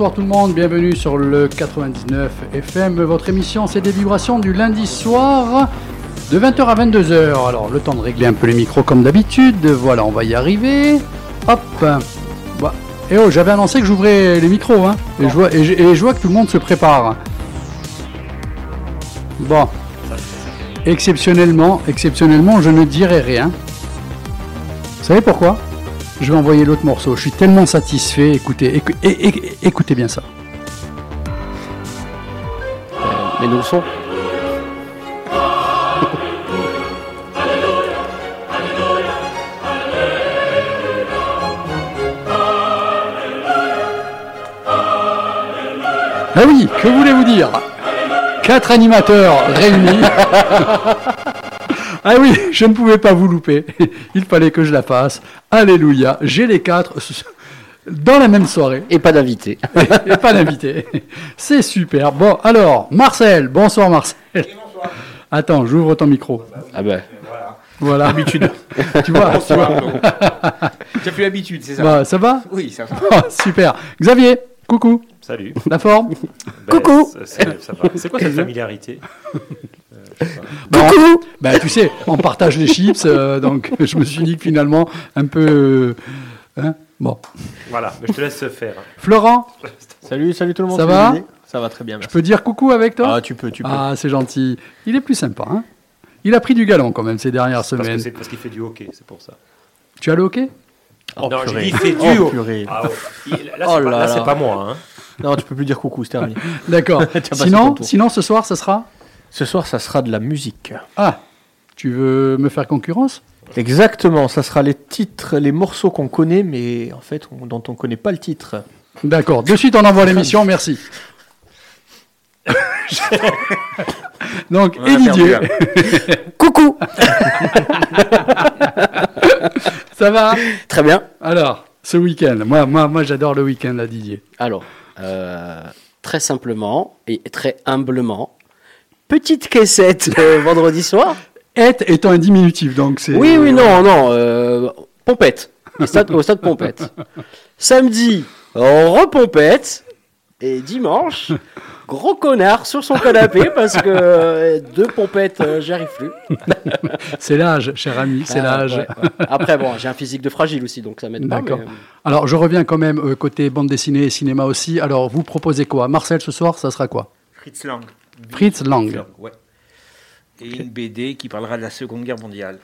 bonsoir tout le monde, bienvenue sur le 99 FM. Votre émission, c'est des vibrations du lundi soir de 20h à 22h. Alors, le temps de régler un peu les micros comme d'habitude. Voilà, on va y arriver. Hop. Bah, Et oh, j'avais annoncé que j'ouvrais les micros, hein. Et je, vois, et je vois que tout le monde se prépare. Bon. Exceptionnellement, exceptionnellement, je ne dirai rien. Vous savez pourquoi? Je vais envoyer l'autre morceau. Je suis tellement satisfait. Écoutez, écou- é- é- écoutez bien ça. Mais nous le son. Ah oui, que voulez-vous dire? Quatre animateurs réunis. ah oui, je ne pouvais pas vous louper. Il fallait que je la fasse. Alléluia. J'ai les quatre dans la même soirée. Et pas d'invité. Et pas d'invité. C'est super. Bon, alors, Marcel. Bonsoir, Marcel. Attends, j'ouvre ton micro. Ah ben. Voilà. Habitude. Tu vois, tu vois. T'as plus l'habitude, c'est ça Bah, ça va Oui, ça va. Oh, Super. Xavier, coucou. Salut. La forme Ben, Coucou. ça- ça va. C'est quoi cette familiarité Coucou Bah, tu sais, on partage les chips, euh, donc je me suis dit que finalement, un peu... euh, hein bon. Voilà, mais je te laisse faire. Florent, Salut, salut tout le monde. Ça va Ça va très bien, je peux dire coucou avec toi Ah, tu peux, tu peux. Ah, c'est gentil. Il est plus sympa, hein Il a pris du galon quand même ces dernières Parce que semaines. c'est parce qu'il fait du hockey, c'est pour ça. Tu as le hockey? Oh, non, purée. il fait Oh, du purée. Ah, Là, Oh c'est pas, là c'est pas moi. Hein. Non, tu peux plus dire coucou, c'est terminé. D'accord. Sinon, sinon, ce soir, ce sera? Ce soir, ça sera de la musique. Ah, tu veux me faire concurrence? Exactement, ça sera les titres, les morceaux qu'on connaît, mais en fait, on- dont on connaît pas le titre. D'accord. De suite, on envoie l'émission. Merci. Donc, et Didier, Coucou ça va? Très bien. Alors, ce week-end, moi, moi, moi j'adore le week-end, là, Didier. Alors, euh, très simplement et très humblement, petite caissette euh, vendredi soir. Être étant un diminutif, donc c'est... Oui, oui, non, non. Euh, pompette. Au stade, au stade Pompette. Samedi, repompette. Et dimanche, gros connard sur son canapé parce que euh, deux pompettes, euh, j'y arrive plus. C'est l'âge, cher ami, c'est Ah, l'âge. ouais, ouais. Après, bon, j'ai un physique de fragile aussi, donc ça m'aide pas. D'accord. mais, euh, Alors, je reviens quand même euh, côté bande dessinée et cinéma aussi. Alors, vous proposez quoi? Marcel, ce soir, ça sera quoi? Fritz Lang. Fritz Lang. Ouais. Et une BD qui parlera de la Seconde Guerre mondiale.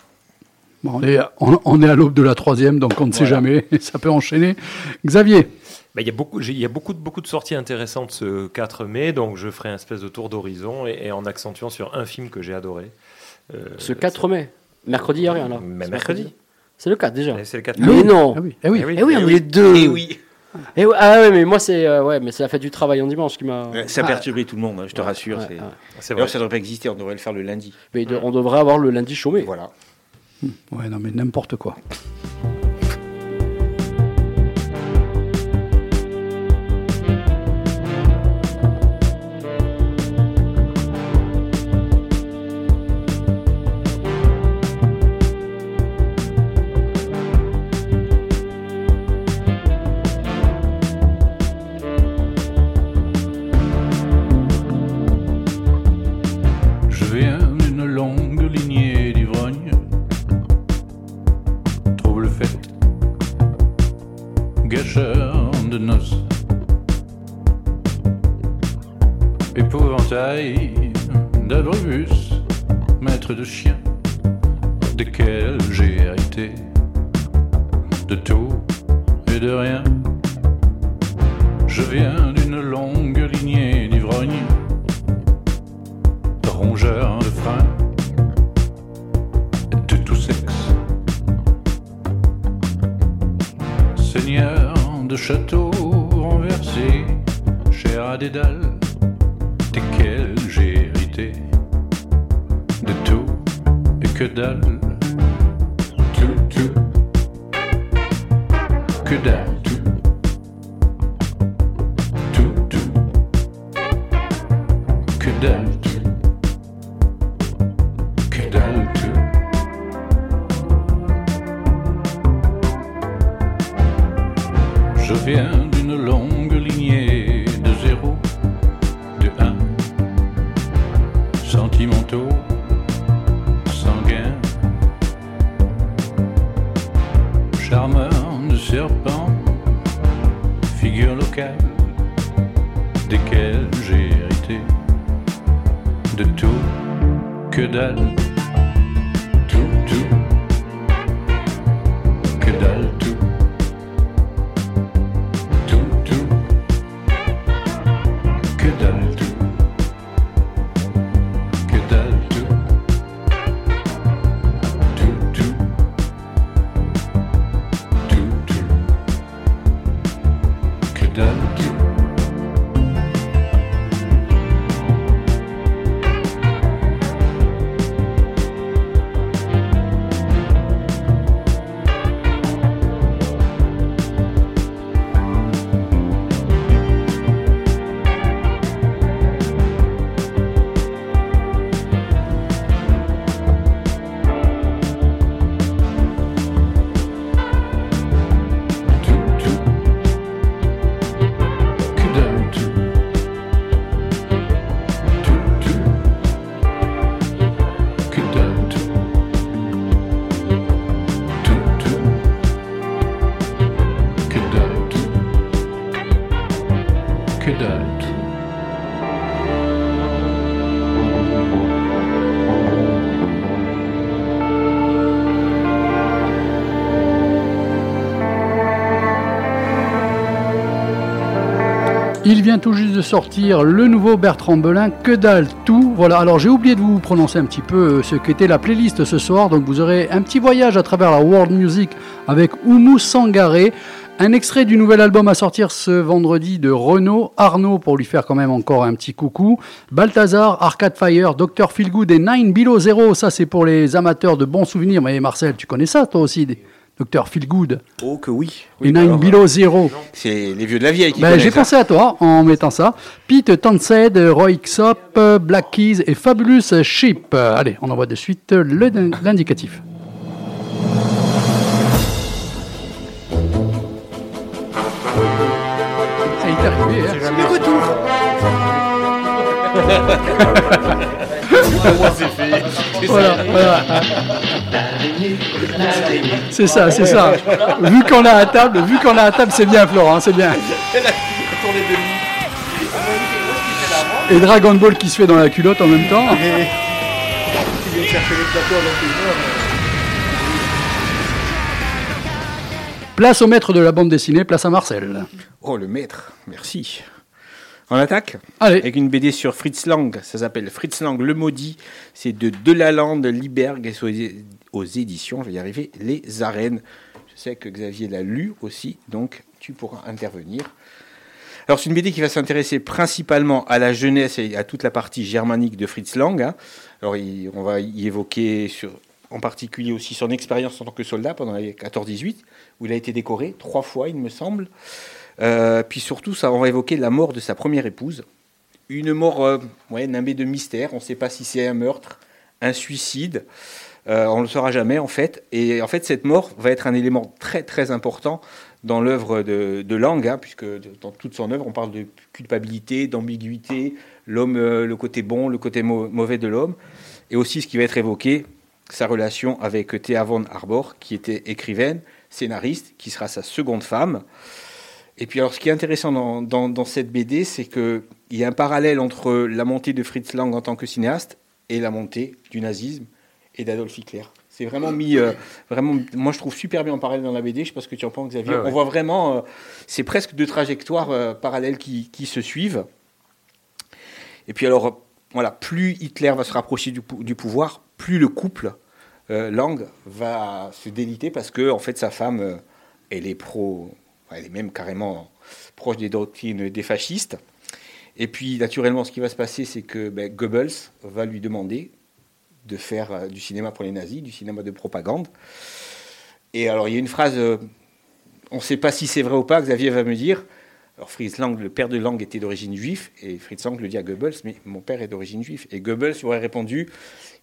Bon, on, est, on- on est à l'aube de la troisième, donc on ne sait jamais. Ça peut enchaîner. Xavier, Ben, il y a, beaucoup, j'ai- il y a beaucoup, de, beaucoup de sorties intéressantes ce 4 mai, donc je ferai un espèce de tour d'horizon et, et en accentuant sur un film que j'ai adoré. Euh, Ce 4 mai. Mercredi, il n'y a rien là. Mais mercredi. C'est le 4 déjà. C'est le 4 Mais mai. non Ah oui, eh oui. Eh oui. Eh oui, Eh on oui. est deux Et oui. Ouais, Ah ouais, mais moi c'est euh, ouais, mais c'est la fête du travail en dimanche qui m'a. Ça a perturbé tout le monde, hein, je te rassure. Ouais, c'est- ouais. C'est vrai. D'ailleurs, ça devrait pas exister, on devrait le faire le lundi. Mais de- on devrait avoir le lundi chômé. Voilà. Ouais, non, mais n'importe quoi. Vient tout juste de sortir le nouveau Bertrand Belin, Que dalle tout. Voilà, alors j'ai oublié de vous prononcer un petit peu euh, ce qu'était la playlist ce soir. Donc vous aurez un petit voyage à travers la world music avec Oumou Sangaré. Un extrait du nouvel album à sortir ce vendredi de Renaud, Arnaud pour lui faire quand même encore un petit coucou, Balthazar, Arcade Fire, Dr Feelgood et 9 Below Zero, ça c'est pour les amateurs de bons souvenirs. Mais Marcel, tu connais ça toi aussi, des- Dr Feelgood Oh que oui. et Oui, 9 alors, Below Zero. C'est les vieux de la vieille qui Ben, j'ai hein. pensé à toi en mettant ça. Pete Tansed, Roy Xop, Black Keys et Fabulous Sheep. Euh, Allez, on envoie de suite le- l'indicatif. Ah, il est arrivé, hein. Le retour. Voilà, voilà. C'est ça, c'est ça. Vu qu'on a à table, vu qu'on a à table, c'est bien, Florent, c'est bien. Et Dragon Ball qui se fait dans la culotte en même temps. Place au maître de la bande dessinée, place à Marcel. Oh le maître, merci. On attaque Allez, avec une BD sur Fritz Lang. Ça s'appelle Fritz Lang le maudit. C'est de Delalande Liberg et aux, aux éditions, je vais y arriver, Les Arènes. Je sais que Xavier l'a lu aussi, donc tu pourras intervenir. Alors c'est une BD qui va s'intéresser principalement à la jeunesse et à toute la partie germanique de Fritz Lang. hein. Alors il- on va y évoquer sur, en particulier aussi son expérience en tant que soldat pendant les 14-18, où il a été décoré trois fois, il me semble. Euh, puis surtout, ça, va évoquer la mort de sa première épouse. Une mort euh, ouais, nimbée de mystère. On ne sait pas si c'est un meurtre, un suicide. Euh, on ne le saura jamais, en fait. Et en fait, cette mort va être un élément très, très important dans l'œuvre de, de Lang, hein, puisque dans toute son œuvre, on parle de culpabilité, d'ambiguïté, l'homme, euh, le côté bon, le côté mau- mauvais de l'homme. Et aussi, ce qui va être évoqué, sa relation avec Thea von Arbor, qui était écrivaine, scénariste, qui sera sa seconde femme. Et puis alors, ce qui est intéressant dans, dans- dans cette BD, c'est qu'il y a un parallèle entre la montée de Fritz Lang en tant que cinéaste et la montée du nazisme et d'Adolf Hitler. C'est vraiment mis, euh, vraiment, moi je trouve super bien en parallèle dans la BD. Je sais pas ce que tu en penses, Xavier. Ouais. On voit vraiment, euh, c'est presque deux trajectoires euh, parallèles qui, qui se suivent. Et puis alors, voilà, plus Hitler va se rapprocher du, du pouvoir, plus le couple Lang va se déliter parce que en fait sa femme, elle est pro, elle est même carrément proche des doctrines des fascistes. Et puis naturellement, ce qui va se passer, c'est que ben, Goebbels va lui demander de faire euh, du cinéma pour les nazis, du cinéma de propagande. Et alors il y a une phrase, euh, on ne sait pas si c'est vrai ou pas, Xavier va me dire. Alors Fritz Lang, le père de Lang était d'origine juive, et Fritz Lang le dit à Goebbels, mais mon père est d'origine juive. Et Goebbels aurait répondu,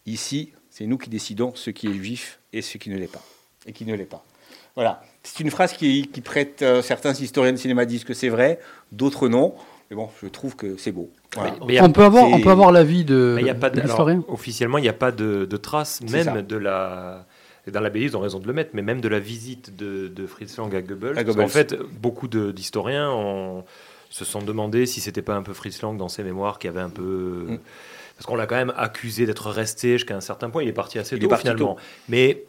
ici, c'est nous qui décidons ce qui est juif et ce qui ne l'est pas. Et qui ne l'est pas. Voilà. C'est une phrase qui, qui prête, euh, certains historiens de cinéma disent que c'est vrai, d'autres non. Mais bon, je trouve que c'est beau. Voilà. Mais il y a- on, peut avoir, on peut avoir l'avis de, Mais il y a pas de de, alors, l'historien officiellement, il n'y a pas de, de traces, ça. même de la. Dans la BD, ils ont raison de le mettre, mais même de la visite de, de Fritz Lang à Goebbels. À Parce qu'en Goebbels. fait, beaucoup d'historiens ont- se sont demandé si c'était pas un peu Fritz Lang dans ses mémoires qui avait un peu. Mm. Parce qu'on l'a quand même accusé d'être resté jusqu'à un certain point. Il est parti assez Il tôt est parti finalement. Mais.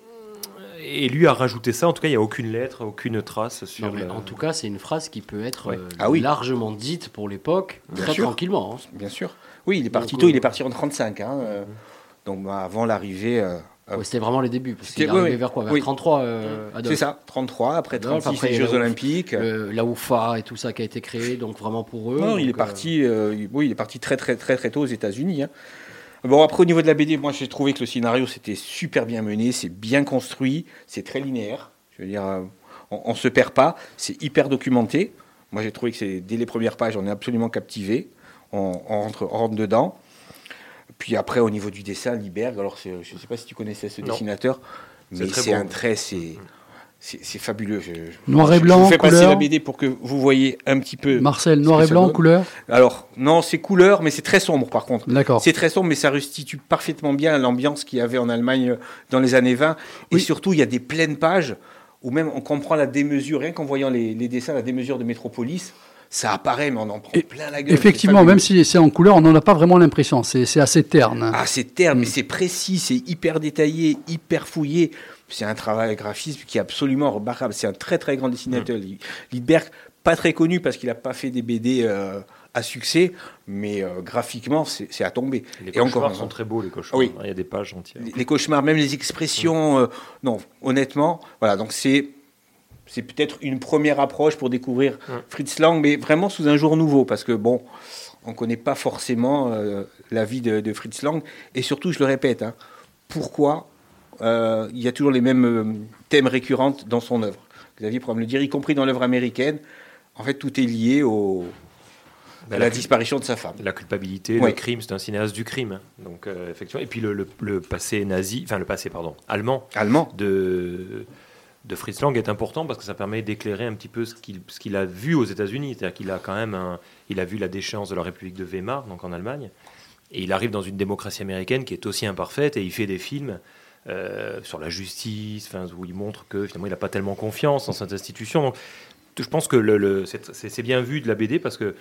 Et lui a rajouté ça. En tout cas, il n'y a aucune lettre, aucune trace sur. Non, mais le- en tout cas, c'est une phrase qui peut être Ouais. euh, Ah oui. largement dite pour l'époque, très sûr. tranquillement. hein. Bien sûr. Oui, il est parti Donc, tôt, euh, il est parti en 35. Hein, euh, donc bah, avant l'arrivée. Ouais, C'était vraiment les débuts. Parce qu'il C'était- est arrivé oui, vers quoi Vers oui. 33, euh, Adolphe. c'est ça, 33, après Adolphe, 36, après, les Jeux la- Olympiques. La UFA et tout ça qui a été créé, donc vraiment pour eux. Non, il est euh, parti. euh, oui, il est parti très très très très tôt aux États-Unis. hein. Bon, après au niveau de la BD, moi j'ai trouvé que le scénario c'était super bien mené, c'est bien construit, c'est très linéaire. Je veux dire, euh, on, on se perd pas, c'est hyper documenté. Moi j'ai trouvé que c'est dès les premières pages, on est absolument captivé, on, on rentre, on rentre dedans. Puis après au niveau du dessin, Liberg, alors je ne sais pas si tu connaissais ce Non. dessinateur, mais c'est un trait, c'est c'est c'est fabuleux. Je, Noir et blanc, Je vous fais passer couleur. la BD pour que vous voyez un petit peu. Marcel, ce noir et blanc, couleur Alors, non, c'est couleur, mais c'est très sombre par contre. D'accord. C'est très sombre, mais ça restitue parfaitement bien l'ambiance qu'il y avait en Allemagne euh, dans les années 20. Et surtout, il y a des pleines pages où même on comprend la démesure, rien qu'en voyant les, les dessins, la démesure de Métropolis, ça apparaît, mais on en prend Et- plein la gueule. Effectivement, même si c'est en couleur, on n'en a pas vraiment l'impression. C'est assez terne. Ah, c'est terne, mais c'est précis, c'est hyper détaillé, hyper fouillé. C'est un travail graphisme qui est absolument remarquable. C'est un très très grand dessinateur. Li- Lidberg, pas très connu parce qu'il n'a pas fait des BD euh, à succès, mais euh, graphiquement, c'est à tomber. Les Et cauchemars sont très beaux, les cauchemars. Oui. Il y a des pages entières. les, les cauchemars, même les expressions. euh, non, honnêtement, voilà. Donc c'est c'est peut-être une première approche pour découvrir Ouais. Fritz Lang, mais vraiment sous un jour nouveau, parce que bon, on connaît pas forcément la vie de, de Fritz Lang, et surtout, je le répète, hein, pourquoi euh, il y a toujours les mêmes euh, thèmes récurrents dans son œuvre. Xavier pourra me le dire, y compris dans l'œuvre américaine. En fait, tout est lié au, Ben, à la la- disparition de sa femme. La culpabilité, Ouais. le crime, c'est un cinéaste du crime. Donc, euh, effectivement. Et puis le, le- le passé nazi, enfin le passé, pardon, allemand Allemand. de, de Fritz Lang est important parce que ça permet d'éclairer un petit peu ce qu'il qu'il a vu aux États-Unis. C'est-à-dire qu'il a quand même un- il a vu la déchéance de la République de Weimar, donc en Allemagne. Et il arrive dans une démocratie américaine qui est aussi imparfaite et il fait des films euh, sur la justice, où il montre que finalement il n'a pas tellement confiance dans cette institution. Donc, je pense que le, le- c'est bien vu de la BD parce que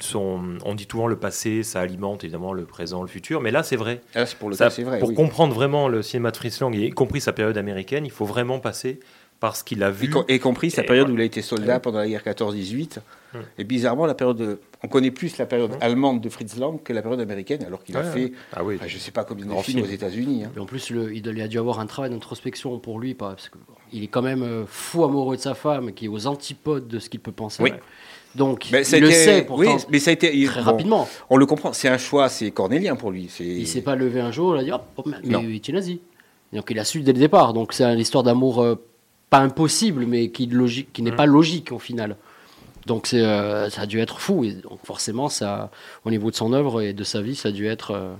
son, on dit souvent le passé, ça alimente évidemment le présent, le futur, mais là c'est vrai. Ah, pour le Ça, cas, vrai. pour oui. comprendre vraiment le cinéma de Fritz Lang, y compris sa période américaine, il faut vraiment passer par ce qu'il a vu. Y, com- y compris sa période où il a été soldat pendant la guerre 14-18. Hum. Et bizarrement, la période de- on connaît plus la période Hum. allemande de Fritz Lang que la période américaine, alors qu'il a fait, Ah oui. enfin, je sais pas combien de films film. aux États-Unis. hein. Et en plus, le, il a dû avoir un travail d'introspection pour lui, parce qu'il est quand même euh, fou amoureux de sa femme, qui est aux antipodes de ce qu'il peut penser. Oui. Donc, Mais ça a il le été- sait pourtant oui, mais ça a été très bon, rapidement. On le comprend, c'est un choix, c'est cornélien pour lui. C'est Il s'est pas levé un jour, il a dit, hop, hop, mais il est nazi. Donc il a su dès le départ. Donc c'est une histoire d'amour euh, pas impossible, mais qui, logique, qui n'est Mm. pas logique au final. Donc c'est, euh, ça a dû être fou. Et donc forcément, ça, au niveau de son œuvre et de sa vie, ça a dû être euh,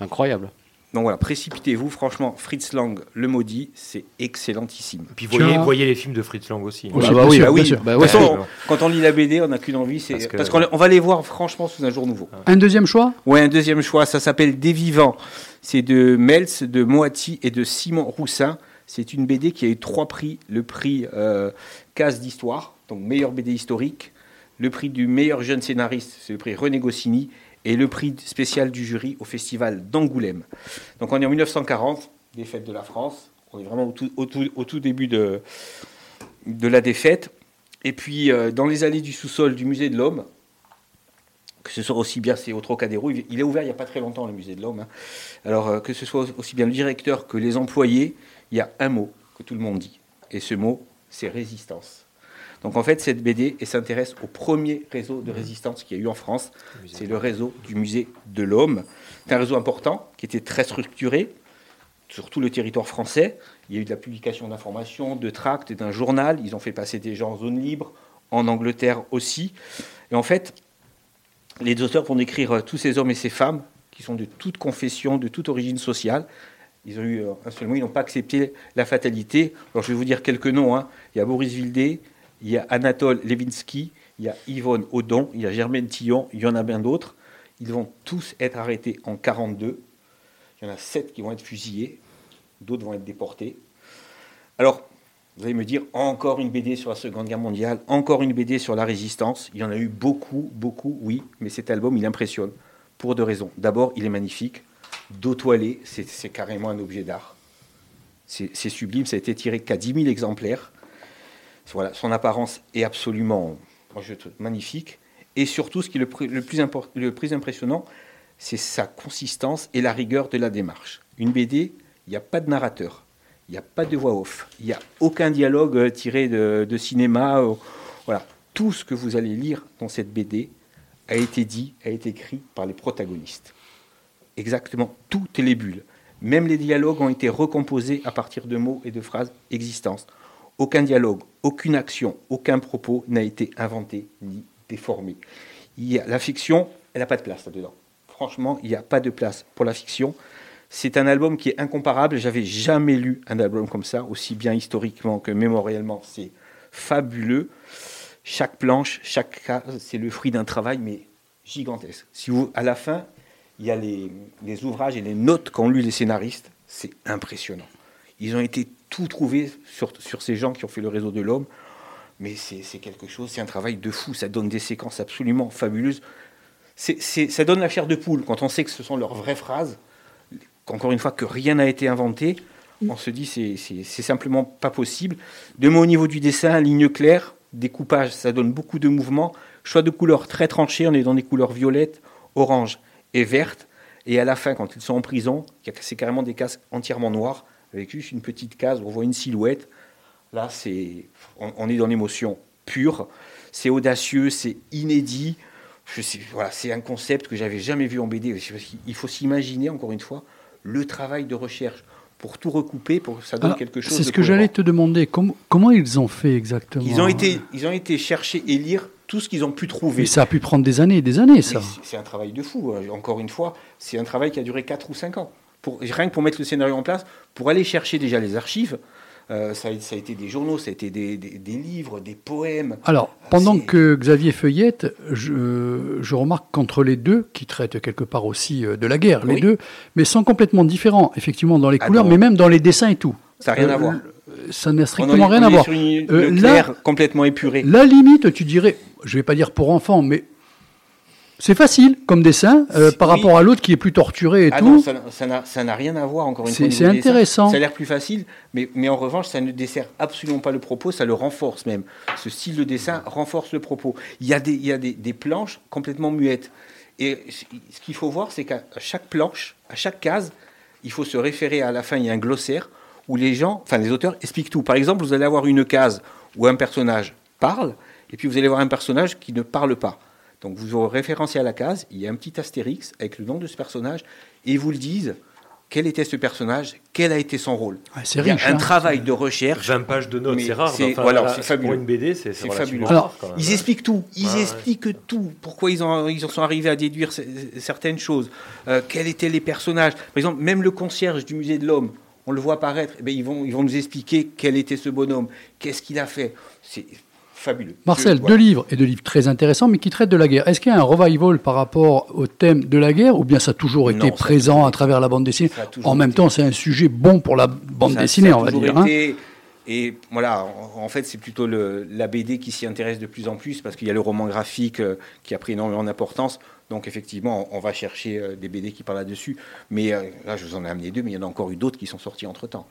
incroyable. Donc voilà, précipitez-vous. Franchement, Fritz Lang, le maudit, c'est excellentissime. Puis voyez, voyez les films de Fritz Lang aussi. Oui, Ah bien oui, sûr, bah oui. bien sûr. Bah De ouais. toute façon, quand on lit la BD, on n'a qu'une envie, c'est Parce qu'on on va les voir franchement sous un jour nouveau. Un deuxième choix? Ouais, un deuxième choix, ça s'appelle Des Vivants. C'est de Mels, de Moati et de Simon Roussin. C'est une BD qui a eu trois prix. Le prix euh, Case d'Histoire, donc meilleur BD historique. Le prix du meilleur jeune scénariste, c'est le prix René Goscinny. Et le prix spécial du jury au festival d'Angoulême. Donc on est en 1940, des fêtes de la France. On est vraiment au tout, début de, la défaite. Et puis euh, dans les allées du sous-sol du musée de l'Homme, que ce soit aussi bien, c'est au Trocadéro, il il est ouvert il n'y a pas très longtemps, le musée de l'Homme. hein. Alors, euh, que ce soit aussi bien le directeur que les employés, il y a un mot que tout le monde dit. Et ce mot, c'est résistance. Donc, en fait, cette BD s'intéresse au premier réseau de résistance qu'il y a eu en France. C'est le réseau du musée de l'Homme. C'est un réseau important qui était très structuré sur tout le territoire français. Il y a eu de la publication d'informations, de tracts, et d'un journal. Ils ont fait passer des gens en zone libre, en Angleterre aussi. Et en fait, les auteurs vont décrire euh, tous ces hommes et ces femmes qui sont de toute confession, de toute origine sociale. Ils ont eu euh, un seul mot, ils n'ont pas accepté la fatalité. Alors je vais vous dire quelques noms. hein. Il y a Boris Vildé, il y a Anatole Levinsky, il y a Yvonne Audon, il y a Germaine Tillon, il y en a bien d'autres. Ils vont tous être arrêtés en 42. Il y en a sept qui vont être fusillés, d'autres vont être déportés. Alors, Vous allez me dire encore une BD sur la Seconde Guerre mondiale, encore une BD sur la résistance. Il y en a eu beaucoup, beaucoup, oui, mais cet album, il impressionne pour deux raisons. D'abord, il est magnifique. Dos toilé, c'est carrément un objet d'art. C'est sublime, ça a été tiré qu'à 10 000 exemplaires. Son apparence est absolument magnifique. Et surtout, ce qui est le, plus- impressionnant, c'est sa consistance et la rigueur de la démarche. Une BD, il n'y a pas de narrateur, il n'y a pas de voix off, il n'y a aucun dialogue euh, tiré de, cinéma. euh, voilà, tout ce que vous allez lire dans cette BD a été dit, a été écrit par les protagonistes. Exactement, toutes les bulles. Même les dialogues ont été recomposés à partir de mots et de phrases existantes. Aucun dialogue, aucune action, aucun propos n'a été inventé ni déformé. Il y a, la fiction, elle n'a pas de place là-dedans. Franchement, il n'y a pas de place pour la fiction. C'est un album qui est incomparable. J'avais jamais lu un album comme ça, aussi bien historiquement que mémoriellement. C'est fabuleux. Chaque planche, chaque case, c'est le fruit d'un travail, mais gigantesque. Si vous, à la fin, il y a les, les ouvrages et les notes qu'ont lu les scénaristes. C'est impressionnant. Ils ont été tout trouvés sur, sur ces gens qui ont fait le réseau de l'homme. Mais c'est quelque chose, c'est un travail de fou. Ça donne des séquences absolument fabuleuses. Ça donne la chair de poule quand on sait que ce sont leurs vraies phrases. Qu'encore une fois, que rien n'a été inventé. On se dit, c'est- simplement pas possible. De mots au niveau du dessin, ligne claire, découpage, ça donne beaucoup de mouvements. Choix de couleurs très tranchés, on est dans des couleurs violettes, orange et vertes. Et à la fin, quand ils sont en prison, c'est carrément des cases entièrement noires, avec juste une petite case on voit une silhouette. Là, c'est, on, on est dans l'émotion pure. C'est audacieux, c'est inédit. Je sais, voilà, c'est un concept que j'avais jamais vu en BD. Il faut s'imaginer, encore une fois, le travail de recherche pour tout recouper, pour que ça donne Alors, quelque chose. C'est ce que j'allais te demander. Com- comment ils ont fait exactement? Ils ont été, ils ont été chercher et lire tout ce qu'ils ont pu trouver. Mais ça a pu prendre des années et des années, ça. C'est un travail de fou. hein. Encore une fois, c'est un travail qui a duré 4 ou 5 ans. Pour, rien que pour mettre le scénario en place, pour aller chercher déjà les archives, euh, ça, a, ça a été des journaux, ça a été des, des- des livres, des poèmes. Alors, pendant que Xavier feuillette, je, je remarque qu'entre les deux, qui traitent quelque part aussi euh, de la guerre, les deux, mais sont complètement différents, effectivement, dans les Ah couleurs, non. mais même dans les dessins et tout. Ça n'a rien Euh, à voir. Ça n'a On strictement est- rien on à est voir. sur une, Euh, là- complètement épurée. La limite, tu dirais, je vais pas dire pour enfants, mais c'est facile comme dessin euh, par oui. rapport à l'autre qui est plus torturé et Ah tout. non, ça n'a- rien à voir encore une fois. c'est intéressant. Ça a l'air plus facile, mais, mais en revanche, ça ne dessert absolument pas le propos, ça le renforce même. Ce style de dessin renforce le propos. Il y a des, il y a des, des planches complètement muettes. Et ce qu'il faut voir, c'est qu'à chaque planche, à chaque case, il faut se référer à la fin, il y a un glossaire où les gens, enfin les auteurs expliquent tout. Par exemple, vous allez avoir une case où un personnage parle, et puis vous allez avoir un personnage qui ne parle pas. Donc vous aurez référencé à la case, il y a un petit astérix avec le nom de ce personnage, et ils vous le disent, quel était ce personnage, quel a été son rôle? Ouais, c'est Il y a riche. un hein. travail de recherche. 20 pages de notes, c'est rare. c'est- Enfin, voilà, là, c'est fabuleux. Pour une BD, c'est C'est c'est relativement fabuleux. rare. quand même. Ils expliquent tout, ils Ouais, ouais. expliquent tout. Pourquoi ils, en sont arrivés à déduire c- certaines choses? Euh, quels étaient les personnages? Par exemple, même le concierge du musée de l'homme, on le voit apparaître. Eh bien, ils, vont, ils vont nous expliquer quel était ce bonhomme, qu'est-ce qu'il a fait? C'est fabuleux. Marcel, voilà. deux livres, et deux livres très intéressants, mais qui traitent de la guerre. Est-ce qu'il y a un revival par rapport au thème de la guerre, ou bien ça a toujours été Non, présent toujours à travers la bande dessinée En même été. temps, c'est un sujet bon pour la bande Ça- dessinée, ça on va dire. hein. Et voilà, en, en fait, c'est plutôt le- la BD qui s'y intéresse de plus en plus parce qu'il y a le roman graphique euh, qui a pris énormément d'importance. Donc, effectivement, on, va chercher euh, des BD qui parlent là-dessus. Mais euh, là, je vous en ai amené deux, mais il y en a encore eu d'autres qui sont sortis entre temps.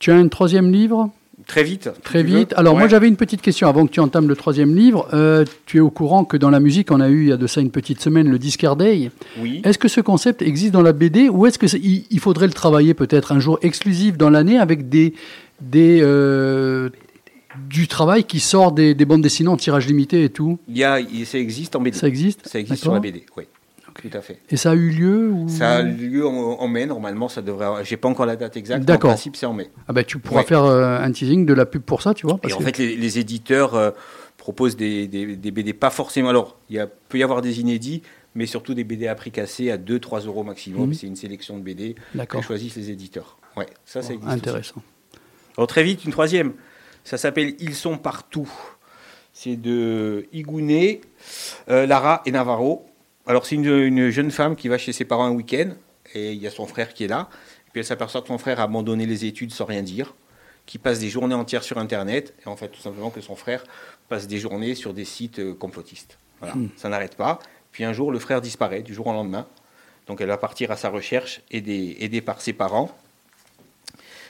Tu as un troisième livre? Très vite. Très veux. vite. Alors moi j'avais une petite question avant que tu entames le troisième livre. Euh, tu es au courant que dans la musique on a eu il y a de ça une petite semaine le Discard Day. Oui. Est-ce que ce concept existe dans la BD ou est-ce que c'est- il, il faudrait le travailler peut-être un jour exclusif dans l'année avec des des euh, du travail qui sort des, des bandes dessinées en tirage limité et tout? Il y a, ça existe en BD. Ça existe? Ça existe sur la. BD, oui. Tout à fait. Et ça a eu lieu ou... Ça a lieu en, en mai, normalement, ça devrait. J'ai pas encore la date exacte. D'accord. En principe, c'est en mai. Ah ben, tu pourras Ouais. faire euh, un teasing de la pub pour ça, tu vois. Et parce en que- fait, les, les éditeurs euh, proposent des, des- des BD pas forcément. Alors, il peut y avoir des inédits, mais surtout des BD à prix cassé à 2-3 euros maximum. Mhm. C'est une sélection de BD que choisissent les éditeurs. Ouais, ça, existe. aussi. Intéressant. Alors, très vite, une troisième. Ça s'appelle Ils sont partout. C'est de Igouné, euh, Lara et Navarro. Alors, c'est une, une jeune femme qui va chez ses parents un week-end et il y a son frère qui est là. Puis elle s'aperçoit que son frère a abandonné les études sans rien dire. qui passe des journées entières sur Internet, et en fait tout simplement que son frère passe des journées sur des sites euh, complotistes. Voilà, ça n'arrête pas. Puis un jour, le frère disparaît du jour au lendemain. Donc elle va partir à sa recherche, aidée, aidée par ses parents.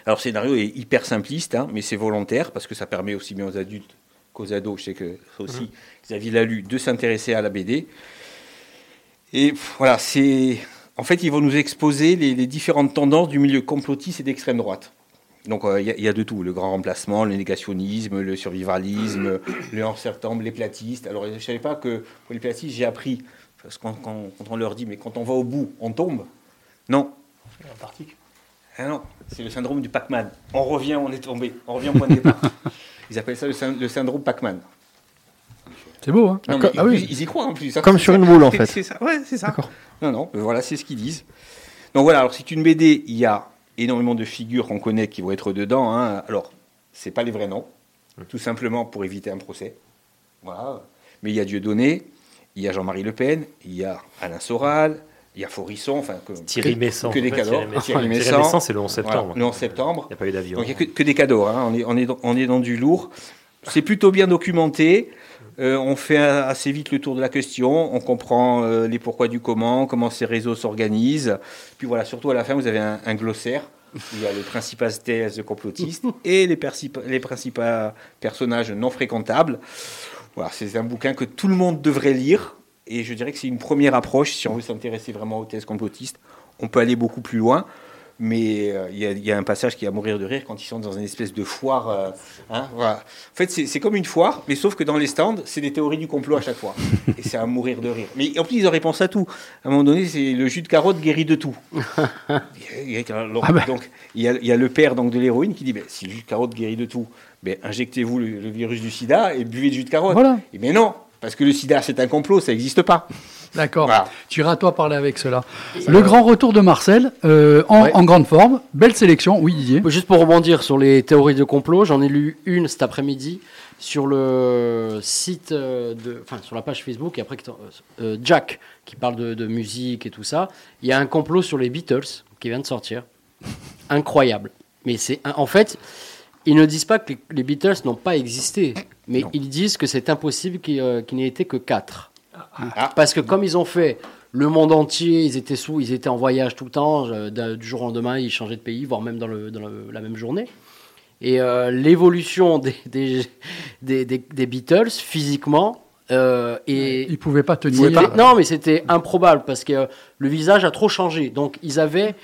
Alors le scénario est hyper simpliste, hein, mais c'est volontaire parce que ça permet aussi bien aux adultes qu'aux ados, je sais que ça aussi, Xavier l'a lu, de s'intéresser à la BD. Et voilà, c'est. En fait, ils vont nous exposer les, les différentes tendances du milieu complotiste et d'extrême droite. Donc, euh, il y, a- il y a de tout le grand remplacement, le négationnisme, le survivalisme, le 11 septembre, les platistes. Alors, je ne savais pas que pour les platistes, j'ai appris, parce que quand, on leur dit, mais quand on va au bout, on tombe. Non. Ah non, c'est le syndrome du Pac-Man. On revient, on est tombé. On revient au point de départ. Ils appellent ça le, le syndrome Pac-Man. C'est beau, hein Non, mais Ah oui. ils, ils y croient en plus. Comme sur ça. une boule, en fait. C'est ça, ouais, c'est ça. D'accord. Non, non, voilà, c'est ce qu'ils disent. Donc voilà, alors c'est une BD, il y a énormément de figures qu'on connaît qui vont être dedans. hein. Alors, c'est pas les vrais noms, tout simplement pour éviter un procès. Voilà. Mais il y a Dieudonné, il y a Jean-Marie Le Pen, il y a Alain Soral, il y a Forisson, enfin, que, Thierry Messant. que des cadeaux. Thierry Messant. Thierry Thierry Messant. Messant, c'est le 11 voilà, septembre. le 11 septembre. Il n'y a pas eu d'avion. Donc il n'y a que, que des cadeaux, hein. on, est, on, est dans, on est dans du lourd. C'est plutôt bien documenté. Euh, on fait assez vite le tour de la question. On comprend euh, les pourquoi du comment, comment ces réseaux s'organisent. Puis voilà, surtout à la fin, vous avez un, un glossaire où il y a les principales thèses complotistes et les, les principaux personnages non fréquentables. Voilà, c'est un bouquin que tout le monde devrait lire. Et je dirais que c'est une première approche si on veut s'intéresser vraiment aux thèses complotistes. On peut aller beaucoup plus loin. Mais euh, il y, a- il y a un passage qui est à mourir de rire quand ils sont dans une espèce de foire. euh, hein, voilà. En fait, c'est comme une foire, mais sauf que dans les stands, c'est des théories du complot à chaque fois. Et c'est à mourir de rire. Mais en plus, ils ont réponse à tout. À un moment donné, c'est le jus de carotte guérit de tout. Il y a- alors, ben. Donc, il y, a, il y a le père donc, de l'héroïne qui dit ben, si le jus de carotte guérit de tout, ben, injectez-vous le, le virus du sida et buvez du jus de carotte. Voilà. Et mais non, parce que le sida, c'est un complot, ça n'existe pas. D'accord. Voilà. Tu iras toi parler avec cela. Le grand retour de Marcel, euh, en, Ouais. en grande forme. Belle sélection, oui Didier. Juste pour rebondir sur les théories de complot, j'en ai lu une cet après-midi sur le site euh, de, enfin sur la page Facebook et après euh, Jack qui parle de, de musique et tout ça. Il y a un complot sur les Beatles qui vient de sortir, incroyable. Mais c'est en fait, ils ne disent pas que les Beatles n'ont pas existé, mais Non. ils disent que c'est impossible qu'il euh, qu'il n'ait été que quatre. Ah. Parce que comme ils ont fait le monde entier, ils étaient sous, ils étaient en voyage tout le temps, euh, du jour au lendemain, ils changeaient de pays, voire même dans, le, dans le- la même journée. Et euh, l'évolution des, des, des, des- des Beatles physiquement euh, et Il pouvait pas tenir. c'était- non, mais c'était improbable parce que euh, le visage a trop changé. Donc ils avaient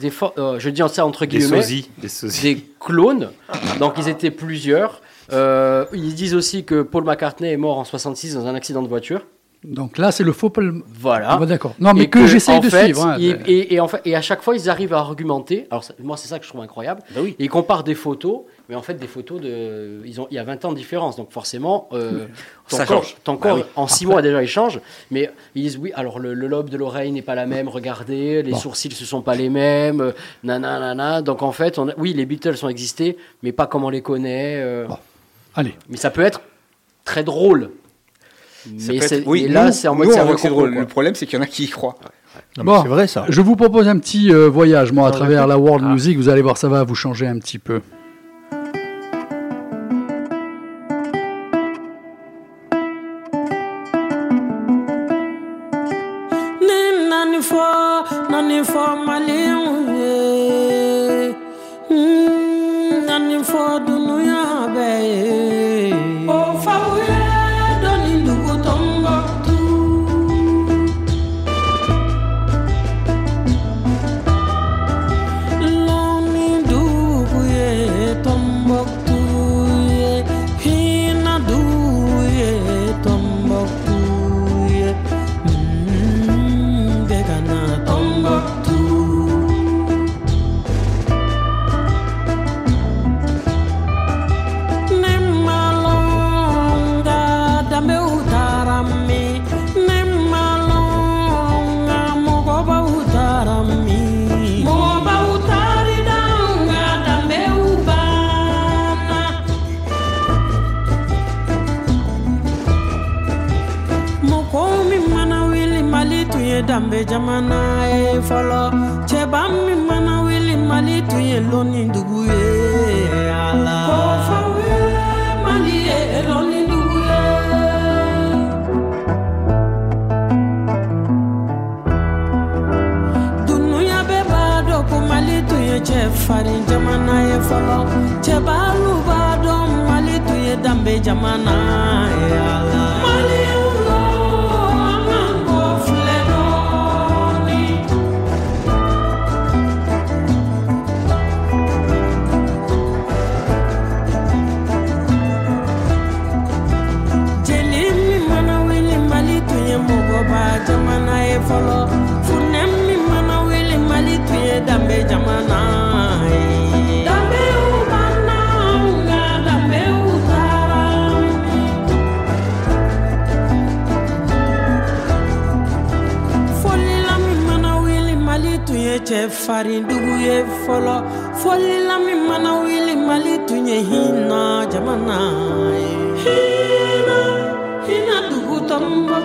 des, euh, je dis ça entre Des guillemets, sosies. Des sosies. des clones. Donc ils étaient plusieurs. Euh, ils disent aussi que Paul McCartney est mort en 66 dans un accident de voiture. Donc là, c'est le faux. Paul- Voilà. Ah, D'accord. Non, mais Et que, j'essaye de fait, suivre. hein. et, et en fait, et à chaque fois, ils arrivent à argumenter. Alors, ça- moi, c'est ça que je trouve incroyable. Bah oui. Ils comparent des photos, mais en fait, des photos de. Ils ont, il y a 20 ans de différence. Donc, forcément, euh, ton Ça corps, change. ton Bah corps, oui. en 6 mois déjà, il change. Mais ils disent oui, alors le, le lobe de l'oreille n'est pas la même, regardez, les Bon. sourcils ne sont pas les mêmes, euh, nana, nana. Donc, en fait, on a- oui, les Beatles ont existé, mais pas comme on les connaît. euh, Bon. Allez. Mais ça peut être très drôle. Ça Mais, être- oui, et là, c'est en mode c'est drôle. quoi. Le problème, c'est qu'il y en a qui y croient. Bon. C'est vrai ça. Je vous propose un petit euh, voyage, moi, à travers la world Ah. music. Vous allez voir, ça va vous changer un petit peu. be jamana eh, ye fɔlɔ cɛba min mana wuli mali tun ye lɔnni dugu ye ala. ko fawe mali eh, eh, ye lɔnni dugu ye. dunuya bɛɛ b'a mali tun ye cɛfarin jamana ye fɔlɔ cɛbalu b'a dɔn mali tun ye danbe jamana ye ala. ye farindugu ye fɔlɔ fɔlila min mana wuli mali tun ye hinna jamana eh. ye hinna hinna dugu tɔnbɔ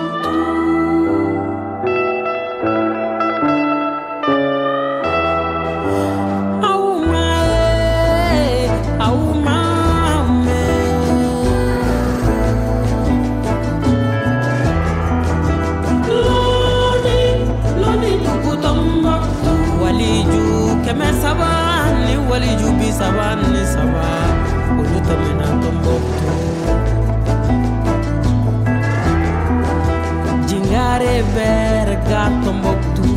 kɛmɛ saba ni waliju bi saba ni saba olu tɛmɛna tɔnbɔkutu jingare bɛrɛ ka tɔnbɔkutu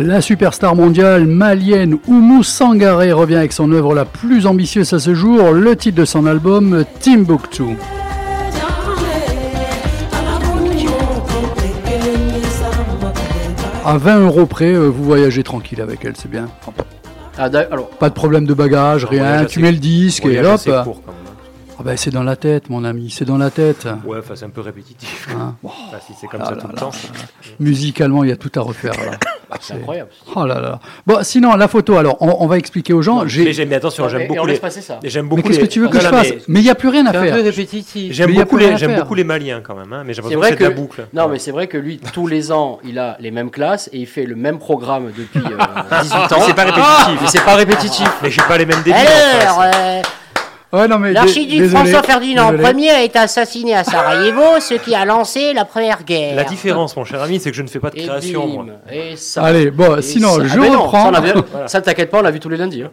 La superstar mondiale malienne Oumou Sangaré revient avec son œuvre la plus ambitieuse à ce jour, le titre de son album Timbuktu. À 20 euros près, euh, vous voyagez tranquille avec elle, c'est bien. Ah, alors, Pas de problème de bagage, rien. Tu mets le disque et hop. assez court, quand même. Ah ben, c'est dans la tête, mon ami, c'est dans la tête. Ouais, enfin, c'est un peu répétitif. Hein. Enfin, si c'est comme Ah ça là tout le temps. Musicalement, il y a tout à refaire là. C'est incroyable. Oh là là. Bon, sinon, la photo, alors, on, on va expliquer aux gens. Mais J'ai- j'aime, mais attention, j'aime et beaucoup on les. laisse passer ça. J'aime Mais beaucoup qu'est-ce que les- tu veux que Non, je non, fasse mais Mais il n'y a plus rien à C'est un faire. peu répétitif. J'aime Mais beaucoup, les, j'aime faire. beaucoup les Maliens quand même, hein, mais j'ai C'est l'impression vrai que c'est de que la boucle. non, mais c'est vrai que lui, tous les ans, il a les mêmes classes et il fait le même programme depuis euh, 18 ans. C'est pas répétitif. Mais c'est pas répétitif. Mais j'ai pas les mêmes débuts. Ouais, non, mais dé- l'archiduc désolé, François Ferdinand désolé. Ier a été assassiné à Sarajevo, ce qui a lancé la première guerre. La différence, mon cher ami, c'est que je ne fais pas de Et création, moi. et ça. Allez, bon, et sinon, ça. je Ah ben non, reprends. Ça, on avait- ça, t'inquiète pas, on l'a vu tous les lundis. hein.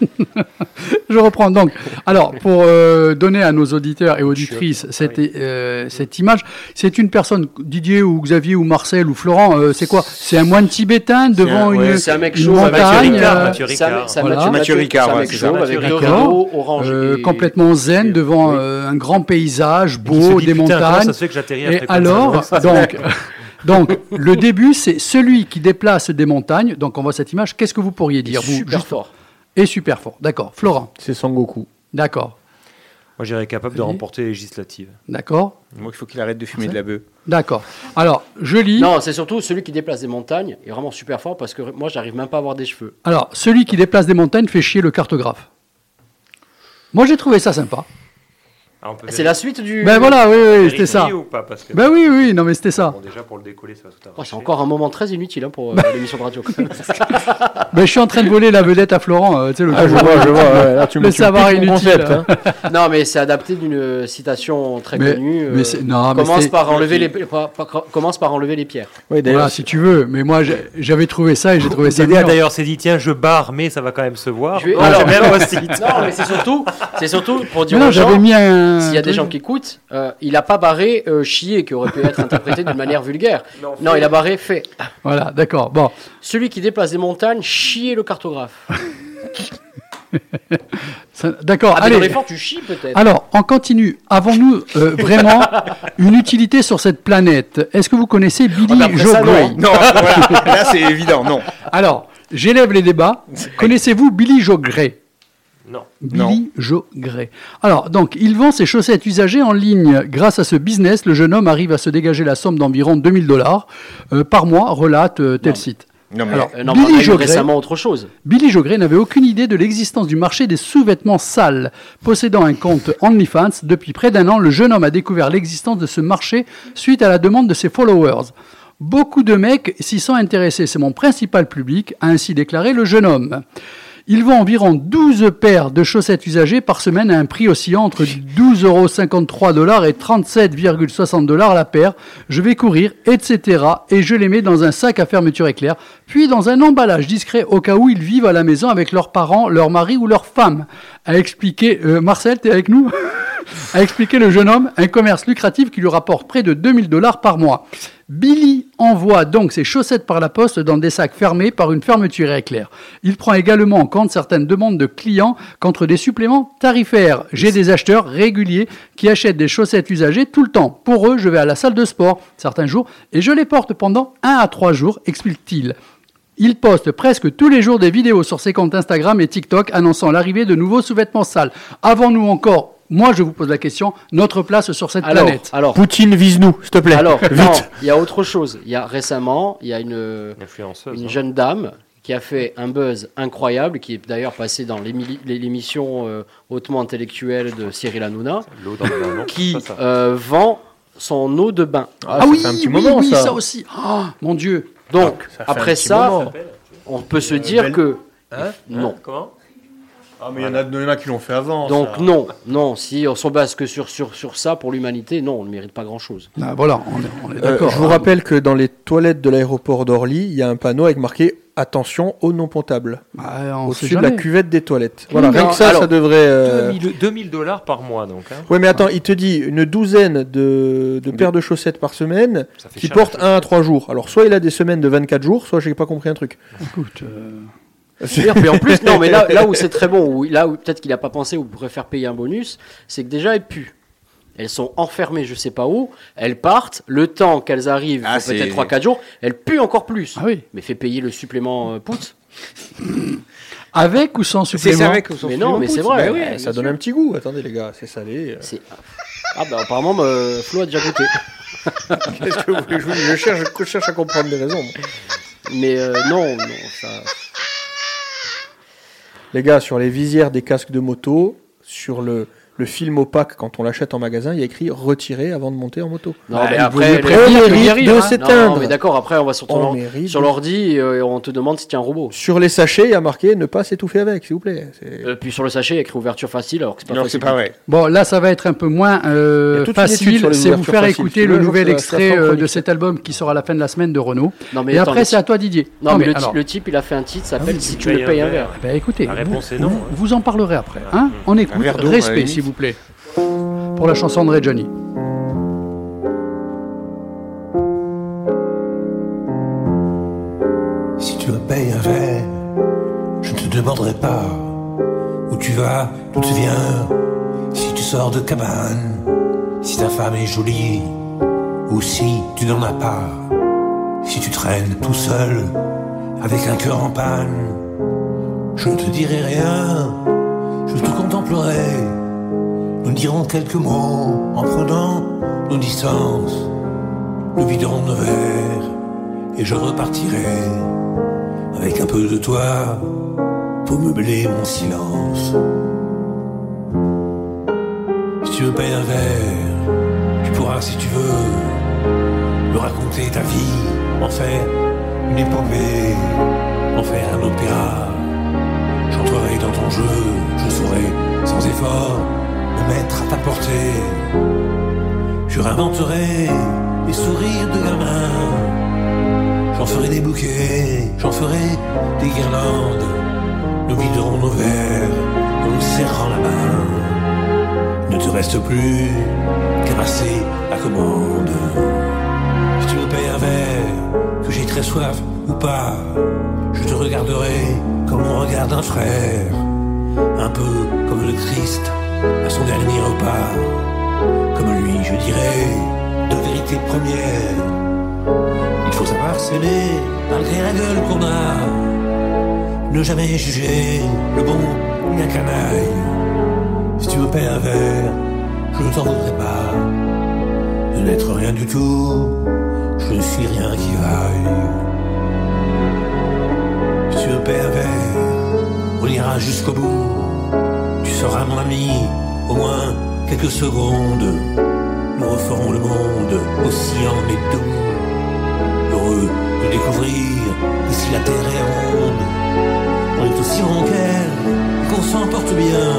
Je reprends donc. Alors, pour euh, donner à nos auditeurs et auditrices cette, euh, cette image, c'est une personne, Didier ou Xavier ou Marcel ou Florent, euh, c'est quoi? C'est un moine tibétain devant un- une, ouais, c'est un mec une chaud, Mathieu montagne, Ricard, euh, Mathieu C'est un- Ricard. Mathieu- euh, et- complètement zen devant et- euh, un grand paysage beau, dit, des montagnes. Ça se fait que j'atterris Et après alors, donc, donc, le début, c'est celui qui déplace des montagnes. Donc, on voit cette image. Qu'est-ce que vous pourriez dire, vous super juste- fort. Et super fort. D'accord. Florent. C'est Sangoku. D'accord. Moi, j'irais capable de remporter les législatives. D'accord. Moi, il faut qu'il arrête de fumer de la bœuf. D'accord. Alors, je lis. Non, c'est surtout celui qui déplace des montagnes est vraiment super fort parce que moi, j'arrive même pas à avoir des cheveux. Alors, celui qui déplace des montagnes fait chier le cartographe. Moi, j'ai trouvé ça sympa. Ah, C'est la suite du. Ben voilà, oui, oui, c'était ça. ou pas parce que... Ben oui, oui, non, mais c'était ça. Bon, déjà, pour le décoller, ça va tout Oh, c'est encore un moment très inutile hein, pour euh, l'émission de radio. même. Ben, je suis en train de voler la vedette à Florent. euh, tu sais, le Ah, je vois, je vois. ouais, là, tu Le me savoir inutile. concept, hein. non, mais c'est adapté d'une euh, citation très Mais- connue. euh, mais c'est- non, commence c'est- par enlever les commence par enlever les pierres. Oui, d'ailleurs, Voilà, si tu veux. Mais moi, j'avais trouvé ça et j'ai trouvé ça d'ailleurs, s'est dit tiens, je barre, mais ça va quand même se voir. Alors- le post-it. Non, mais c'est surtout, c'est surtout pour dire non, j'avais mis un. S'il y a des gens qui écoutent, euh, il a pas barré euh, chier qui aurait pu être interprété d'une manière vulgaire. Non, il a barré fait. Voilà, d'accord. Bon, Celui qui déplace des montagnes, chier le cartographe. d'accord. Ah, allez. l'effort, tu chies peut-être. Alors, on continue. Avons-nous euh, vraiment une utilité sur cette planète? Est-ce que vous connaissez Billy Ah, bah, après Joe ça, Gray. Non, voilà. là, c'est évident, non. Alors, j'élève les débats. Connaissez-vous Billy Joe Gray Non. Billy Joe Gray. Alors, donc, il vend ses chaussettes usagées en ligne. Grâce à ce business, le jeune homme arrive à se dégager la somme d'environ 2000 dollars euh, par mois, relate euh, tel Non. site. Non, mais Alors, Euh, non, Billy récemment autre chose. Billy Joe Gray n'avait aucune idée de l'existence du marché des sous-vêtements sales. Possédant un compte OnlyFans, depuis près d'un an, le jeune homme a découvert l'existence de ce marché suite à la demande de ses followers. Beaucoup de mecs s'y sont intéressés, c'est mon principal public, a ainsi déclaré le jeune homme. Il vend environ 12 paires de chaussettes usagées par semaine à un prix oscillant entre 12,53 dollars et 37,60 dollars la paire. Je vais courir, etc. Et je les mets dans un sac à fermeture éclair, puis dans un emballage discret au cas où ils vivent à la maison avec leurs parents, leur mari ou leur femme. A expliqué, euh, Marcel, t'es avec nous? A expliqué le jeune homme, un commerce lucratif qui lui rapporte près de 2000 dollars par mois. Billy envoie donc ses chaussettes par la poste dans des sacs fermés par une fermeture éclair. Il prend également en compte certaines demandes de clients contre des suppléments tarifaires. J'ai des acheteurs réguliers qui achètent des chaussettes usagées tout le temps. Pour eux, je vais à la salle de sport certains jours et je les porte pendant un à trois jours, explique-t-il. Il poste presque tous les jours des vidéos sur ses comptes Instagram et TikTok annonçant l'arrivée de nouveaux sous-vêtements sales. Avons-nous encore, moi je vous pose la question, notre place sur cette Alors, planète alors, Poutine, vise-nous, s'il te plaît. alors, Vite. non, il y a autre chose. Il y a récemment, il y a une, Une influenceuse. une hein. jeune dame qui a fait un buzz incroyable, qui est d'ailleurs passée dans l'émi- l'émission euh, hautement intellectuelle de Cyril Hanouna, dans qui ça. euh, vend son eau de bain. Ah, ça fait un petit oui, moment, oui, ça. aussi. Oh, mon Dieu. Donc, ça après ça, moment. on peut se dire belle- que Hein non. Comment Ah, mais il y, en a- il y en a qui l'ont fait avant. Donc ça. non, non, si on se base que sur, sur, sur ça pour l'humanité, non, on ne mérite pas grand-chose. Ah, voilà, on est, on est Euh, d'accord. je vous rappelle que dans les toilettes de l'aéroport d'Orly, il y a un panneau avec marqué Attention eau non potable Ah, sait au-dessus de la cuvette des toilettes. Voilà, Oui, rien que ça, alors, ça devrait. euh, 2000 2000 dollars par mois, donc. hein. Ouais, mais attends, il te dit une douzaine de, de paires de chaussettes par semaine qui cher, portent la 1 à 3 jours. Alors, soit il a des semaines de 24 jours, soit j'ai pas compris un truc. Écoute, euh, D'ailleurs, mais en plus, non, mais là, là où c'est très bon, où, là où peut-être qu'il n'a pas pensé ou pourrait faire payer un bonus, c'est que déjà elles puent. Elles sont enfermées, je sais pas où, elles partent, le temps qu'elles arrivent, Ah, peut-être c'est- 3-4 jours, elles puent encore plus. Ah oui. Mais fait payer le supplément euh, poutre. avec ou sans C'est supplément ça avec Mais non, mais c'est vrai. Bah ouais, ça donne sûr. un petit goût. Attendez, les gars, c'est salé. C'est- Ah bah apparemment, bah, Flo a déjà goûté. Qu'est-ce que vous voulez que je, vous dise? Je, cherche, je cherche à comprendre les raisons. moi. Mais euh, non, non, ça... Les gars, sur les visières des casques de moto, sur le, le film opaque, quand on l'achète en magasin, il y a écrit retirer avant de monter en moto. Non, Bah, mais il vaut après, les- mérite de hein. Non, s'éteindre. mais d'accord, après on va sur, ton On or- sur l'ordi et euh, on te demande si tu un robot. Sur les sachets, il y a marqué ne pas s'étouffer avec, s'il vous plaît. C'est- Euh, puis sur le sachet, il y a écrit ouverture facile alors que c'est pas Non, facile. c'est pas vrai. Bon, là, ça va être un peu moins euh, facile. C'est vous faire écouter le nouvel extrait euh, de cet album qui sera à la fin de la semaine de Renault. Non, mais Et attends, après, le c'est à toi, Didier. Non, mais le, le type, il a fait un titre, ça s'appelle oui, Si tu me payes un verre. ben, écoutez, La vous, réponse est non, vous- vous en parlerez après. Hein on écoute. Respect, limite. s'il Pour la chanson de Johnny. Si tu me payes un verre, je ne te demanderai pas où tu vas, d'où tu viens, si tu sors de cabane, si ta femme est jolie, ou si tu n'en as pas, si tu traînes tout seul, avec un cœur en panne. Je ne te dirai rien, je te contemplerai. Nous dirons quelques mots en prenant nos distances. Nous viderons nos verres et je repartirai avec un peu de toi pour meubler mon silence. Si tu me payes un verre, tu pourras, si tu veux, me raconter ta vie, en faire une épopée, en faire un opéra. J'entrerai dans ton jeu, je saurai, sans effort, me mettre à ta portée. Je réinventerai des sourires de gamin. J'en ferai des bouquets, j'en ferai des guirlandes. Nous viderons nos verres en nous serrant la main. Ne te reste plus qu'à passer la commande. Si tu me payes un verre, que j'ai très soif ou pas, je te regarderai comme on regarde un frère. Un peu comme le Christ à son dernier repas. Comme lui, je dirais, de vérité première. Il faut savoir s'aimer malgré la gueule qu'on a. Ne jamais juger le bon ni la canaille. Si tu me paies un verre, je ne t'en voudrais pas. De n'être rien du tout, je ne suis rien qui vaille. Si tu me paies un verre, on ira jusqu'au bout. Tu seras mon ami, au moins quelques secondes. Nous referons le monde oscillant mais debout. Heureux de découvrir que si la terre est ronde, on est aussi rond qu'elle, et qu'on s'en porte bien.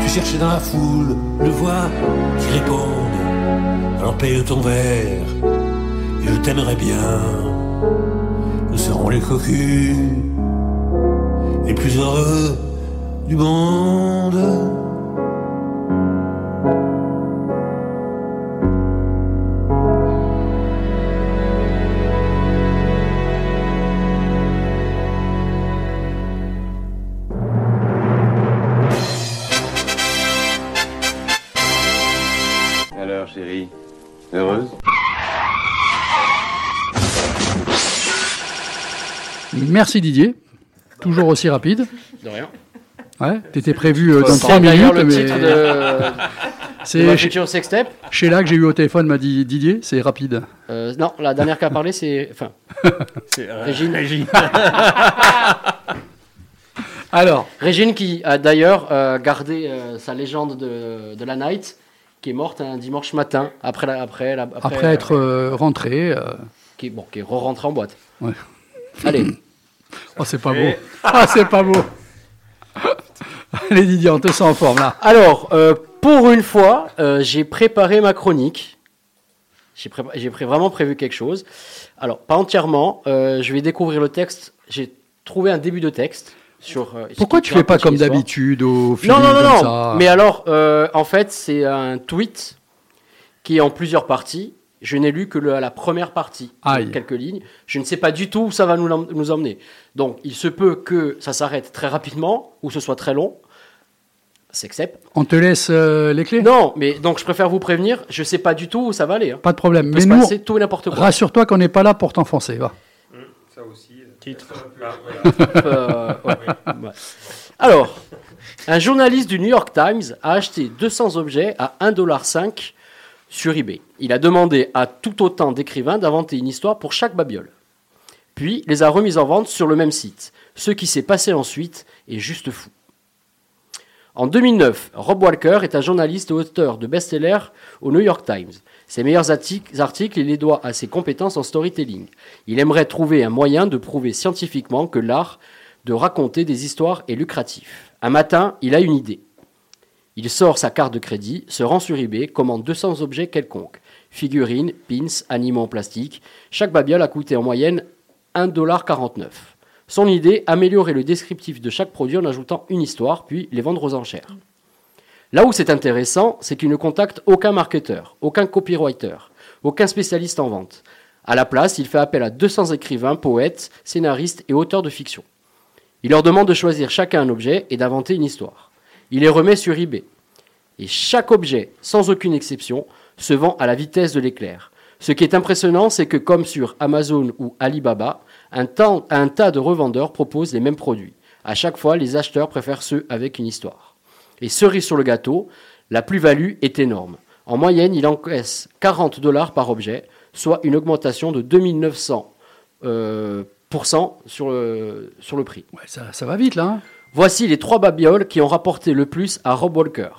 Tu cherchais dans la foule une voix qui réponde. Alors paye ton verre, et je t'aimerai bien. Nous serons les cocus, les plus heureux du monde. Alors, chérie, heureuse? Merci Didier. Toujours aussi rapide. Ouais, t'étais prévu euh, dans C'est 3 d'ailleurs minutes, le mais titre de, de ma c'est chez, future sextape. chez là que j'ai eu au téléphone m'a dit Didier, c'est rapide. Euh, non, la dernière qui a parlé, c'est. Enfin, Régine. Régine. Alors, qui a d'ailleurs euh, gardé euh, sa légende de, de la night, qui est morte un dimanche matin, après, la- après, la- après, après être euh, rentré, euh, qui, est- bon, qui est re-rentré en boîte. Ouais. Allez. oh c'est pas beau. Ah c'est pas beau. Allez Didier, on te sent en forme là. Alors, euh, pour une fois, euh, j'ai préparé ma chronique. J'ai pré- vraiment prévu quelque chose. Alors, pas entièrement. euh, je vais découvrir le texte. J'ai trouvé un début de texte. Sur, Pourquoi tu fais pas comme d'habitude au Non, feeling non, non, comme non. ça Mais alors, en fait, c'est un tweet qui est en plusieurs parties. Je n'ai lu que le- la première partie, Aïe. quelques lignes. Je ne sais pas du tout où ça va nous, nous emmener. Donc, il se peut que ça s'arrête très rapidement ou ce soit très long. On te laisse euh, les clés? Non, mais donc je préfère vous prévenir. Je sais pas du tout où ça va aller. hein. Pas de problème. Peut Mais se nous, passer tout et n'importe quoi. rassure-toi qu'on n'est pas là pour t'enfoncer. Va. Ça aussi. Titre. Euh, ouais. Ouais. Alors, un journaliste du New York Times a acheté 200 objets à 1,5$ sur eBay. Il a demandé à tout autant d'écrivains d'inventer une histoire pour chaque babiole. Puis les a remises en vente sur le même site. Ce qui s'est passé ensuite est juste fou. En 2009, Rob Walker est un journaliste et auteur de best-sellers au New York Times. Ses meilleurs articles, il les doit à ses compétences en storytelling. Il aimerait trouver un moyen de prouver scientifiquement que l'art de raconter des histoires est lucratif. Un matin, il a une idée. Il sort sa carte de crédit, se rend sur eBay, commande 200 objets quelconques. Figurines, pins, animaux en plastique. Chaque babiole a coûté en moyenne 1,49$. Son idée, améliorer le descriptif de chaque produit en ajoutant une histoire, puis les vendre aux enchères. Là où c'est intéressant, c'est qu'il ne contacte aucun marketeur, aucun copywriter, aucun spécialiste en vente. À la place, il fait appel à 200 écrivains, poètes, scénaristes et auteurs de fiction. Il leur demande de choisir chacun un objet et d'inventer une histoire. Il les remet sur eBay. Et chaque objet, sans aucune exception, se vend à la vitesse de l'éclair. Ce qui est impressionnant, c'est que comme sur Amazon ou Alibaba, un, temps- un tas de revendeurs proposent les mêmes produits. À chaque fois, les acheteurs préfèrent ceux avec une histoire. Et cerise sur le gâteau, la plus-value est énorme. En moyenne, il encaisse 40 dollars par objet, soit une augmentation de 2900 euh, sur le, sur le prix. Ouais, ça, ça va vite là. hein. Voici les trois babioles qui ont rapporté le plus à Rob Walker.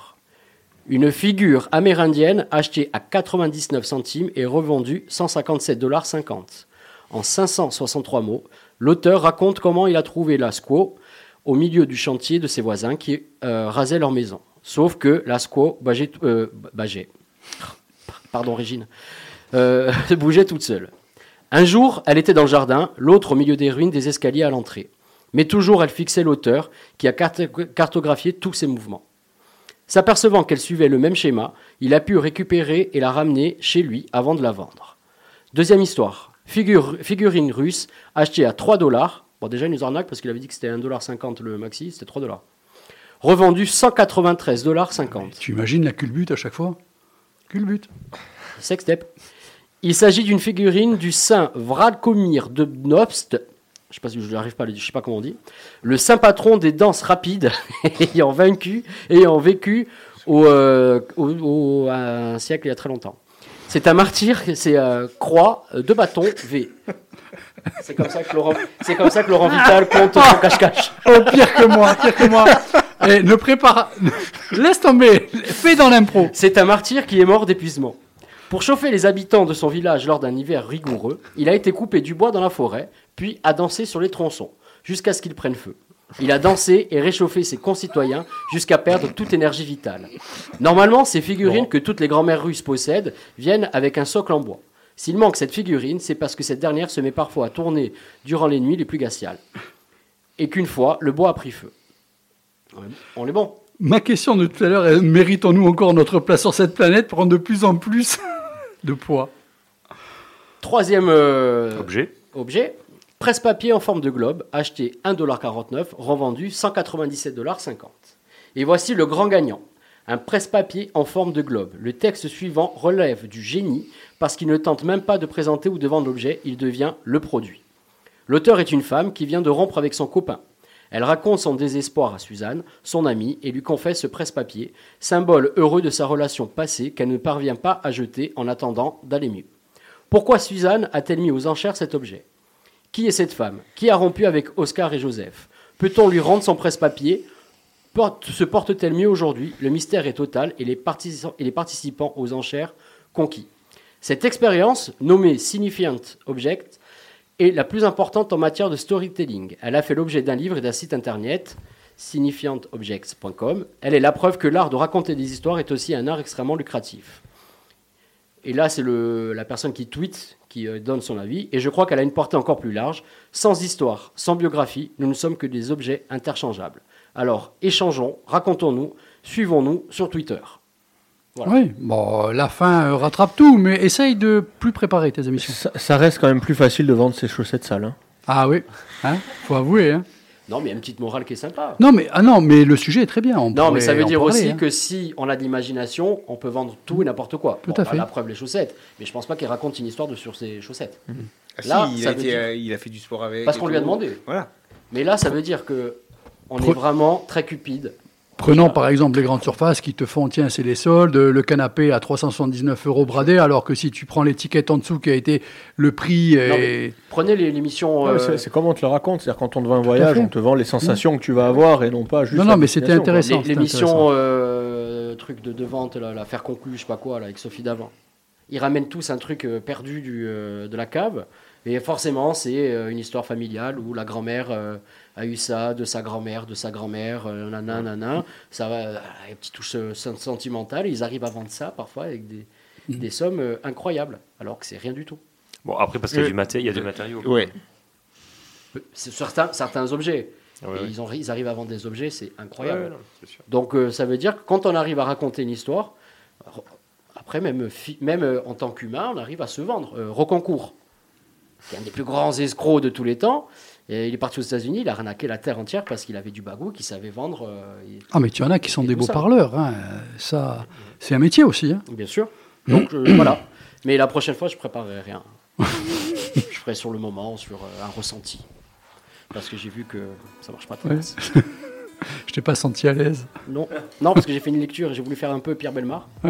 Une figure amérindienne achetée à 99 centimes et revendue 157,50 dollars. En 563 mots, l'auteur raconte comment il a trouvé la squaw au milieu du chantier de ses voisins qui euh, rasaient leur maison. Sauf que la squaw bageait, euh, bageait. pardon Régine, euh, bougeait toute seule. Un jour, elle était dans le jardin, l'autre au milieu des ruines des escaliers à l'entrée. Mais toujours, elle fixait l'auteur qui a cartographié tous ses mouvements. S'apercevant qu'elle suivait le même schéma, il a pu récupérer et la ramener chez lui avant de la vendre. Deuxième histoire. Figure- figurine russe achetée à 3 dollars. Bon, déjà, il nous arnaque parce qu'il avait dit que c'était 1,50$ le maxi, c'était 3 dollars. Revendue 193,50$. dollars. Tu imagines la culbute à chaque fois? Culbute. Sextep. Il s'agit d'une figurine du saint Vradkomir de Nobst. Je sais pas si je n'arrive pas à le dire, je sais pas comment on dit. Le saint patron des danses rapides, ayant vaincu, ayant vécu au, euh, au- au- un siècle il y a très longtemps. C'est un martyr, c'est euh, croix, euh, deux bâtons, V. C'est comme ça que Laurent, c'est comme ça que Laurent Vital compte son cache-cache. Oh, pire que moi, pire que moi. Eh, ne prépare. Laisse tomber. Fais dans l'impro. C'est un martyr qui est mort d'épuisement. Pour chauffer les habitants de son village lors d'un hiver rigoureux, il a été coupé du bois dans la forêt, puis a dansé sur les tronçons, jusqu'à ce qu'il prenne feu. Il a dansé et réchauffé ses concitoyens jusqu'à perdre toute énergie vitale. Normalement, ces figurines que toutes les grand-mères russes possèdent viennent avec un socle en bois. S'il manque cette figurine, c'est parce que cette dernière se met parfois à tourner durant les nuits les plus glaciales. Et qu'une fois, le bois a pris feu. On est bon. Ma question de tout à l'heure est méritons-nous encore notre place sur cette planète pour prendre de plus en plus de poids? Troisième euh, Objet. objet, presse-papier en forme de globe, acheté 1,49$, revendu 197,50$. Et voici le grand gagnant. Un presse-papier en forme de globe. Le texte suivant relève du génie parce qu'il ne tente même pas de présenter ou de vendre l'objet, il devient le produit. L'auteur est une femme qui vient de rompre avec son copain. Elle raconte son désespoir à Suzanne, son amie, et lui confesse ce presse-papier, symbole heureux de sa relation passée qu'elle ne parvient pas à jeter en attendant d'aller mieux. Pourquoi Suzanne a-t-elle mis aux enchères cet objet? Qui est cette femme? Qui a rompu avec Oscar et Joseph? Peut-on lui rendre son presse-papier? Porte- Se porte-t-elle mieux aujourd'hui? Le mystère est total et les, partici- et les participants aux enchères conquis. Cette expérience, nommée Significant Object, est la plus importante en matière de storytelling. Elle a fait l'objet d'un livre et d'un site internet signifiantobjects.com. Elle est la preuve que l'art de raconter des histoires est aussi un art extrêmement lucratif. Et là, c'est la personne qui tweet qui euh, donne son avis. Et je crois qu'elle a une portée encore plus large. Sans histoire, sans biographie, nous ne sommes que des objets interchangeables. Alors, échangeons, racontons-nous, suivons-nous sur Twitter. Voilà. Oui, bon, la fin euh, rattrape tout, mais essaye de plus préparer tes émissions. Ça, ça reste quand même plus facile de vendre ses chaussettes sales. hein. Ah oui, hein, faut avouer. Hein. Non, mais il y a une petite morale qui est sympa. Non, mais, ah non, mais le sujet est très bien. on Non, mais ça veut dire parler, aussi hein. que si on a de l'imagination, on peut vendre tout et n'importe quoi. Tout Bon, à bah, fait. La preuve, les chaussettes. Mais je pense pas qu'il raconte une histoire de, sur ses chaussettes. Ah si, Là, il, ça a veut été, dire- euh, il a fait du sport avec. Parce qu'on lui a demandé. Voilà. Mais là, ça veut dire que on est vraiment très cupide. Prenons par exemple les grandes surfaces qui te font, tiens, c'est les soldes, le canapé à 379 euros bradé, alors que si tu prends l'étiquette en dessous qui a été le prix et... Prenez les- l'émission. Euh, c'est- comment on te le raconte. C'est-à-dire quand on te vend un voyage, on te vend les sensations que tu vas avoir et non pas juste. Non, non, la mais c'était intéressant. l'émission euh, truc de, de vente, là, l'affaire conclue, je sais pas quoi, là, avec Sophie Davant. Ils ramènent tous un truc euh, perdu du, euh, de la cave. Et forcément, c'est une histoire familiale où la grand-mère euh, a eu ça de sa grand-mère, de sa grand-mère, euh, nanana, nanana. Ça va, euh, une petite touche euh, sen- sentimentale. Ils arrivent à vendre ça parfois avec des, Mm. des sommes euh, incroyables, alors que c'est rien du tout. Bon, après, parce qu'il y a Euh, du, maté- il y a du matériau. C'est certains, certains objets. Ouais, Et ouais. Ils, ont, ils arrivent à vendre des objets, c'est incroyable. Ouais, non, c'est sûr. Donc euh, ça veut dire que quand on arrive à raconter une histoire, après même, même euh, en tant qu'humain, on arrive à se vendre. Euh, Rocancourt, qui est un des plus grands escrocs de tous les temps, et il est parti aux États-Unis, il a arnaqué la terre entière parce qu'il avait du bagou, qu'il savait vendre. euh, Ah, mais tu en as qui sont des beaux ça. parleurs. hein. Ça, c'est un métier aussi. hein. Bien sûr. Donc euh, voilà. Mais la prochaine fois, je préparerai rien. je ferai sur le moment, sur euh, un ressenti. Parce que j'ai vu que ça marche pas très Ouais. bien. Je t'ai pas senti à l'aise. Non, non, parce que j'ai fait une lecture et j'ai voulu faire un peu Pierre Belmar.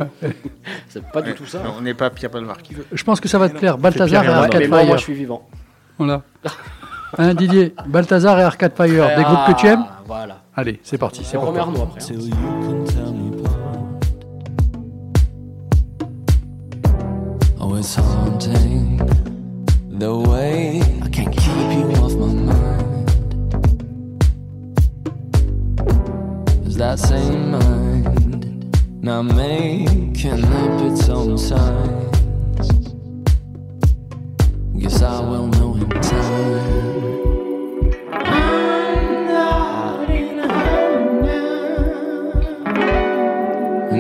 C'est pas du tout ça. Non, on n'est pas Pierre Palmar qui veut. Je pense que ça va te plaire. Balthazar et Ouais, Arcade mais moi, je suis vivant. Voilà. Hein, Didier Balthazar et Arcade Fire, des groupes que tu aimes Ah, Voilà. Allez, c'est parti. C'est Romain. Arnaud après. hein. till you can tell me apart. Oh, it's haunting the way I can't keep you off my mind. Is that same mind now making up its own signs? Guess I will know in time.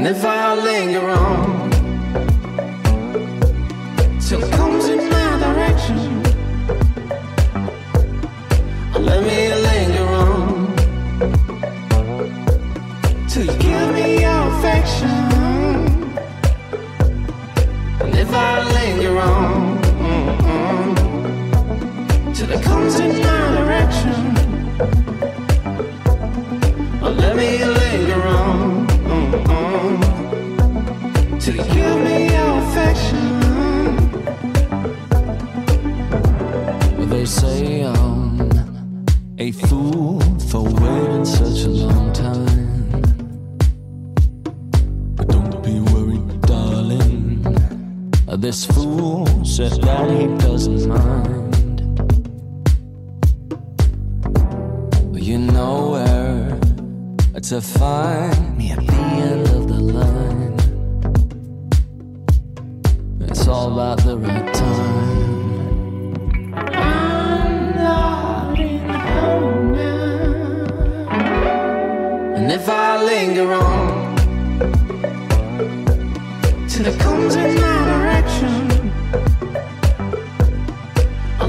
And if I linger on till it comes in my direction, let me linger on till you give me your affection. And if I linger on mm-mm, till it comes in my direction, let me linger on you give me your affection. They say I'm a fool for waiting such a long time. But don't be worried, darling. This fool said that he doesn't mind. You know where to find me at the end of the line. It's all about the right time. And if I linger on till it comes in my direction,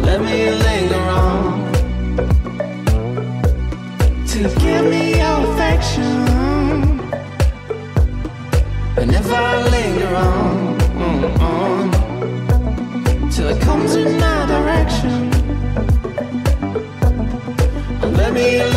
let me linger on till you give me your affection. And if I linger on till it comes in my direction. Let me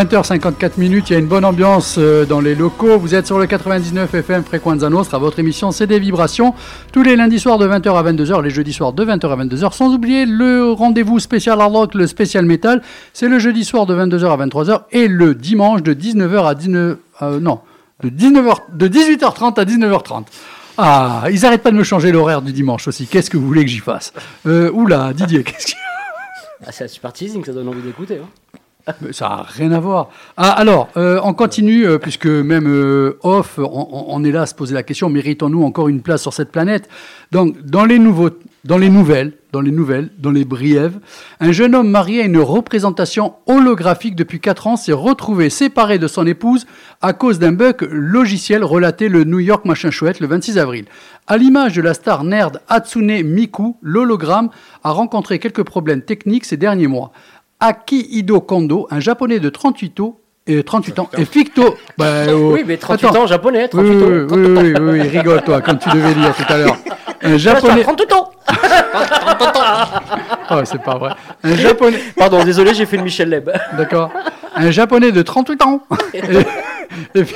20h54 minutes, il y a une bonne ambiance euh, dans les locaux. Vous êtes sur le 99 FM Fréquenza Nostra. Votre émission, c'est des vibrations. Tous les lundis soirs de 20h à 22h, les jeudis soirs de 20h à 22h. Sans oublier le rendez-vous spécial hard rock, le spécial metal. C'est le jeudi soir de 22h à 23h et le dimanche de 19h à 19 euh, non, de 19h de 18h30 à 19h30. Ah, ils arrêtent pas de me changer l'horaire du dimanche aussi. Qu'est-ce que vous voulez que j'y fasse? Euh, oula, Didier, qu'est-ce que ah, c'est la super teasing, ça donne envie d'écouter. Hein. Ça n'a rien à voir. Ah, alors, euh, on continue, euh, puisque même euh, off, on est là à se poser la question, méritons-nous encore une place sur cette planète? Donc, dans les, nouveaux, dans les nouvelles, dans les nouvelles, dans les brièves, un jeune homme marié à une représentation holographique depuis 4 ans s'est retrouvé séparé de son épouse à cause d'un bug logiciel relaté le New York Machin Chouette le 26 avril. À l'image de la star nerd Hatsune Miku, l'hologramme a rencontré quelques problèmes techniques ces derniers mois. Akihito Kondo, un japonais de 38 ans, et 38 ans, et Ficto. bah, oh, Oui, mais 38 attends. ans japonais, Oui, 38 oui, ans. oui, oui, oui, oui, oui, rigole toi, comme tu devais dire tout à l'heure. Un japonais. 38 ans Oh, c'est pas vrai. Un japonais. Pardon, désolé, j'ai fait le Michel Leb. D'accord. Un japonais de 38 ans. Et,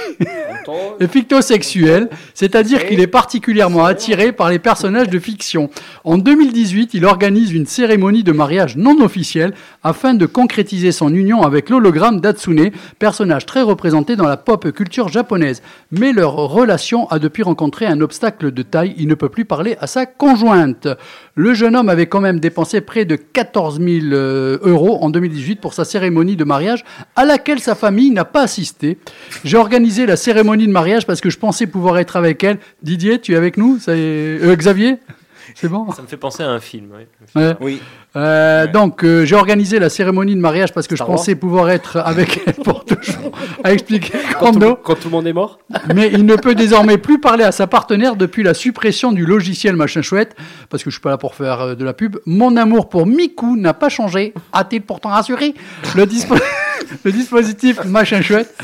c'est-à-dire qu'il est particulièrement attiré par les personnages de fiction. En 2018, il organise une cérémonie de mariage non officielle afin de concrétiser son union avec l'hologramme d'Atsune, personnage très représenté dans la pop culture japonaise. Mais leur relation a depuis rencontré un obstacle de taille, il ne peut plus parler à sa conjointe. Le jeune homme avait quand même dépensé près de 14 000 euh, euros en 2018 pour sa cérémonie de mariage à laquelle sa famille n'a pas assisté. J'ai organisé la cérémonie de mariage parce que je pensais pouvoir être avec elle. Didier, tu es avec nous? Ça est- euh, Xavier? C'est bon? Ça me fait penser à un film. oui. Ouais. Oui. Euh, Donc, euh, j'ai organisé la cérémonie de mariage parce que je pensais pouvoir être avec elle pour toujours, à expliquer Quand tout, Kondo. quand tout le monde est mort Mais il ne peut désormais plus parler à sa partenaire depuis la suppression du logiciel machin chouette, parce que je suis pas là pour faire euh, de la pub. Mon amour pour Miku n'a pas changé, a-t-il pourtant rassuré le, dispo- le dispositif machin chouette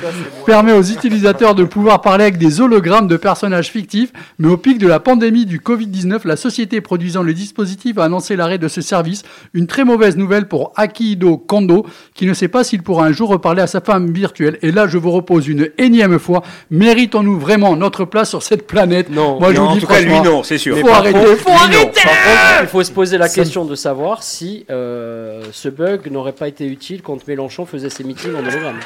permet aux utilisateurs de pouvoir parler avec des hologrammes de personnages fictifs, mais au pic de la pandémie du Covid-19, la société produisant le dispositif a annoncé l'arrêt de ce service. Une très mauvaise nouvelle pour Akihito Kondo, qui ne sait pas s'il pourra un jour reparler à sa femme virtuelle. Et là, je vous repose une énième fois, méritons-nous vraiment notre place sur cette planète? Non. Moi, je Non, vous en dis tout cas, lui, non, c'est sûr. faut Mais arrêter, contre, faut arrêter contre, il faut se poser la question de savoir si euh, ce bug n'aurait pas été utile quand Mélenchon faisait ses meetings en hologramme.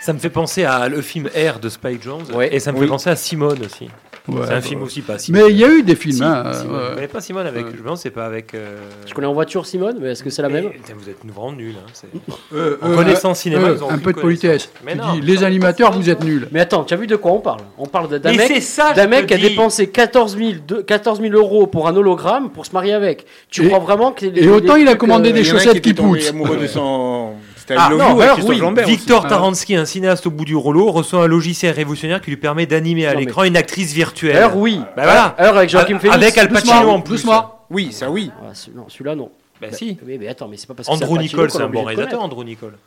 Ça me fait penser à le film R de Spike Jones. Ouais. Et ça me Oui. fait penser à Simone aussi. Ouais, c'est un bah, film aussi, pas Simone. Mais il y a eu des films. Si, hein, Simone. ouais. Vous connaissez pas Simone avec. Je pense c'est pas avec. euh, Je connais en voiture Simone, mais est-ce que c'est la même mais, putain, Vous êtes vraiment nuls. Hein, Euh, En euh, connaissant euh, cinéma, euh, ils ont un peu de politesse. Mais Tu non. dis, les animateurs, vous êtes nuls. Mais attends, tu as vu de quoi on parle? On parle de- d'un Mais mec, c'est ça, d'un mec qui a dépensé 14 000, de- 14 000 euros pour un hologramme pour se marier avec. Tu Et- crois vraiment que les- et autant les il a commandé euh, des chaussettes qui poussent. amoureux de son. Ah, non, oui, Lambert. Victor Ah. Taransky, un cinéaste au bout du rouleau, reçoit un logiciel révolutionnaire qui lui permet d'animer à mais- l'écran une actrice virtuelle. Alors oui. Bah voilà. Alors avec Joachim A- Phoenix. Avec Al Pacino en plus. doucement. Oui, ça oui. Ah, ce- non, celui-là non. Bah si. Oui, mais attends, mais c'est pas parce que c'est Andrew Pacino Nicole, c'est est un bon réalisateur. Andrew Nicole.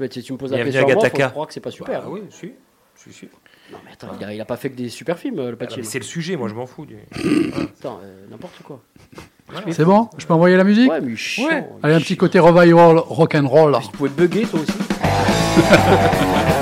Mais tu, tu me poses la question Gattaca. croire que c'est pas super. Bah oui, si. Si, si. Non mais attends, il a, il a pas fait que des super films, euh, le Ah, mais Pacino. C'est le sujet, moi je m'en fous. du- Attends, euh, n'importe quoi. C'est bon Je peux envoyer la musique Ouais, mais chiant. Ouais. Allez, un petit côté revival rock'n'roll. Tu pouvais bugger toi aussi.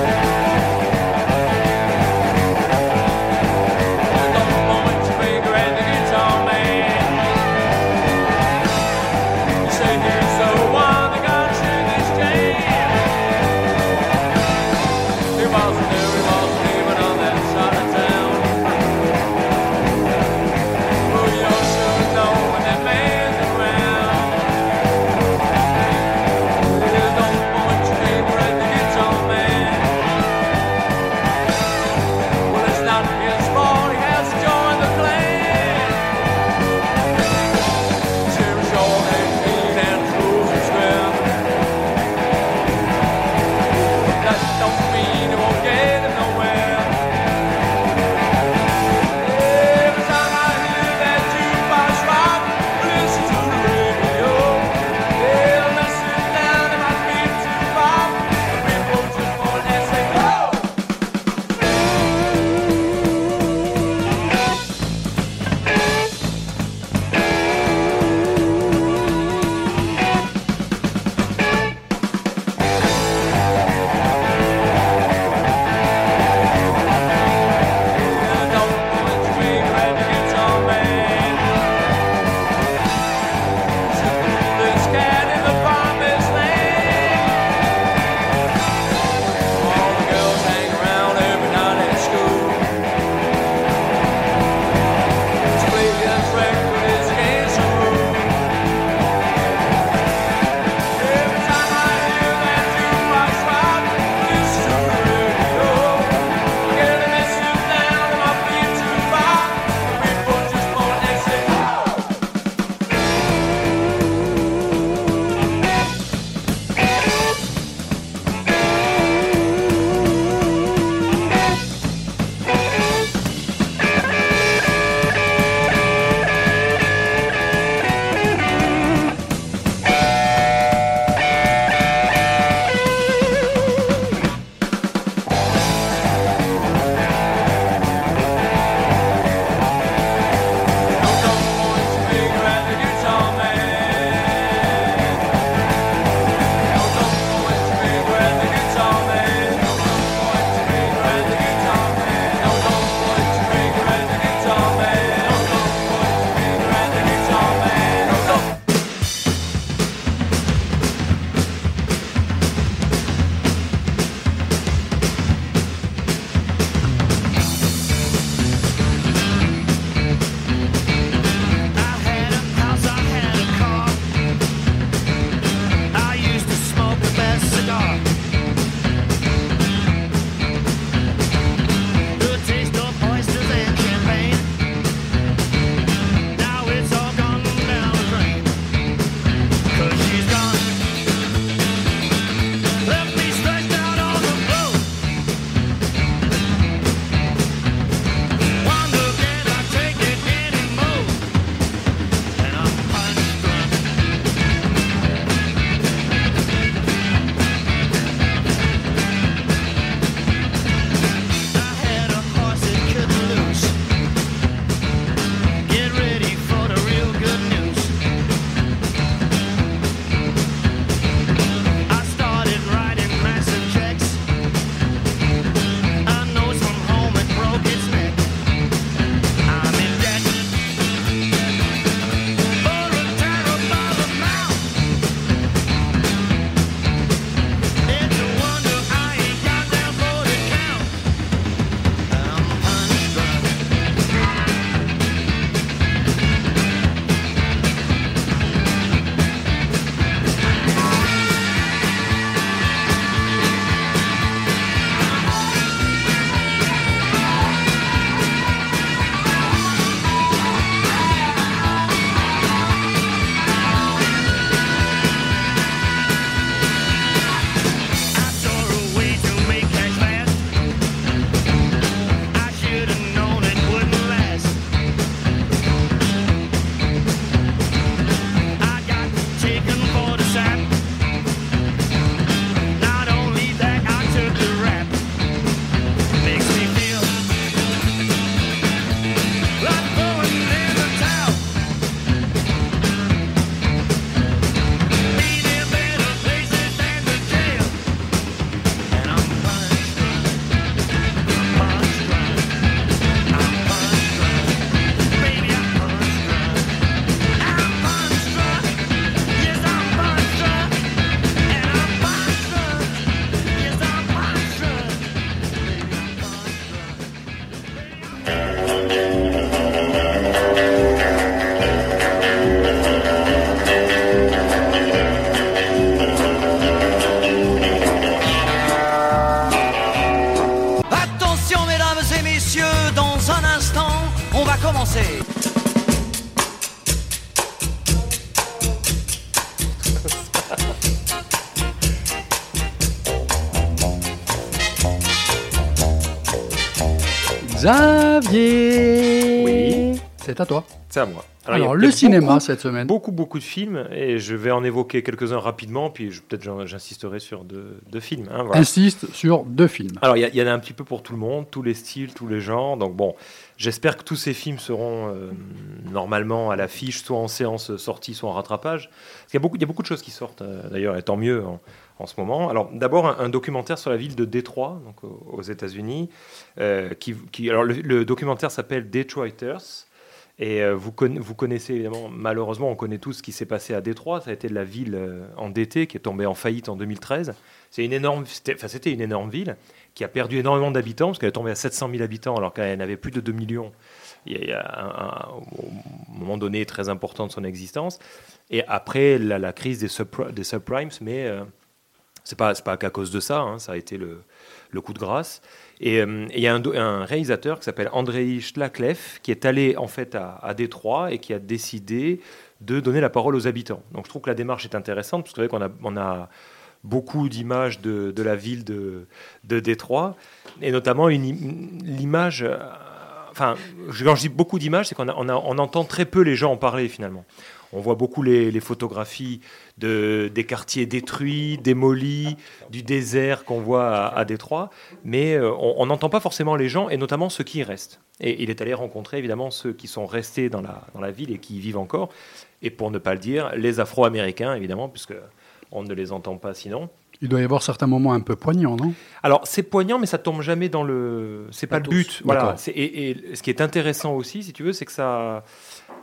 C'est à moi. Alors, il le cinéma beaucoup- cette semaine. Beaucoup, beaucoup de films, et je vais en évoquer quelques-uns rapidement, puis je- peut-être j'insisterai sur deux, deux films. hein, voilà. Insiste sur deux films. Alors, il y, il en a un petit peu pour tout le monde, tous les styles, tous les genres. Donc, bon, j'espère que tous ces films seront euh, normalement à l'affiche, soit en séance sortie, soit en rattrapage. Parce qu'il y a beaucoup, il y a beaucoup de choses qui sortent, euh, d'ailleurs, et tant mieux en, en ce moment. Alors, d'abord, un, un documentaire sur la ville de Détroit, donc aux, aux États-Unis. euh, qui, qui- alors, le, le documentaire s'appelle Detroiters. Et euh, vous, conna- vous connaissez évidemment, malheureusement, on connaît tous ce qui s'est passé à Détroit. Ça a été la ville euh, endettée qui est tombée en faillite en 2013. C'est une c'était, une énorme ville qui a perdu énormément d'habitants parce qu'elle est tombée à 700 000 habitants alors qu'elle n'avait plus de 2 millions. Il y a, un, au moment donné très important de son existence. Et après la, crise des, subpri- des subprimes, mais euh, c'est pas pas qu'à cause de ça. hein, ça a été le coup de grâce. Et euh, et il y a un, réalisateur qui s'appelle Andrei Shlaklev qui est allé en fait à, à Détroit et qui a décidé de donner la parole aux habitants. Donc je trouve que la démarche est intéressante parce que vous qu'on a, on a beaucoup d'images de, la ville de, de Détroit et notamment l'image. euh, Enfin, quand je dis beaucoup d'images, c'est qu'on entend très peu les gens en parler finalement. On voit beaucoup les, photographies de, des quartiers détruits, démolis, du désert qu'on voit à, Détroit, mais euh, on on n'entend pas forcément les gens, et notamment ceux qui y restent. Et il est allé rencontrer évidemment ceux qui sont restés dans la, dans la ville et qui y vivent encore, et pour ne pas le dire, les Afro-Américains évidemment, puisque on ne les entend pas sinon. Il doit y avoir certains moments un peu poignants, non? Alors c'est poignant, mais ça tombe jamais dans le. C'est pas, Pas le but. Voilà. Et, et ce qui est intéressant aussi, si tu veux, c'est que ça,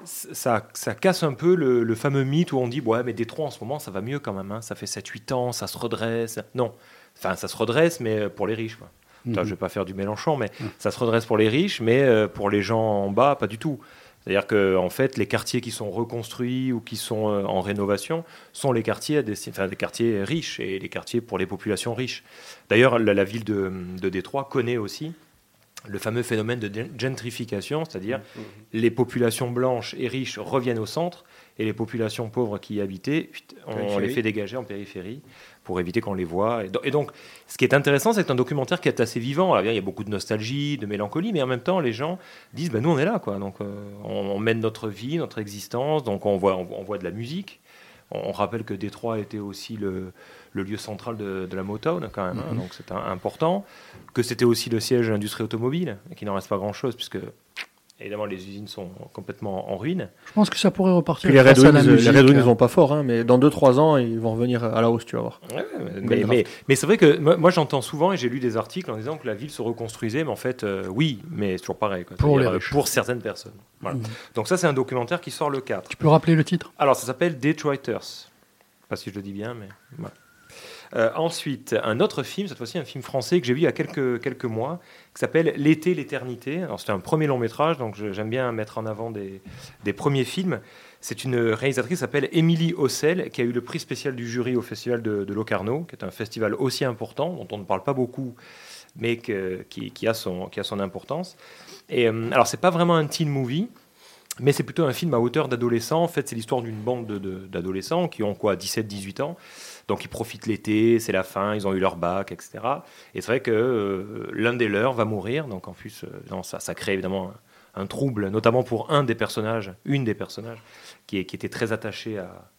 ça, ça casse un peu le, le fameux mythe où on dit ouais, mais Détroit en ce moment ça va mieux quand même. hein. Ça fait 7-8 ans, ça se redresse. Non, enfin ça se redresse, mais pour les riches. Quoi. Putain, Mhm. Je vais pas faire du Mélenchon, mais ça se redresse pour les riches, mais euh, pour les gens en bas, pas du tout. C'est-à-dire que en fait, les quartiers qui sont reconstruits ou qui sont euh, en rénovation sont les quartiers, à desti- enfin, des quartiers riches et les quartiers pour les populations riches. D'ailleurs, la, la ville de, de Détroit connaît aussi le fameux phénomène de gen- gentrification, c'est-à-dire les populations blanches et riches reviennent au centre et les populations pauvres qui y habitaient, on, on les fait dégager en périphérie pour éviter qu'on les voit. Et, do- et donc, ce qui est intéressant, c'est que c'est un documentaire qui est assez vivant. Alors, il y a beaucoup de nostalgie, de mélancolie, mais en même temps, les gens disent, ben, nous, on est là, quoi. Donc, euh, on, on mène notre vie, notre existence. Donc, on voit, on, on voit de la musique. On, on rappelle que Détroit était aussi le, le lieu central de, de la Motown, quand même. hein. Mhm. donc, c'est important. Que c'était aussi le siège de l'industrie automobile, et qu'il n'en reste pas grand-chose, puisque, évidemment, les usines sont complètement en ruine. Je pense que ça pourrait repartir. Puis les Red Wings, hein. vont pas fort, hein, mais dans 2-3 ans, ils vont revenir à la hausse, tu vas voir. Ouais, mais, draft. mais, mais c'est vrai que moi, moi, j'entends souvent et j'ai lu des articles en disant que la ville se reconstruisait, mais en fait, euh, oui, mais c'est toujours pareil. quoi. Pour les euh, riches. pour certaines personnes. Voilà. Mhm. Donc, ça, c'est un documentaire qui sort le 4. Tu peux rappeler le titre? Alors, ça s'appelle Detroiters. Je sais pas si je le dis bien, mais voilà. Euh, ensuite, un autre film, cette fois-ci un film français que j'ai vu il y a quelques, quelques mois, qui s'appelle L'été, l'éternité. Alors, c'était un premier long métrage, donc j'aime bien mettre en avant des, des premiers films. C'est une réalisatrice qui s'appelle Émilie Ossel, qui a eu le prix spécial du jury au festival de, Locarno, qui est un festival aussi important, dont on ne parle pas beaucoup, mais que- qui, a son, qui a son importance. Et euh, alors, c'est pas vraiment un teen movie, mais c'est plutôt un film à hauteur d'adolescents. En fait, c'est l'histoire d'une bande de- de- d'adolescents qui ont quoi 17-18 ans. Donc ils profitent l'été, c'est la fin, ils ont eu leur bac, etc. Et c'est vrai que euh, l'un des leurs va mourir. Donc en plus, euh, non, ça, ça crée évidemment un, trouble, notamment pour un des personnages, une des personnages, qui, qui était très attachée à,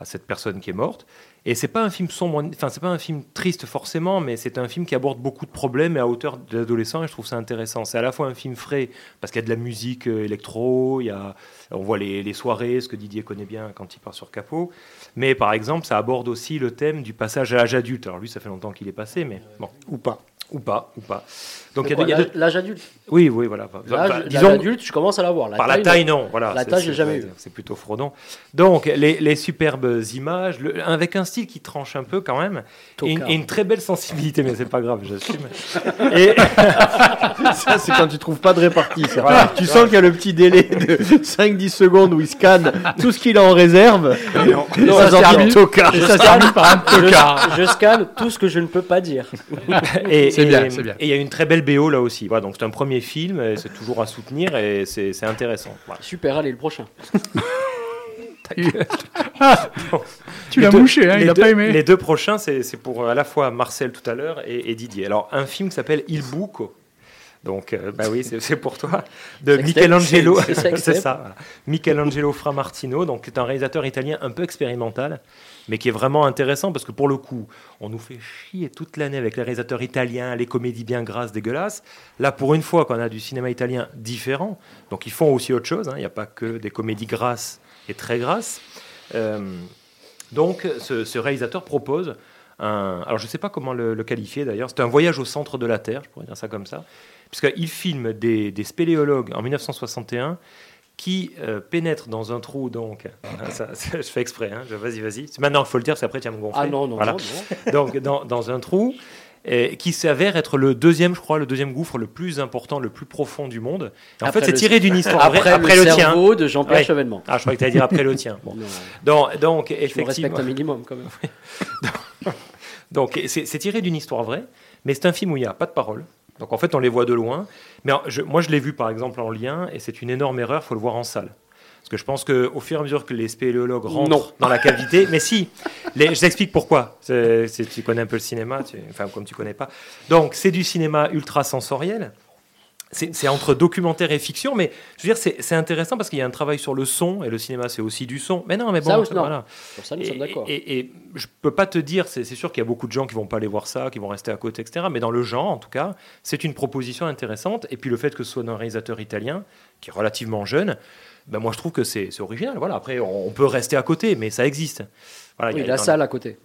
à cette personne qui est morte. Et c'est pas un film sombre, enfin c'est pas un film triste forcément, mais c'est un film qui aborde beaucoup de problèmes et à hauteur de l'adolescent. Et je trouve ça intéressant. C'est à la fois un film frais parce qu'il y a de la musique euh, électro, il y a, on voit les, les soirées, ce que Didier connaît bien quand il part sur Capot. Mais par exemple, ça aborde aussi le thème du passage à l'âge adulte. Alors lui, ça fait longtemps qu'il est passé, mais bon, Ou pas. ou pas, ou pas. Donc, il y a, de- il y a de- l'âge adulte. oui, oui, voilà. L'âge disons- adulte, je commence à l'avoir. par la taille, non. Voilà, La taille, j'ai jamais c'est- eu. C'est plutôt Frodon. Donc, les, les superbes images, le- avec un style qui tranche un peu quand même, et une, Tocard. et une très belle sensibilité, mais c'est pas grave, j'assume. Et Ça, c'est quand tu trouves pas de répartie. Voilà. Tu sens qu'il y a le petit délai de 5-10 secondes où il scanne tout ce qu'il a en réserve. Et Non, ça ça ça scanne- termine par un tocard. Je, je scanne tout ce que je ne peux pas dire. C'est bien, c'est bien. Et il y a une très belle BO là aussi. Voilà, donc c'est un premier film, et c'est toujours à soutenir et c'est c'est intéressant. Voilà. Super, allez, le prochain. Tu Les l'as deux- mouché, hein, les il a deux- pas aimé. Les deux prochains, c'est c'est pour euh, à la fois Marcel tout à l'heure et, et Didier. Alors, un film qui s'appelle Il Buco. Donc, euh, bah oui, c'est pour toi. De Michelangelo. c'est- ça. voilà. Michelangelo Framartino, donc, qui est un réalisateur italien un peu expérimental, mais qui est vraiment intéressant parce que pour le coup, on nous fait chier toute l'année avec les réalisateurs italiens, les comédies bien grasses, dégueulasses. Là, pour une fois qu'on a du cinéma italien différent, donc ils font aussi autre chose. hein. Il n'y a pas que des comédies grasses et très grasses. Euh, donc, ce, ce réalisateur propose un. Alors, je ne sais pas comment le, le qualifier d'ailleurs. C'est un voyage au centre de la Terre, je pourrais dire ça comme ça. Puisqu'il filme des, des spéléologues en 1961 qui euh, pénètrent dans un trou, donc. Ça, ça, je fais exprès, hein, je- vas-y, vas-y. Maintenant, il faut le dire, parce qu'après, tu vas me gonfler. Ah non, non, Voilà. non, non. Donc, dans, dans un trou. et qui s'avère être le deuxième, je crois, le deuxième gouffre le plus important, le plus profond du monde. En Après fait, c'est tiré d'une histoire vraie, après après le le, tien. cerveau de Jean-Pierre Ouais. Chevènement. Ah, je croyais que tu allais dire après le tien. Bon. Donc, donc Je me effectivement. respecte un minimum quand même. Donc c'est c'est tiré d'une histoire vraie, mais c'est un film où il n'y a pas de parole. Donc en fait, on les voit de loin. Mais je- moi, je l'ai vu par exemple en lien, et c'est une énorme erreur, il faut le voir en salle. Parce que je pense qu'au fur et à mesure que les spéléologues rentrent Non. dans la cavité, mais si, les- je t'explique pourquoi. C'est- tu connais un peu le cinéma, tu- enfin comme tu connais pas. Donc c'est du cinéma ultra sensoriel. C'est entre documentaire et fiction, mais je veux dire, c'est intéressant parce qu'il y a un travail sur le son, et le cinéma, c'est aussi du son. Mais non, mais bon, Ça, non. voilà. Pour ça, nous Et- sommes d'accord. Et, et je peux pas te dire, c'est sûr qu'il y a beaucoup de gens qui vont pas aller voir ça, qui vont rester à côté, etc. Mais dans le genre, en tout cas, c'est une proposition intéressante. Et puis le fait que ce soit un réalisateur italien, qui est relativement jeune, ben moi je trouve que c'est original. Voilà. Après, on, on peut rester à côté, mais ça existe. Voilà, il Oui, y a- la salle à côté.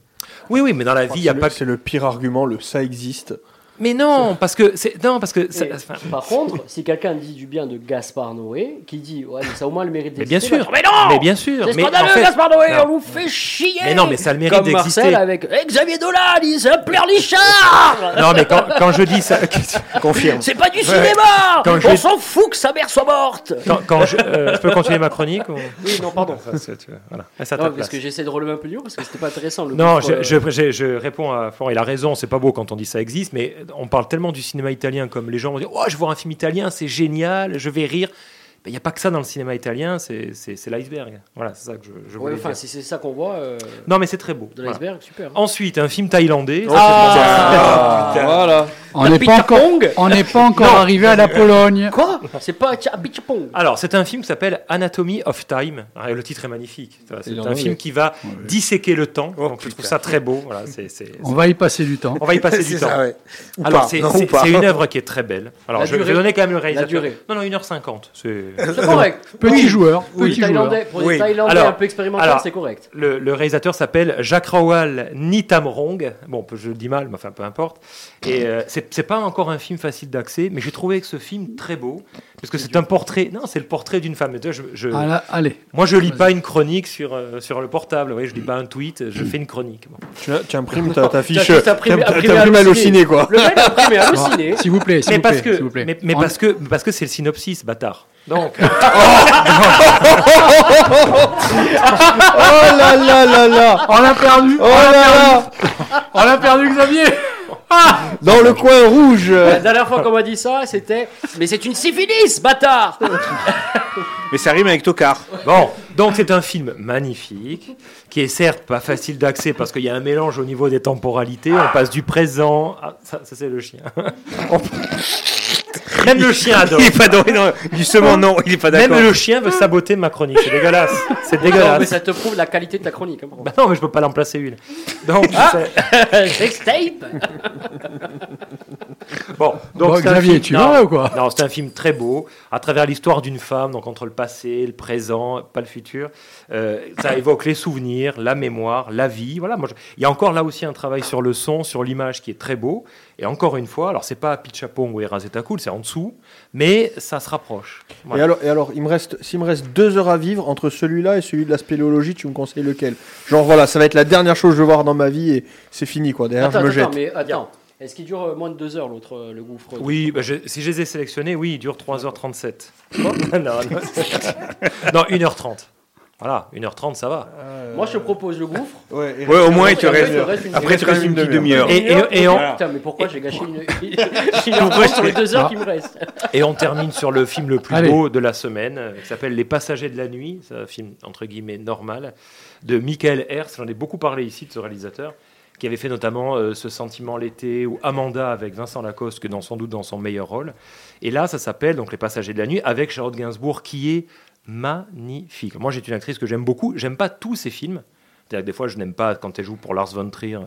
Oui, oui, mais dans la vie, il y a pas. le- C'est le pire argument, le ça existe. Mais non, parce que c'est non, parce que ça- Et enfin, par contre, si quelqu'un dit du bien de Gaspard Noé, qui dit ouais, mais ça a au moins le mérite mais d'exister. bien sûr, bah, Mais non mais bien sûr, C'est mais en scandaleux, fait, Gaspard Noé, non. on vous fait chier Mais non, mais ça a le mérite Comme d'exister. Marcel avec Eh, Xavier Dolan, il s'appelle Richard Non, mais quand, quand je dis ça, Confirme. C'est pas du cinéma Quand je On vais- s'en fout que sa mère soit morte quand, quand je, euh, je peux continuer ma chronique ou... Oui, non, pardon. Ça, c'est- tu vois, voilà. Ah, c'est à ta Non, place. parce que j'essaie de relever un peu du haut, parce que c'était pas intéressant. Le Non, je, euh, je- je- je réponds à Florent, il a raison, c'est pas beau quand on dit ça existe, mais on parle tellement du cinéma italien comme les gens vont dire Oh, je voir un film italien, c'est génial, je vais rire. Il n'y a pas que ça dans le cinéma italien, c'est l'iceberg. Voilà, c'est ça que je, je Ouais, voulais enfin, dire. si c'est ça qu'on voit euh, Non, mais c'est très beau. de Voilà. l'iceberg, super. Ensuite, un film thaïlandais. Ah, Voilà. On n'est pas encore, Pitapong on n'est pas encore arrivé à la Pologne. Quoi? C'est pas Pitchapong Alors, c'est un film qui s'appelle Anatomy of Time. Ah, Le titre est magnifique. C'est un film qui va disséquer le temps. Donc, je trouve ça très beau. Voilà, On va y passer du temps. On va y passer du C'est temps. ça, ouais. Ou Alors, c'est une œuvre qui est très belle. Alors, La je, vais donner quand même le réalisateur. durée. Non, non, 1h50. C'est. C'est correct. Petit joueur, Pour les petit joueur. Thaïlandais, pour les Oui. Thaïlandais Alors- un peu expérimentés, alors- c'est correct. Le, le réalisateur s'appelle Jacques Rawal Nitamrong. Bon, je le dis mal, mais enfin, peu importe. Et euh, c'est pas encore un film facile d'accès, mais j'ai trouvé que ce film très beau. Parce que c'est un portrait. Non, c'est le portrait d'une femme. Je- je- Ah allez. moi, je lis pas une chronique sur, euh, sur le portable. Vous voyez, je lis pas un tweet, je fais une chronique. Bon. Tu, tu imprimes ta, ta fiche. t'imprimes à halluciné, quoi. Le mec a imprimé halluciné. S'il vous plaît, s'il vous plaît, que, s'il vous plaît. mais, parce que c'est le synopsis, bâtard. Donc, Oh là là là là On l'a perdu. Oh là là On l'a perdu, Xavier. Dans le coin rouge La dernière fois qu'on m'a dit ça, c'était Mais c'est une syphilis, bâtard Mais ça rime avec Tocard. Bon, donc c'est un film magnifique, qui est certes pas facile d'accès parce qu'il y a un mélange au niveau des temporalités. On passe du présent. Ah, ça, ça, c'est le chien. On- Même le chien adore. Il est pas dans- non, justement, non, il est pas Même d'accord. le chien veut saboter ma chronique. C'est dégueulasse. C'est Non, mais dégueulasse. ça te prouve la qualité de ta chronique. hein. Bah non, mais je peux pas l'en placer une. Donc, c'est- Sextape bon, donc Bon, Xavier, film- tu non, vas ou quoi? Non, c'est un film très beau, à travers l'histoire d'une femme, donc entre le passé, le présent, pas le futur. Euh, ça évoque les souvenirs, la mémoire, la vie. Voilà, moi, je- il y a encore là aussi un travail sur le son, sur l'image qui est très beau. Et encore une fois, alors c'est pas Pichapong ou Erazeta Cool, c'est en dessous, mais ça se rapproche. Et alors, et alors, il me reste, s'il me reste deux heures à vivre entre celui-là et celui de la spéléologie, tu me conseilles lequel? Genre voilà, ça va être la dernière chose que je vais voir dans ma vie et c'est fini quoi. Derrière, Attends, je me attends, jette. mais attends. Est-ce qu'il dure euh, moins de deux heures, l'autre, euh, le gouffre? Oui, bah, je- si je les ai sélectionnés, oui, il dure 3h37. non, non, non, 1h30. Voilà, 1h30, ça va. Moi, je te propose le gouffre. Ouais, et- Ouais, au moins, il te reste. Après, tu restes une petite demi-heure. demi-heure. Et- et- et on- Putain, mais pourquoi j'ai gâché une, heure sur les deux heures qui me restent Et on termine sur le film le plus Allez. beau de la semaine, euh, qui s'appelle Les Passagers de la Nuit. C'est un film, entre guillemets, normal, de Michael Herz. J'en ai beaucoup parlé ici de ce réalisateur, qui avait fait notamment euh, Ce sentiment l'été ou Amanda avec Vincent Lacoste, que dans, sans doute dans son meilleur rôle. Et là, ça s'appelle donc Les Passagers de la Nuit, avec Charlotte Gainsbourg, qui est magnifique. Moi, j'ai une actrice que j'aime beaucoup. J'aime pas tous ses films. Que des fois, je n'aime pas quand elle joue pour Lars von Trier.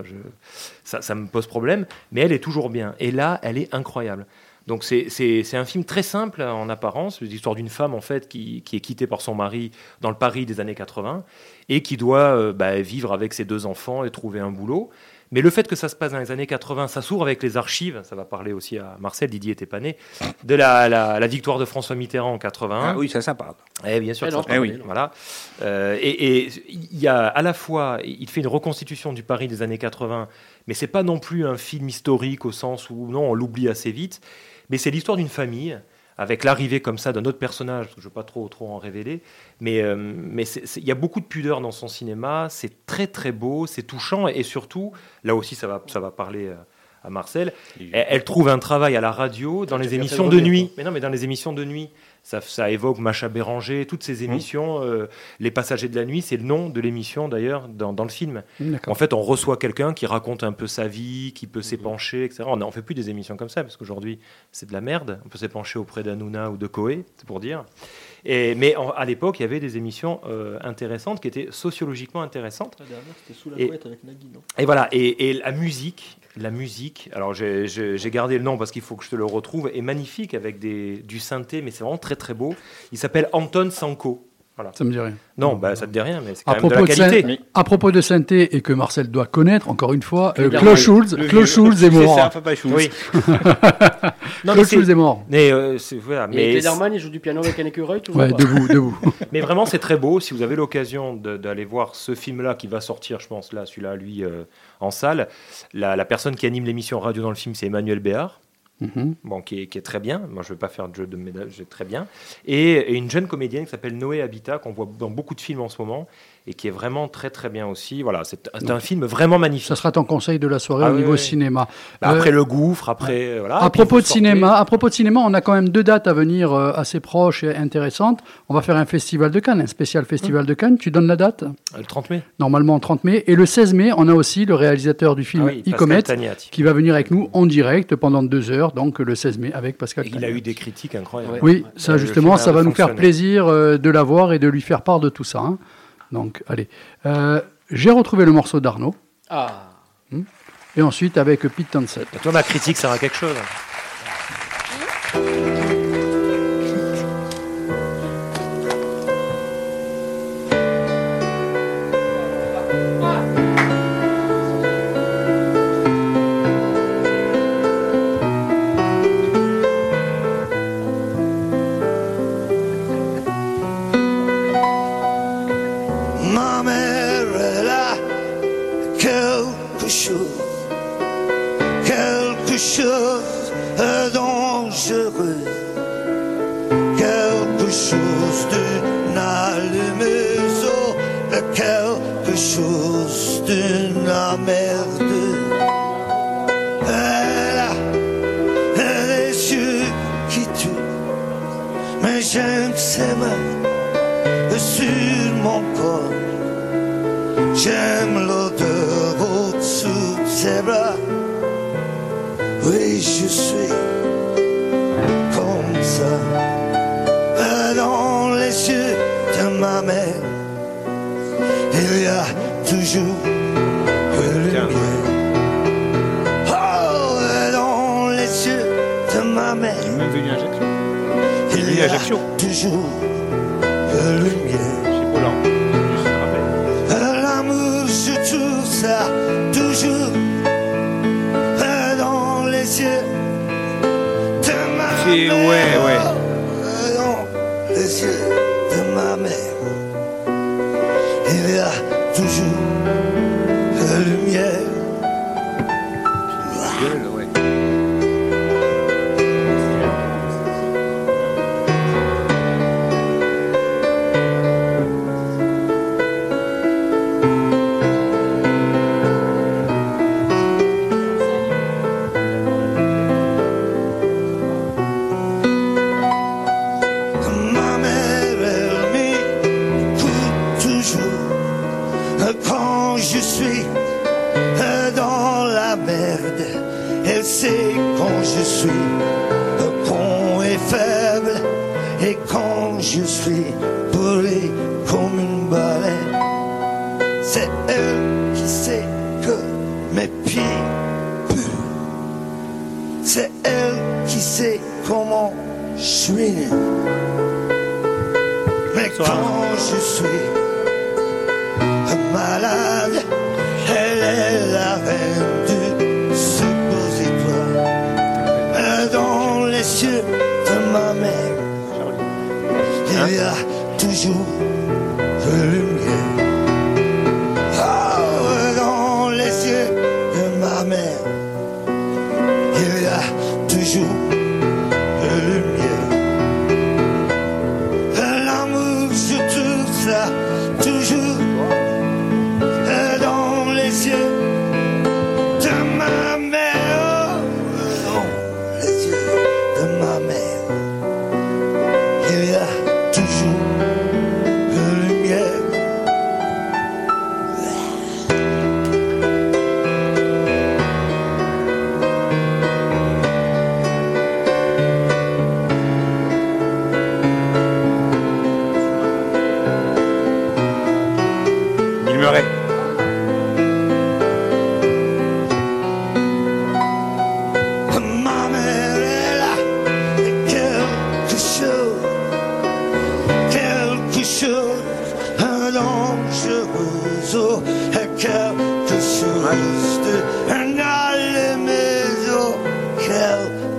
Ça, ça me pose problème. Mais elle est toujours bien. Et là, elle est incroyable. Donc c'est- un film très simple en apparence, l'histoire d'une femme en fait qui, qui est quittée par son mari dans le Paris des années 80 et qui doit euh, bah, vivre avec ses deux enfants et trouver un boulot. Mais le fait que ça se passe dans les années 80, ça s'ouvre avec les archives, ça va parler aussi à Marcel, Didier était pas né, de la, la- la victoire de François Mitterrand en 81. Ah oui, ça, ça parle. Eh bien sûr, Eh ça se oui. voilà. Euh, et et il y a à la fois, il fait une reconstitution du Paris des années 80, mais c'est pas non plus un film historique au sens où non, on l'oublie assez vite. Mais c'est l'histoire d'une famille avec l'arrivée comme ça d'un autre personnage, parce que je ne veux pas trop, trop en révéler, mais euh, mais il y a beaucoup de pudeur dans son cinéma, c'est très très beau, c'est touchant, et surtout, là aussi ça va, ça va parler euh, à Marcel, elle, elle trouve un travail à la radio dans les émissions de nuit. Mais non, mais dans les émissions de nuit, ça, ça évoque Macha Béranger, toutes ces émissions. euh, les Passagers de la nuit, c'est le nom de l'émission d'ailleurs dans, dans le film. D'accord. En fait, on reçoit quelqu'un qui raconte un peu sa vie, qui peut s'épancher, etc. On n'en fait plus des émissions comme ça parce qu'aujourd'hui, c'est de la merde. On peut s'épancher auprès d'Anouna ou de Koé, c'est pour dire. Et, mais en- à l'époque, il y avait des émissions euh, intéressantes qui étaient sociologiquement intéressantes. La dernière, c'était sous la Et- couette avec Nagui, non? Et voilà, et, et la musique, la musique, alors j'ai- gardé le nom parce qu'il faut que je te le retrouve, est magnifique avec du synthé, mais c'est vraiment très très beau. Il s'appelle Anton Sanko. Voilà. Ça me dit rien. Non, bah, ça te dit rien, mais c'est À même de la propos de, qualité. syn- à propos de synthé et que Marcel doit connaître, encore une fois, euh, Claude Schulz, est C'est mort. ça, Papa Schulz. Oui. non, mais Claude c'est- Schulz est mort. mais, euh, c'est- voilà, Et mais, Klederman, il joue du piano avec un écureuil toujours Ouais, debout, debout. mais vraiment, c'est très beau. Si vous avez l'occasion d'aller voir ce film-là qui va sortir, je pense, là, celui-là, lui, euh, en salle, la, la personne qui anime l'émission radio dans le film, c'est Emmanuel Béard. Mhm. bon, qui, est, qui est très bien. Moi, je ne veux pas faire de jeu de médaille, c'est très bien. Et, et une jeune comédienne qui s'appelle Noé Habitat, qu'on voit dans beaucoup de films en ce moment, et qui est vraiment très très bien aussi. Voilà, c'est un film vraiment magnifique. Ça sera ton conseil de la soirée Ah au oui, niveau oui. cinéma. Bah, Euh, après le gouffre, après euh, voilà. à propos de cinéma, à propos de cinéma, on a quand même deux dates à venir euh, assez proches et intéressantes. On va faire un festival de Cannes, un spécial festival Hum. de Cannes. Tu donnes la date? Euh, Le 30 mai. Normalement 30 mai. Et le 16 mai, on a aussi le réalisateur du film Ah oui, Icomet Tagnati. qui va venir avec nous en direct pendant deux heures, donc le 16 mai avec Pascal Et il a eu des critiques incroyables. Oui, Euh, ça justement, ça va nous faire plaisir euh, de l'avoir et de lui faire part de tout ça. hein. Donc, allez. Euh, J'ai retrouvé le morceau d'Arnaud. Ah, Et ensuite avec Pete Townsend. Toi, ma critique sert à quelque chose. Ma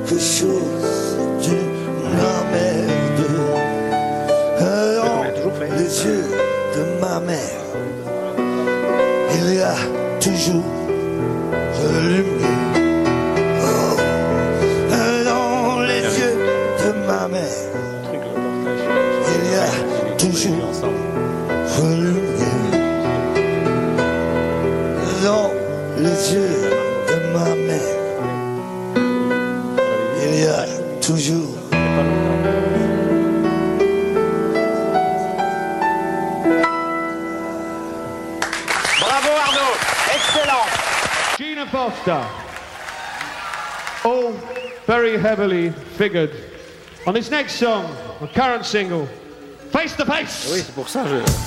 quelque chose d'une emmerde. Dans les yeux de ma mère, il y a toujours une lumière. Doctor. All very heavily figured on his next song, the current single, Face to Face. Oui, c'est pour ça je...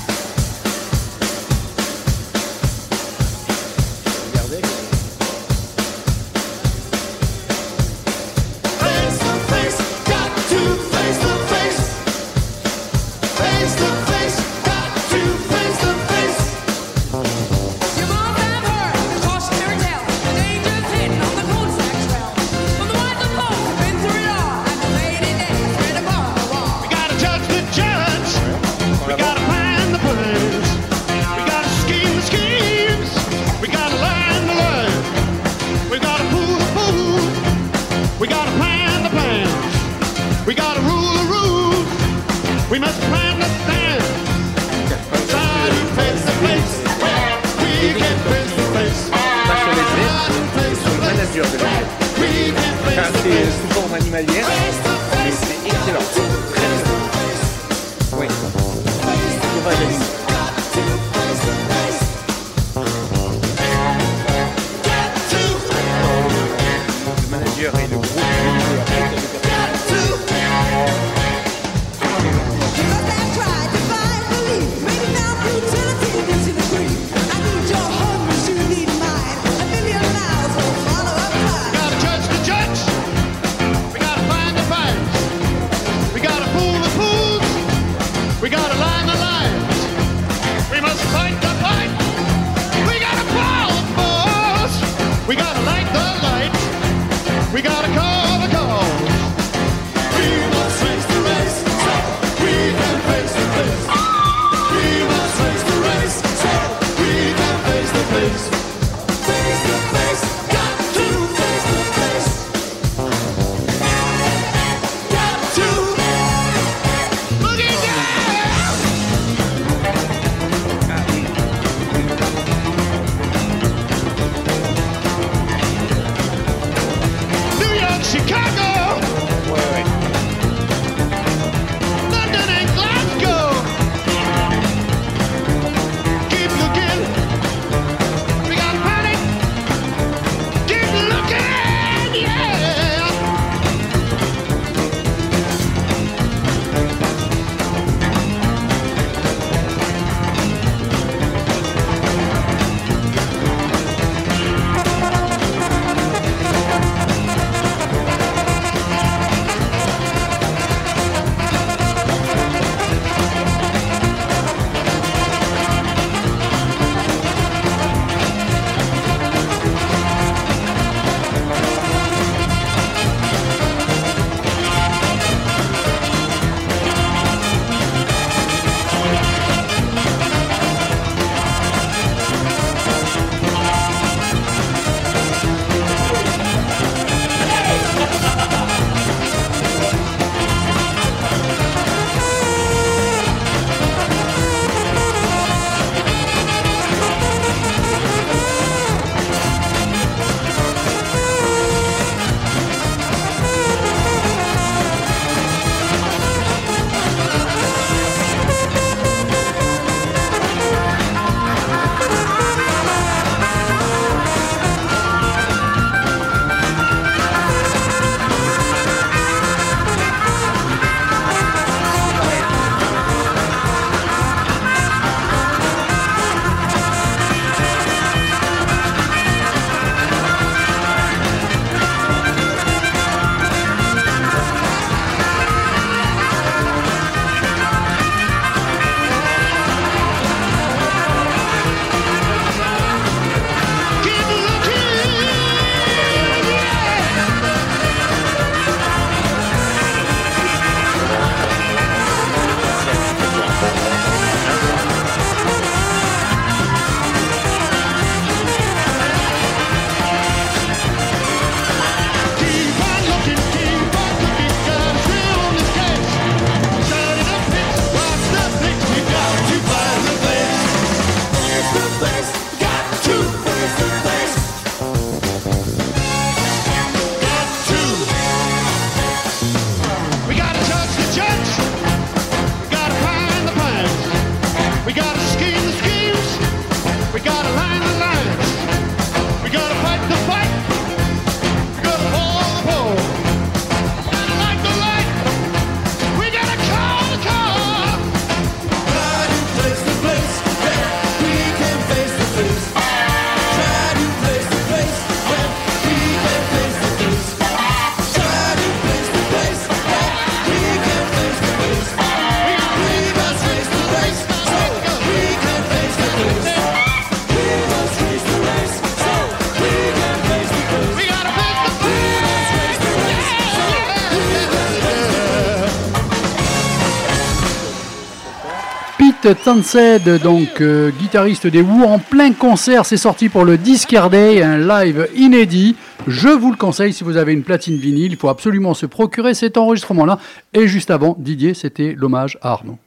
Townsend, donc euh, guitariste des Who, en plein concert. C'est sorti pour le Discard Day, un live inédit. Je vous le conseille si vous avez une platine vinyle. Il faut absolument se procurer cet enregistrement-là. Et juste avant, Didier, c'était l'hommage à Arnaud.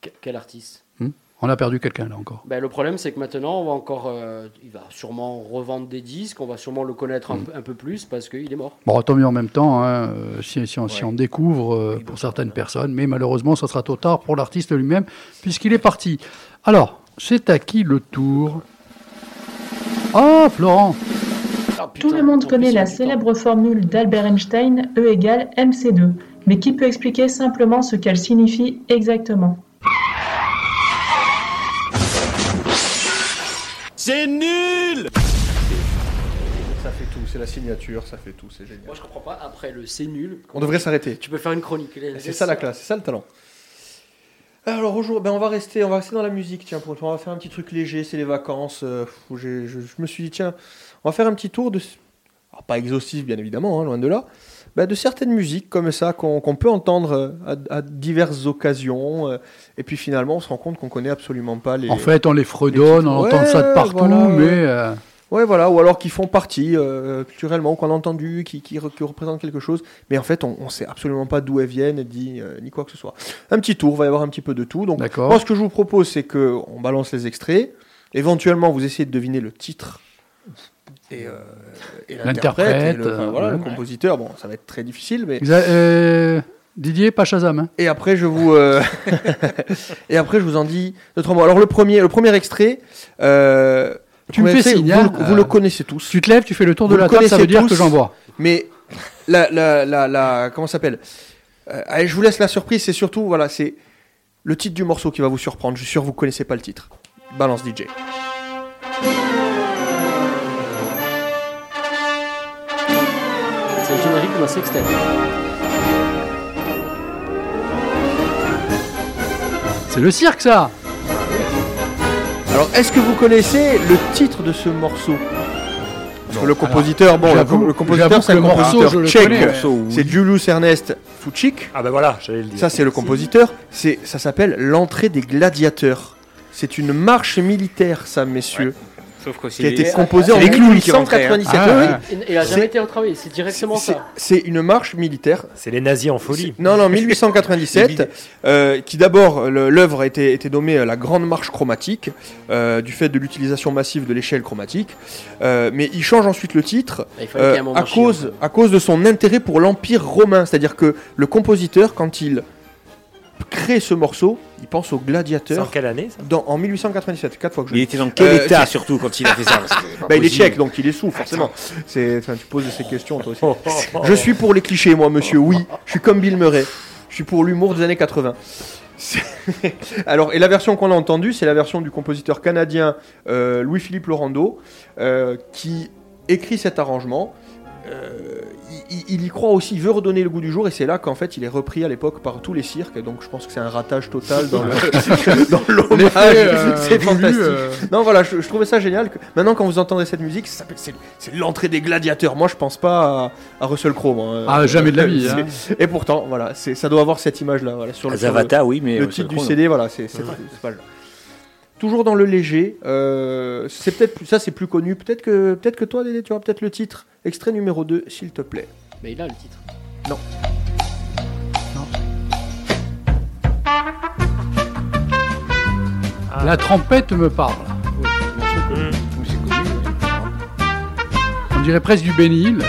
Que- Quel artiste? Hmm? On a perdu quelqu'un là encore. Ben, le problème, c'est que maintenant, on va encore, euh, il va sûrement revendre des disques, on va sûrement le connaître un, peu- un peu plus parce qu'il est mort. Bon, tant mieux en même temps, hein, euh, si, si on, si on découvre euh, pour certaines personnes, mais malheureusement, ça sera trop tard pour l'artiste lui-même, puisqu'il est parti. Alors, c'est à qui le tour? Ah, Florent. Tout le monde connaît la célèbre formule d'Albert Einstein, E égale mc2. Mais qui peut expliquer simplement ce qu'elle signifie exactement? C'est nul Ça fait tout, c'est la signature, ça fait tout, c'est génial. Moi, je comprends pas. Après le c'est nul. On devrait s'arrêter. Tu peux faire une chronique. C'est ça la classe, c'est ça le talent. Alors aujourd'hui, ben on va rester, on va rester dans la musique. Tiens, pour on va faire un petit truc léger. C'est les vacances. euh, où je, je me suis dit tiens, on va faire un petit tour de, alors, pas exhaustif bien évidemment, hein, loin de là, ben, de certaines musiques comme ça qu'on peut entendre euh, à, à diverses occasions. euh, et puis finalement, on se rend compte qu'on connaît absolument pas les. En fait, on les fredonne, on Ouais, entend ça de partout, voilà, mais... euh, Ouais, voilà, ou alors qui font partie euh, culturellement, qu'on a entendu, qui, qui, re- qui représentent quelque chose, mais en fait, on ne sait absolument pas d'où elles viennent, ni, euh, ni quoi que ce soit. Un petit tour, il va y avoir un petit peu de tout. Donc, D'accord. moi, ce que je vous propose, c'est qu'on balance les extraits, éventuellement, vous essayez de deviner le titre et, euh, et l'interprète, le, L'interprète, enfin, voilà, euh, le compositeur. Bon, ça va être très difficile, mais. Euh, Didier, pas Shazam. hein. Et après, je vous, euh, et après, je vous en dis deux, trois mots. Alors, le premier, le premier extrait. Tu me fais extrait, signe, Vous, hein, le- vous le connaissez tous. Tu te lèves, tu fais le tour de la le table, ça veut dire tous, que j'en vois. Mais la, la, la, la- comment ça s'appelle? Allez, Je vous laisse la surprise. C'est surtout, voilà, c'est le titre du morceau qui va vous surprendre. Je suis sûr que vous connaissez pas le titre. Balance DJ. Le générique de ma. C'est le cirque, ça Alors, est-ce que vous connaissez le titre de ce morceau? Parce que le compositeur, bon, le, j'avoue- le compositeur, j'avoue c'est que un le morceau, compositeur je le tchèque. connais, ouais. C'est Julius Ernest Fuchik. Ah ben voilà, j'allais le dire. Ça, c'est le compositeur. C'est, ça s'appelle l'entrée des gladiateurs. C'est une marche militaire, ça, messieurs. Sauf que c'est qui a été les- c'est en les clowns qui rentraient, hein. 1897. Ah, Oui, a jamais été retravaillé, c'est directement c'est- ça. C'est une marche militaire. C'est les nazis en folie. Non, non, 1897, euh, qui d'abord, l'œuvre a été, été nommée euh, la Grande Marche Chromatique, euh, du fait de l'utilisation massive de l'échelle chromatique. Euh, mais il change ensuite le titre euh, moment à, cause, à cause de son intérêt pour l'Empire romain. C'est-à-dire que le compositeur, quand il crée ce morceau, il pense aux C'est en gladiateurs. quelle année ça Dans, en 1897, quatre fois que je Il était dans quel Euh, état surtout quand il a fait ça bah, il est tchèque, donc il est sous, forcément. C'est, enfin, tu poses ces questions, toi aussi. Je suis pour les clichés, moi, monsieur. Oui, je suis comme Bill Murray. Je suis pour l'humour des années 80. C'est- Alors, et la version qu'on a entendue, c'est la version du compositeur canadien euh, Louis-Philippe Lorando, euh, qui écrit cet arrangement. Euh, il, y croit aussi, il veut redonner le goût du jour, et c'est là qu'en fait il est repris à l'époque par tous les cirques, donc je pense que c'est un ratage total dans l'hommage. Euh, c'est fantastique. euh. Non, voilà, je, je trouvais ça génial. Que, maintenant, quand vous entendez cette musique, c'est l'entrée des gladiateurs. Moi, je pense pas à, à Russell Crowe. moi, hein. Ah, jamais de la vie, hein. Et pourtant, voilà, ça doit avoir cette image-là. Voilà, sur le, sur le- Zavata, oui, mais le titre du. CD, voilà, c'est pas là. Toujours dans le léger. euh, c'est peut-être plus- ça, c'est plus connu. Peut-être que, peut-être que toi, Dédé, tu auras peut-être le titre. Extrait numéro 2, s'il te plaît. Mais il a le titre. Non. La trompette me parle. On dirait presque du Bénil.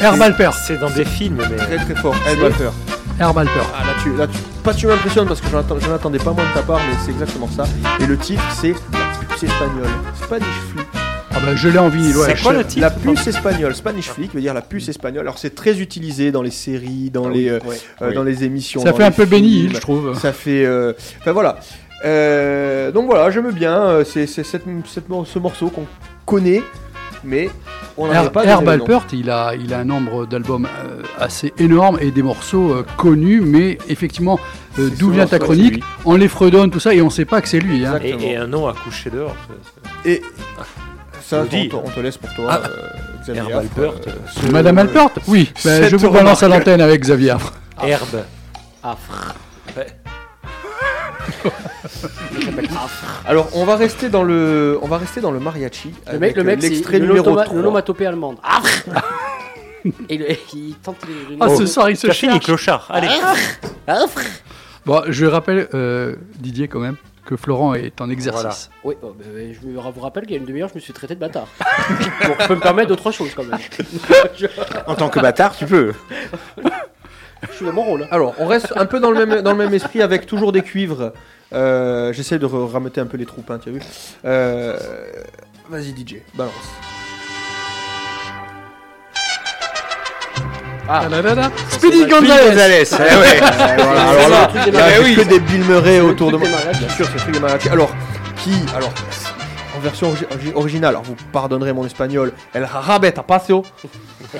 Herbal Pert. C'est dans des films, mais. Très très fort. Elle va le faire. Herbal Pert. Ah, là, tu, là, tu, pas tu m'impressionnes parce que je n'attendais pas moins de ta part, mais c'est exactement ça. Et le titre, c'est La puce espagnole. Spanish Flick. Ah bah je l'ai en vinyle, ouais. C'est quoi le titre La puce espagnole, Spanish Flick veut dire la puce espagnole. Alors c'est très utilisé dans les séries, dans les euh, euh, Oui. dans les émissions. Ça dans fait un peu Benny je trouve. Ça fait, euh, enfin voilà. Euh, donc voilà, j'aime bien. C'est c'est cette- cette mor- ce morceau qu'on connaît, mais on a pas. donné Herbal le nom. Pert, il a, il a un nombre d'albums euh, assez énorme et des morceaux euh, connus, mais effectivement, euh, d'où vient ta chronique. On les fredonne, tout ça, et on sait pas que c'est lui. Hein. Et, et un nom à coucher dehors. Et ça, le dit. on, te- on te laisse pour toi, Ah. euh, Xavier. Herbal Affre, Pert. euh, ce- Madame Alpert Oui, ben, je vous balance à l'antenne avec Xavier. Affre. Herbe. Affre. Alors, on va rester dans le, on va rester dans le mariachi. Le mec, avec, le mec, l'extrait le numéro notoma- 3. l'onomatopée allemande. Ah Et le- il tente les. les- Ah, ce soir, il se T'as fini, cherche. clochard. Allez. Ah, Bon, je rappelle, euh, Didier, quand même, que Florent est en exercice. Oui, oh, bah, ouais, je me vous rappelle qu'il y a une demi-heure, je me suis traité de bâtard. Donc je peux me permettre d'autres choses quand même. je, En tant que bâtard, tu peux. Je suis dans mon rôle. Alors, on reste un peu dans le même, dans le même esprit avec toujours des cuivres. Euh, J'essaie de rameuter un peu les troupes, hein, tu as vu. Euh, Vas-y, DJ, balance. Ah, Speedy Gonzalez eh ouais. Voilà, alors là, il y a mariachis. que des Bill Murray autour de moi. Bien sûr, c'est le truc des mariachis. Alors, qui Alors, en version origi- origi- originale, alors vous pardonnerez mon espagnol, El Rabet a Paseo.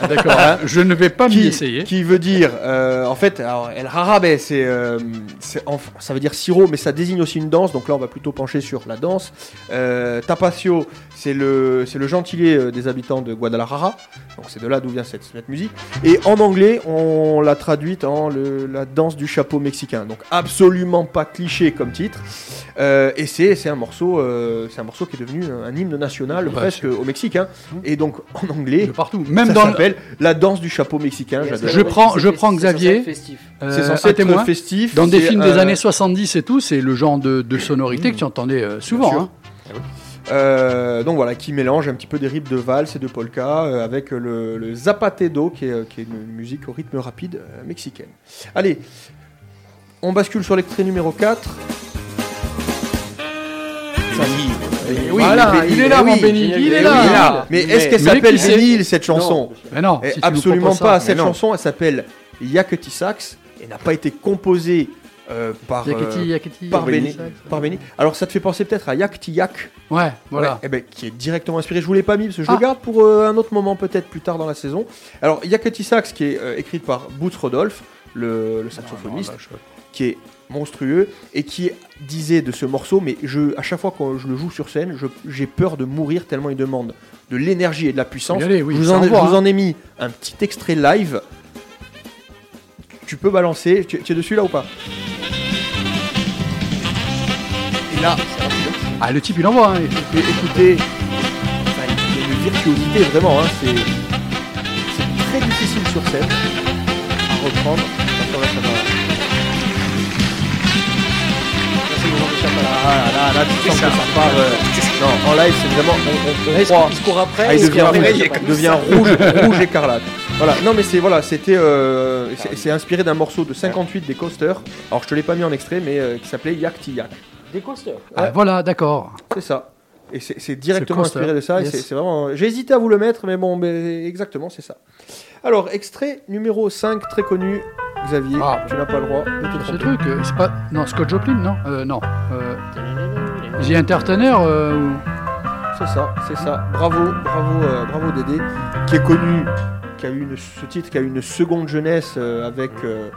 Ah, D'accord, hein, je ne vais pas m'y qui, essayer. qui veut dire, euh, en fait, alors, El Jarabe, c'est, euh, c'est en- ça veut dire sirop, mais ça désigne aussi une danse. Donc là, on va plutôt pencher sur la danse. Euh, Tapacio, c'est le, c'est le gentilé euh, des habitants de Guadalajara. Donc c'est de là d'où vient cette, cette musique. Et en anglais, on l'a traduite en le- la danse du chapeau mexicain. Donc absolument pas cliché comme titre. Et c'est, c'est un morceau, c'est un morceau qui est devenu un hymne national presque au Mexique. hein. Et donc en anglais, De partout. Même dans le- s'appelle la danse du chapeau mexicain. Je prends, je c'est- prends c'est censé Xavier. être festif. euh, C'est censé être témoin. festif. Dans des films des euh, années 70 et tout, c'est le genre de, de sonorité que tu entendais euh, souvent. hein. euh, donc voilà, qui mélange un petit peu des rips de valse et de polka euh, avec le, le zapateado, qui est, euh, qui est une musique au rythme rapide euh, mexicaine. Allez, on bascule sur l'extrait numéro 4. Ça, Eh oui, Voilà, mais Benny, il est là, oui, mon Benny, il est là. Mais est-ce qu'elle s'appelle Benny, cette chanson Mais non, Eh, Absolument pas. Cette non. chanson, elle s'appelle Yakety Sax et n'a pas été composée euh, par, Yakety, euh, Yakety, par, Sax. par Benny. Alors ça te fait penser peut-être à Yak Yak. Ouais, voilà. Ouais, eh ben, qui est directement inspiré. Je vous l'ai pas mis parce que je Ah. le garde pour euh, un autre moment, peut-être plus tard dans la saison. Alors, Yakety Sax, qui est euh, écrite par Boots Rodolphe, le, le saxophoniste, qui est monstrueux et qui disait de ce morceau, mais je, à chaque fois que je le joue sur scène, j'ai peur de mourir tellement il demande de l'énergie et de la puissance. Oui, je vous, ça en, ai- envoie, je vous hein. en ai mis un petit extrait live. Tu peux balancer. Tu, tu es dessus là ou pas? Et là, Ah, le type, il envoie. hein. et écoutez, enfin, il y a une virtuosité vraiment, hein, c'est c'est très difficile sur scène à reprendre. Ça va. Là, là, tu sens que ça part. euh, Non, en live, c'est vraiment. On, on, on croit. qu'il se court après Ah, il devient, rouge, après, il devient rouge, rouge écarlate. Voilà. Non, mais c'est voilà, c'était, euh, c'est c'est inspiré d'un morceau de 58 des Coasters. Alors, je te l'ai pas mis en extrait, mais euh, qui s'appelait Yak Ti Yak. Des coasters. Ah, voilà, d'accord. C'est ça. Et c'est directement inspiré de ça. Yes. c'est- C'est vraiment. J'ai hésité à vous le mettre, mais bon, mais exactement, c'est ça. Alors, extrait numéro 5, très connu. Xavier, Ah. tu n'as pas le droit de te Ce truc, euh, c'est pas. Non, Scott Joplin, non euh, Non. Entertainer euh, ou- C'est ça, c'est ça. Bravo, bravo, bravo Dédé, qui est connu, qui a eu une, ce titre, qui a eu une seconde jeunesse avec. euh,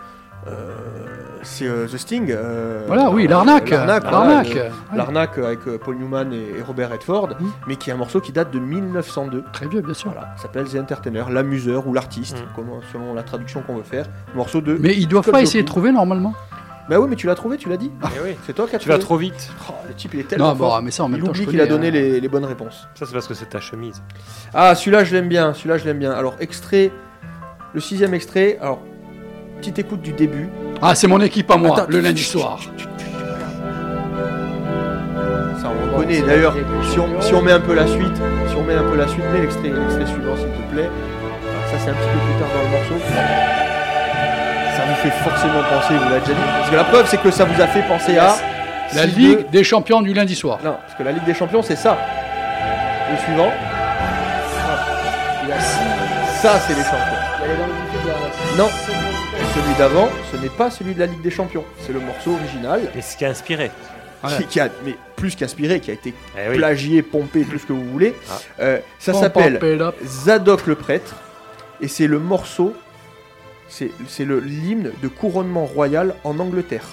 c'est euh, The Sting. euh, Voilà, oui, l'arnaque. L'arnaque, L'arnaque. euh, Ouais. l'arnaque avec euh, Paul Newman et, et Robert Redford, Mm. mais qui est un morceau qui date de 1902. Très vieux, bien sûr. Voilà, ça s'appelle The Entertainer, l'amuseur ou l'artiste, comment- selon la traduction qu'on veut faire. Morceau de. Mais ils doivent pas essayer de trouver normalement Bah oui, mais tu l'as trouvé, tu l'as dit. Eh oui. C'est toi qui as Tu vas trouvé. trop vite. Oh, le type, il est tellement Non, bon, mais ça, en même il temps, oublie qu'il a donné hein. les, les bonnes réponses. Ça, c'est parce que c'est ta chemise. Ah, celui-là, je l'aime bien. Celui-là, je l'aime bien. Alors, extrait. Le sixième extrait. Alors, petite écoute du début. Ah, c'est mon équipe à moi, Attends, le lundi soir. Ça, on reconnaît. D'ailleurs, si on, si on met un peu la suite, si on met un peu la suite, mets l'extrait, l'extrait suivant, s'il te plaît. Ça, c'est un petit peu plus tard dans le morceau. Ça vous fait forcément penser, vous l'avez déjà dit. Parce que la preuve, c'est que ça vous a fait penser à. La 6-2. Ligue des champions du lundi soir. Non, parce que la Ligue des Champions, c'est ça. Le suivant. Il y a six. Ça, c'est les champions. Il y a les langues différentes. Non, celui d'avant, ce n'est pas celui de la Ligue des Champions. C'est le morceau original. Mais ce qui a inspiré. Qui, qui a, mais plus qu'inspiré, qui a été Eh oui. plagié, pompé, tout ce que vous voulez. Ah. Euh, ça s'appelle Zadok le prêtre. Et c'est le morceau, c'est c'est le l'hymne de couronnement royal en Angleterre.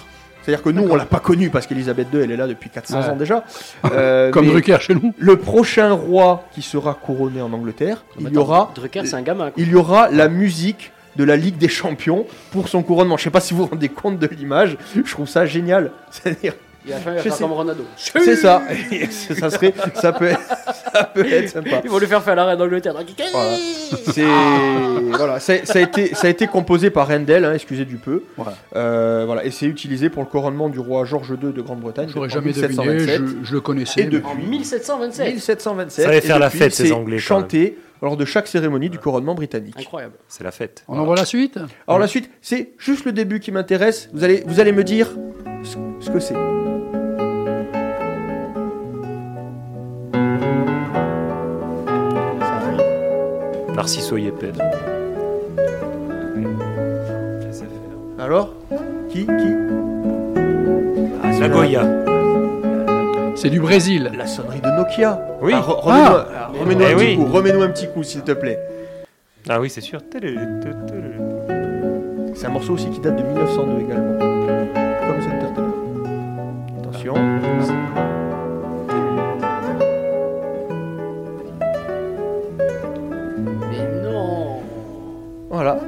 C'est-à-dire que nous, on l'a pas connu parce qu'Elisabeth II, elle est là depuis 400 Ouais. ans déjà. Euh, Comme mais Drucker chez nous. Le prochain roi qui sera couronné en Angleterre, il y aura Drucker, c'est un gamin. quoi. il y aura la musique de la Ligue des Champions pour son couronnement. Je sais pas si vous vous rendez compte de l'image, je trouve ça génial. C'est-à-dire, va comme Ronaldo. C'est ça. ça serait, ça peut, ça peut être sympa. Ils vont lui faire faire l'arrêt d'Angleterre. Voilà. C'est voilà, ça, ça a été, ça a été composé par Handel, hein, excusez du peu. Euh, voilà, et c'est utilisé pour le couronnement du roi George II de Grande-Bretagne. J'aurais jamais deviné, 1727. je, je le connaissais. Et mais- depuis En 1727. 1727. Ça allait et faire la fête, ces Anglais, quand Chanté lors de chaque cérémonie du couronnement britannique. Incroyable. C'est la fête. On envoie la suite Alors la suite, c'est juste le début qui m'intéresse. Vous allez, vous allez me dire ce, ce que c'est. Narciso Yepes. Alors Qui Qui? La Goya. C'est du Brésil. La sonnerie de Nokia. Oui. Ah, re- remets-nous Ah. un- remets-nous un Eh petit oui. coup. Remets-nous un petit coup, s'il te plaît. Ah oui, c'est sûr. C'est un morceau aussi qui date de 1902 également. Comme cette Turtle. Attention. Mais non Voilà.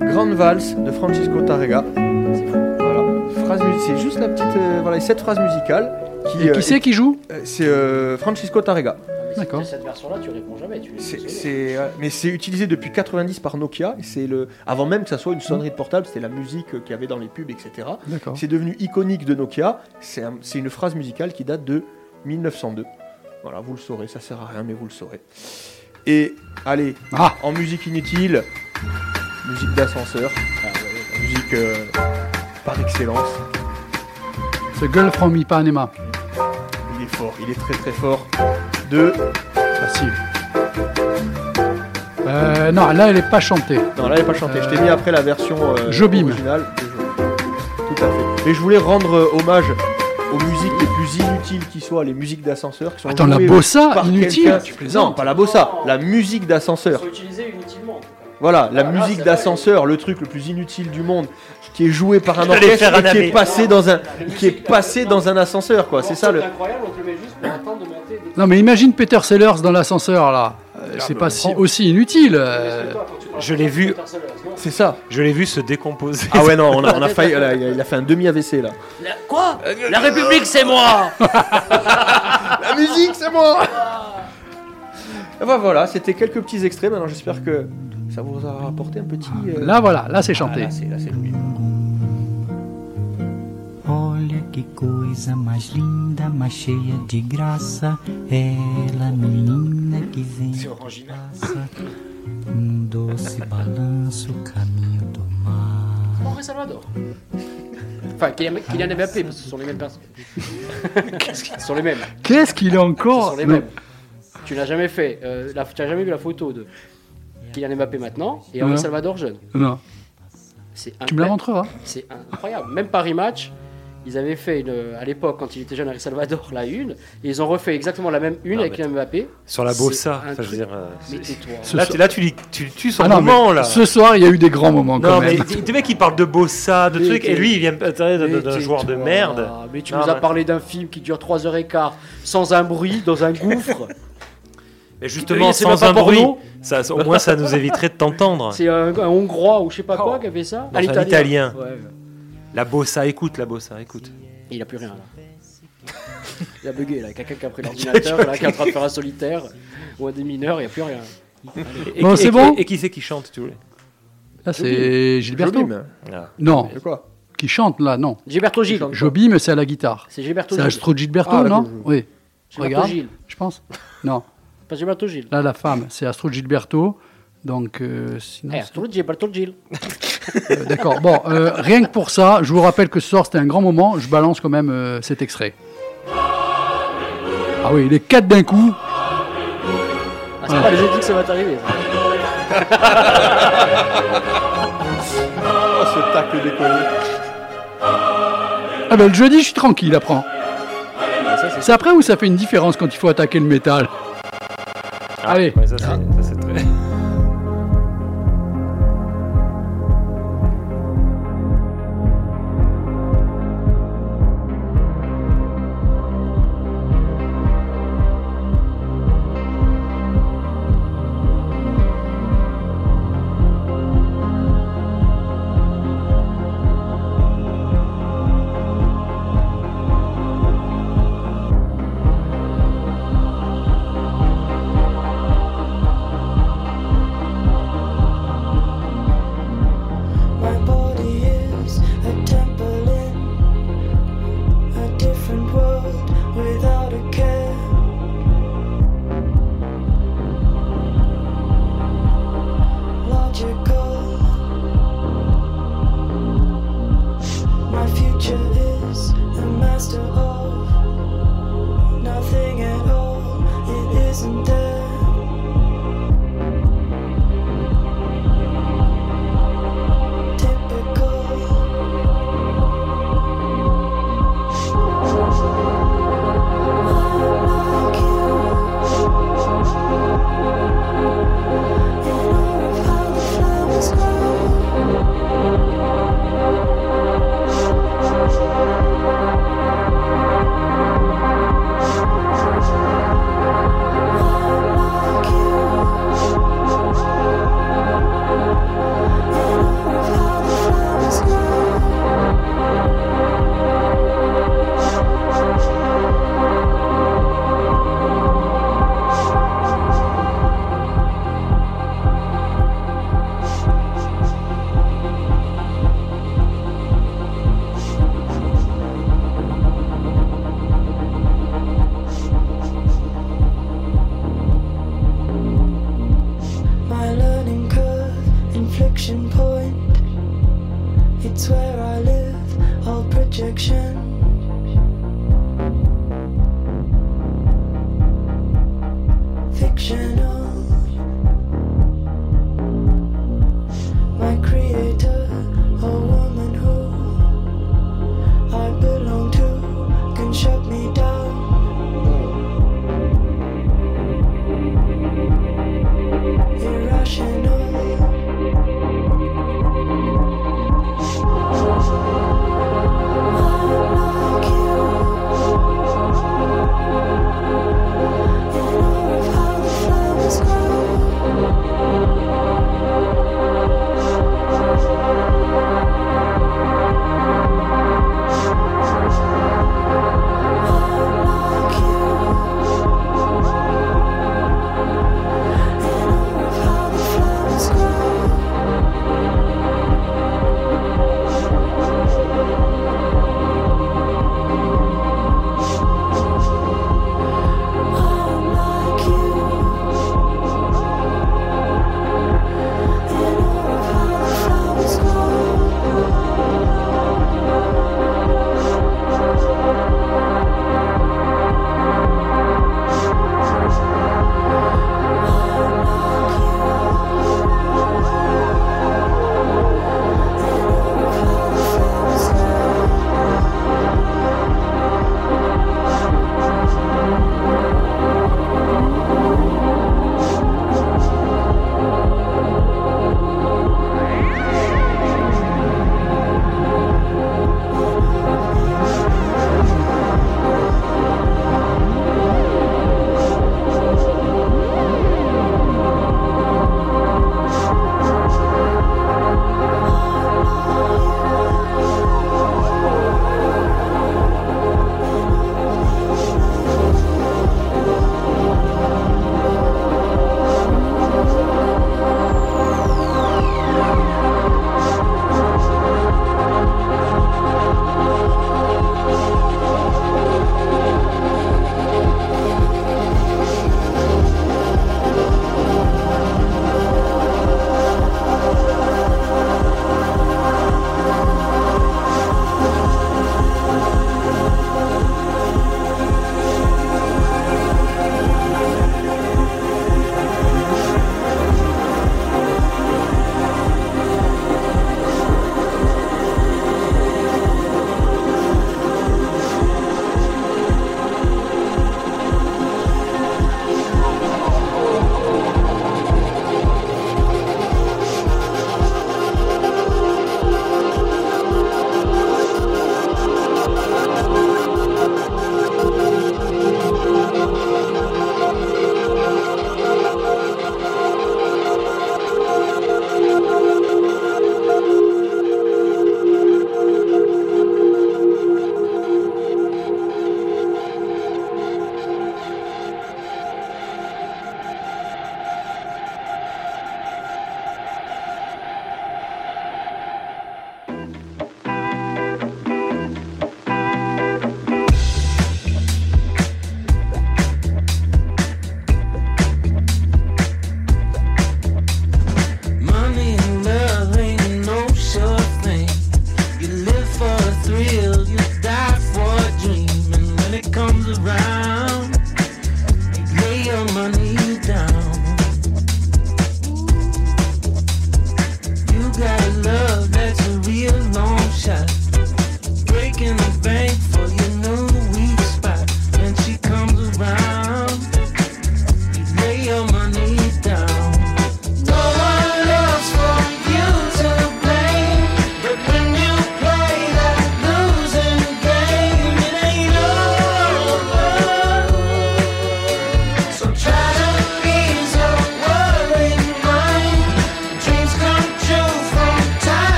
Grande valse de Francisco Tarrega. Voilà. Phrase c'est juste la petite, euh, voilà, cette phrase musicale qui. Et qui c'est qui joue euh, C'est euh, Francisco Tarrega. D'accord. Cette version-là, tu réponds jamais. Tu C'est, euh, mais c'est utilisé depuis 90 par Nokia. C'est le, avant même que ça soit une sonnerie de portable, c'était la musique euh, qu'il y avait dans les pubs, etc. D'accord. C'est devenu iconique de Nokia. C'est, un- c'est une phrase musicale qui date de 1902. Voilà, vous le saurez, ça sert à rien, mais vous le saurez. Et allez, Ah. en musique inutile, musique d'ascenseur, musique euh, par excellence. The Girl from Ipanema. Il est fort, il est très très fort. De. Facile. Euh, non, là, elle est pas chantée. Non, là, elle n'est pas chantée. Je t'ai mis après la version euh, Jobim. originale de Jobim. Tout à fait. Et je voulais rendre euh, hommage aux musiques les plus inutiles qui soient, les musiques d'ascenseur. qui sont Attends, la bossa, inutile Tu plaisantes. Non, pas la bossa, la musique d'ascenseur. Ils sont utilisés inutilement. Voilà, la Ah, musique d'ascenseur, le truc le plus inutile du monde, qui est joué par un orchestre et qui est passé dans un, qui est passé dans un ascenseur, quoi. C'est ça le. incroyable, on te le met juste pour attendre de monter. Des... Non, mais imagine Peter Sellers dans l'ascenseur, là. Euh, c'est bah, pas si, aussi inutile. euh. Je l'ai vu. C'est ça. Je l'ai vu se décomposer. Ah ouais, non, on a, on a failli. là, il a- fait un demi AVC là. La- Quoi? La République, c'est moi La musique, c'est moi Et ben voilà, c'était quelques petits extraits. Maintenant, j'espère que ça vous a apporté un petit. euh, Là, voilà, là, c'est ah, chanté. là, c'est là, c'est Louis. Olha que coisa mais linda, mais cheia de graça. Ela, menina que vem e passa, num doce balanço, caminho do mar. Henri Salvador? Enfin, Kylian Kylian Mbappé, parce que ce sont les mêmes personnes. ce sont les mêmes. Qu'est-ce qu'il a Ce encore sont les mêmes. Tu n'as jamais fait, euh, la, tu n'as jamais vu la photo de Kylian Mbappé maintenant et Henri Non. Salvador jeune. Non. C'est Tu me la montreras C'est incroyable. Même Paris Match, ils avaient fait une, à l'époque quand il était jeune Henri Salvador la une et ils ont refait exactement la même une Non, avec Mbappé. Sur la bossa. Enfin, je veux dire, euh, Mais. Ce Là, tu- là, tu, lis- tu tues son Ah non, moment, là. Ce soir, il y a eu des grands moments quand Non, mais même. des mecs qui parlent de bossa, de Mais trucs, et lui, il vient d'un joueur de merde. Mais tu nous as parlé d'un film qui dure 3h15 sans un bruit, dans un gouffre. Mais justement, c'est sans un bruit, ça, au moins ça nous éviterait de t'entendre. C'est un, un hongrois ou je sais pas quoi qui a fait ça. Non, c'est un italien. Ouais. La bossa, écoute la bossa, écoute. Il a plus rien là. Il a bugué là. Quelqu'un qui a pris l'ordinateur, là, qui est en train de faire un solitaire ou un des mineurs, il n'y a plus rien. Et, Bon, et- c'est et- bon Et qui c'est qui chante, tu voulais Là, c'est Gilberto. Jobim. Ah. Non, quoi qui chante là, non. Gilberto Gil. Jobim, c'est à la guitare. C'est Gilberto C'est Gil. Astro Gilberto, Ah, non. Oui. Gilberto Regarde, Gil. je pense. Non, Pas Gilberto Gil. là, la femme, c'est Astro Gilberto. Donc, euh, sinon, Eh, Astro Gilberto Gil. Euh, D'accord. Bon, euh, rien que pour ça, je vous rappelle que ce soir c'était un grand moment. Je balance quand même euh, cet extrait. Ah oui, les quatre d'un coup. Ah, c'est pas dit que ça va t'arriver. Oh, ce tacle décollé. Ah ben le jeudi, je suis tranquille après. C'est- C'est après où ça fait une différence quand il faut attaquer le métal? Allez. Ouais, ça, c'est- ça,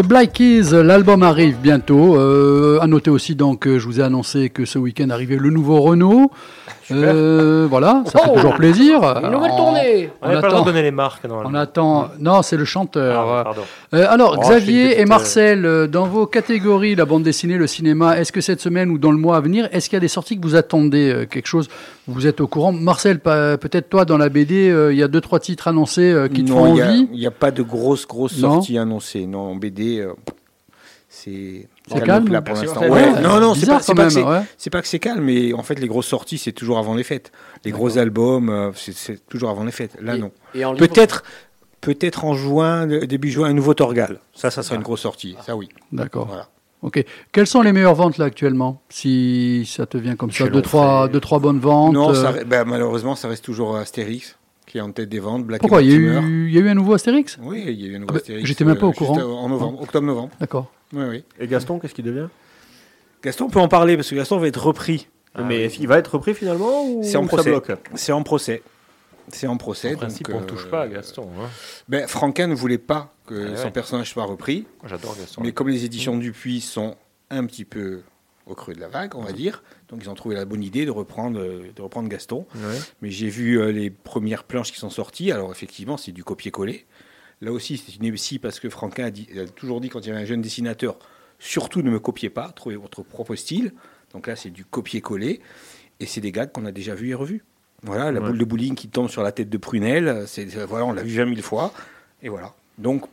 The Black Keys, l'album arrive bientôt. Euh, à noter aussi donc, euh, je vous ai annoncé que ce week-end arrivait le nouveau Renault. Euh, voilà, ça fait Oh toujours plaisir. Une nouvelle On- tournée. On n'a pas le droit de donner les marques. Non, On attend. Non, c'est le chanteur. Ah, pardon. Euh, alors, Oh, Xavier petite, et Marcel, euh, dans vos catégories, la bande dessinée, le cinéma, est-ce que cette semaine ou dans le mois à venir, est-ce qu'il y a des sorties que vous attendez Quelque chose Vous êtes au courant? Marcel, peut-être toi, dans la BD, il y a deux, trois titres annoncés qui te Non, font il y a- envie? Il n'y a, pas de grosses, grosses Non. sorties annoncées. Non, en BD, euh, c'est C'est calme là pour l'instant. Marcel. Ouais. Ouais, Non, non, c'est pas, pas ouais. pas que c'est calme, mais en fait, les grosses sorties, c'est toujours avant les fêtes. Les gros albums, euh, c'est- toujours avant les fêtes. Là, non. et Peut-être. Peut-être en juin, début juin, un nouveau Torgal. Ça, ça sera une grosse sortie. Ça, oui. D'accord. Voilà. Ok. Quelles sont les meilleures ventes là actuellement Si ça te vient comme ça, Chez deux trois, deux, trois bonnes ventes. Non, ça euh, bah, malheureusement, ça reste toujours Astérix qui est en tête des ventes. Black Pourquoi? il y, a eu, il y a eu un nouveau Astérix? Oui, il y a eu un nouveau Ah bah, Astérix. J'étais même pas au juste courant. En novembre, octobre-novembre. D'accord. Oui, oui. Et Gaston, qu'est-ce qu'il devient? Gaston, on peut en parler parce que Gaston va être repris. Mais est-ce qu'il va être repris finalement ou C'est en procès. C'est en procès. C'est en procès. En principe, donc, on ne touche pas à Gaston. hein. Ben, Franquin ne voulait pas que Ah son ouais. personnage soit repris. J'adore Gaston. Mais comme les éditions Dupuis sont un petit peu au creux de la vague, on va dire, donc ils ont trouvé la bonne idée de reprendre, euh, de reprendre Gaston. Ouais. Mais j'ai vu euh, les premières planches qui sont sorties. Alors effectivement, c'est du copier-coller. Là aussi, c'est une épicie parce que Franquin a, dit- a toujours dit quand il y avait un jeune dessinateur, surtout ne me copiez pas, trouvez votre propre style. Donc là, c'est du copier-coller. Et c'est des gags qu'on a déjà vus et revus. Voilà, la Ouais. boule de bowling qui tombe sur la tête de Prunel, c'est, voilà, on l'a vu 20 000 fois. Et voilà. Donc,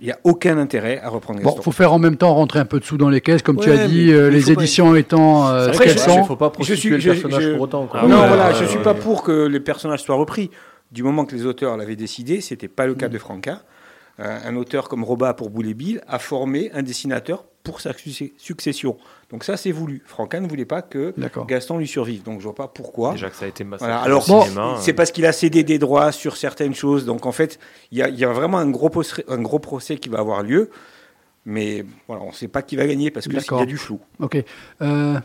il n'y a aucun intérêt à reprendre Bon, Gaston. faut faire en même temps rentrer un peu de sous dans les caisses, comme tu as dit, euh, les pas- éditions étant euh, vrai, qu'elles je- sont. faut pas prostituer le personnage pour autant, quoi. non, ouais, voilà, je ouais, suis ouais. pas pour que les personnages soient repris. Du moment que les auteurs l'avaient décidé, c'était pas le cas Mm. de Franca. Euh, un auteur comme Roba pour Boule et Bill a formé un dessinateur pour sa succession. Donc ça, c'est voulu. Franca ne voulait pas que. Gaston lui survive. Donc je vois pas pourquoi. Déjà que ça a été massacré Voilà. Alors, cinéma, c'est euh. parce qu'il a cédé des droits sur certaines choses. Donc en fait, il y a, il y a vraiment un gros, procès, un gros procès qui va avoir lieu. Mais voilà, on ne sait pas qui va gagner parce qu'il y a du flou. Ok. Euh,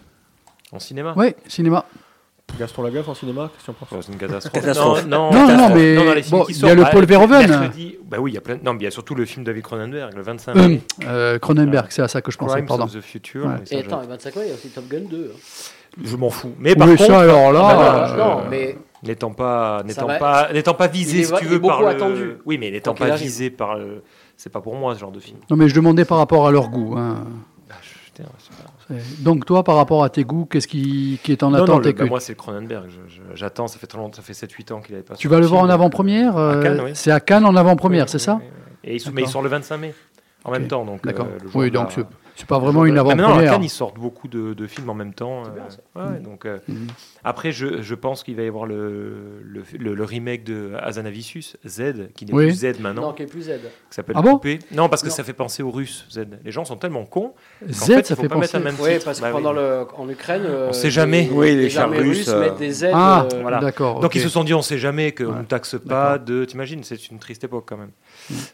En cinéma? Ouais, cinéma. Gaston Lagaffe en cinéma, question pour C'est une catastrophe. Catastrophe. Non, Non, non, mais bon, il y a le Paul Verhoeven. mercredi- Bah oui, il y a plein. Non, mais il y a surtout le film David Cronenberg, le 25 Euh, mai. euh, Cronenberg, c'est à ça que je pensais, pardon. the Future. Ouais. Et attends, le 25 mai, il y a aussi Top Gun 2. hein. Je m'en fous. Mais par Oui, contre, ça, alors là, Ah bah euh, Non, mais n'étant pas, n'étant pas, n'étant pas visé, si tu veux, par le. attendu. Oui, mais n'étant pas visé par le. C'est pas pour moi ce genre de film. Non, mais je demandais par rapport à leur goût. hein. Bah, Donc toi, par rapport à tes goûts, qu'est-ce qui, qui est en Non, non, attente le- et bah, moi c'est le Cronenberg. J'attends, ça fait très longtemps, ça fait 7-8 ans qu'il avait pas. tu vas le voir en donc, avant-première à euh, Cannes, oui. C'est à Cannes en avant-première, Oui, c'est oui, ça. Et il, sort- mais il sort le 25 mai en même temps, donc. D'accord. euh, oui, donc c'est pas vraiment une Ah, mais non, à avant-première. Cannes, ils sortent beaucoup de, de films en même temps. euh, ouais, donc, euh, Mhm. Après, je, je pense qu'il va y avoir le, le, le- le remake de Azanavicius, Z, qui n'est Oui. plus Z maintenant. non, qui est plus Z. qui s'appelle Ah bon Poupée. Non, parce que Non. ça fait penser aux Russes, Z. Les gens sont tellement cons. Z, fait, ça il faut fait pas mettre penser- un même Oui, titre. parce que Bah oui. pendant le, en Ukraine, euh, On sait jamais. les, Oui, les les chars russes, russes euh, mettent des Z. Ah, euh, Voilà. d'accord. Donc ils se sont dit, on sait jamais qu'on Ouais. ne taxe pas de. T'imagines, c'est une triste époque quand même.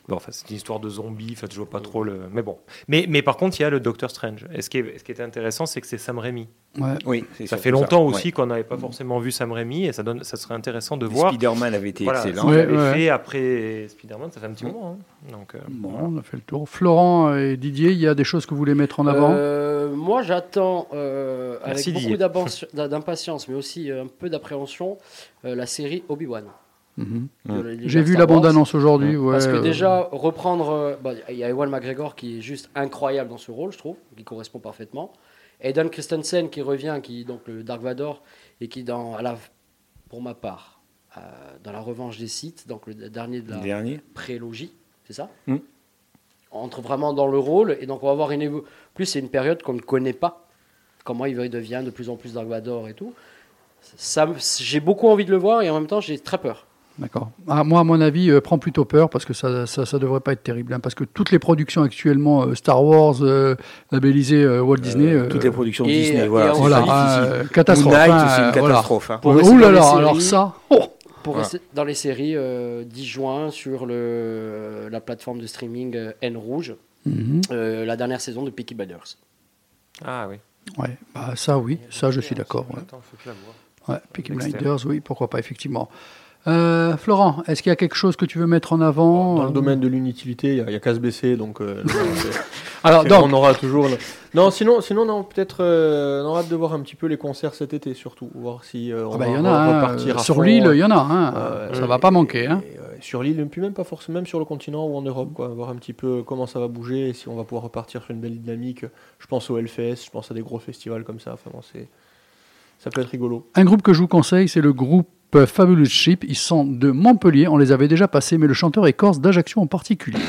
Bon, enfin, c'est une histoire de zombies. Enfin, je vois pas trop le. Mais bon. Mais, mais par contre, il y a le Doctor Strange. Et ce qui est, ce qui est intéressant, c'est que c'est Sam Raimi. Ouais. Oui, Ça fait longtemps aussi qu'on n'avait pas forcément vu Sam Raimi et ça, donne, ça serait intéressant de voir. Spider-Man avait été Voilà, excellent. Ouais, avait fait après Spider-Man, ça fait un petit moment. hein. Donc, euh, Bon, on a fait le tour. Florent et Didier, il y a des choses que vous voulez mettre en avant? Euh, moi, j'attends euh, avec beaucoup Didier. d'a- d'impatience, mais aussi un peu d'appréhension, euh, la série Obi-Wan. Mhm. J'ai vu la bande-annonce aujourd'hui. Ouais, Parce que déjà, reprendre. bon, Il y a Ewan McGregor qui est juste incroyable dans ce rôle, je trouve, qui correspond parfaitement. Aidan Christensen qui revient, qui donc le Dark Vador, et qui, dans, à la, pour ma part, euh, dans La Revanche des Sith, donc le dernier de la dernier. prélogie, c'est ça Mm. entre vraiment dans le rôle et donc on va avoir une plus c'est une période qu'on ne connaît pas comment il devient de plus en plus Dark Vador et tout ça j'ai beaucoup envie de le voir et en même temps j'ai très peur D'accord. Ah, moi, à mon avis, euh, prends plutôt peur parce que ça, ça, ça devrait pas être terrible. hein, parce que toutes les productions actuellement, euh, Star Wars, euh, labellisées euh, Walt Disney, euh, Toutes les productions et- Disney, et voilà. euh, catastrophe. Hein, c'est une voilà. catastrophe. hein. Pour ouh là là, séries- alors ça. oh pour Voilà. rester dans les séries euh, 10 juin sur le, la plateforme de streaming N Rouge Mhm. euh, la dernière saison de Peaky Blinders Ah oui. Ouais, bah, ça oui, ça je suis d'accord. Ouais. Attends, faut que je la voie. Ouais, Peaky. Blinders, oui, pourquoi pas, effectivement. Euh, Florent, est-ce qu'il y a quelque chose que tu veux mettre en avant Dans le domaine de l'inutilité, il y a- a, qu'à se baisser, donc euh, Alors, donc- on aura toujours. Non, sinon, sinon non, peut-être euh, on aura hâte de voir un petit peu les concerts cet été, surtout, voir si euh, on Ah bah, va y en a, hein, repartir à sur l'île, il y en a, hein, Euh, ça va pas manquer. Hein. Et, euh, sur l'île, puis même pas forcément, même sur le continent ou en Europe, quoi, voir un petit peu comment ça va bouger, et si on va pouvoir repartir sur une belle dynamique. Je pense au Hellfest, je pense à des gros festivals comme ça. Enfin, bon, c'est, ça peut être rigolo. Un groupe que je vous conseille, c'est le groupe Fabulous Sheep. Ils sont de Montpellier, on les avait déjà passés, mais le chanteur est corse d'Ajaccio en particulier.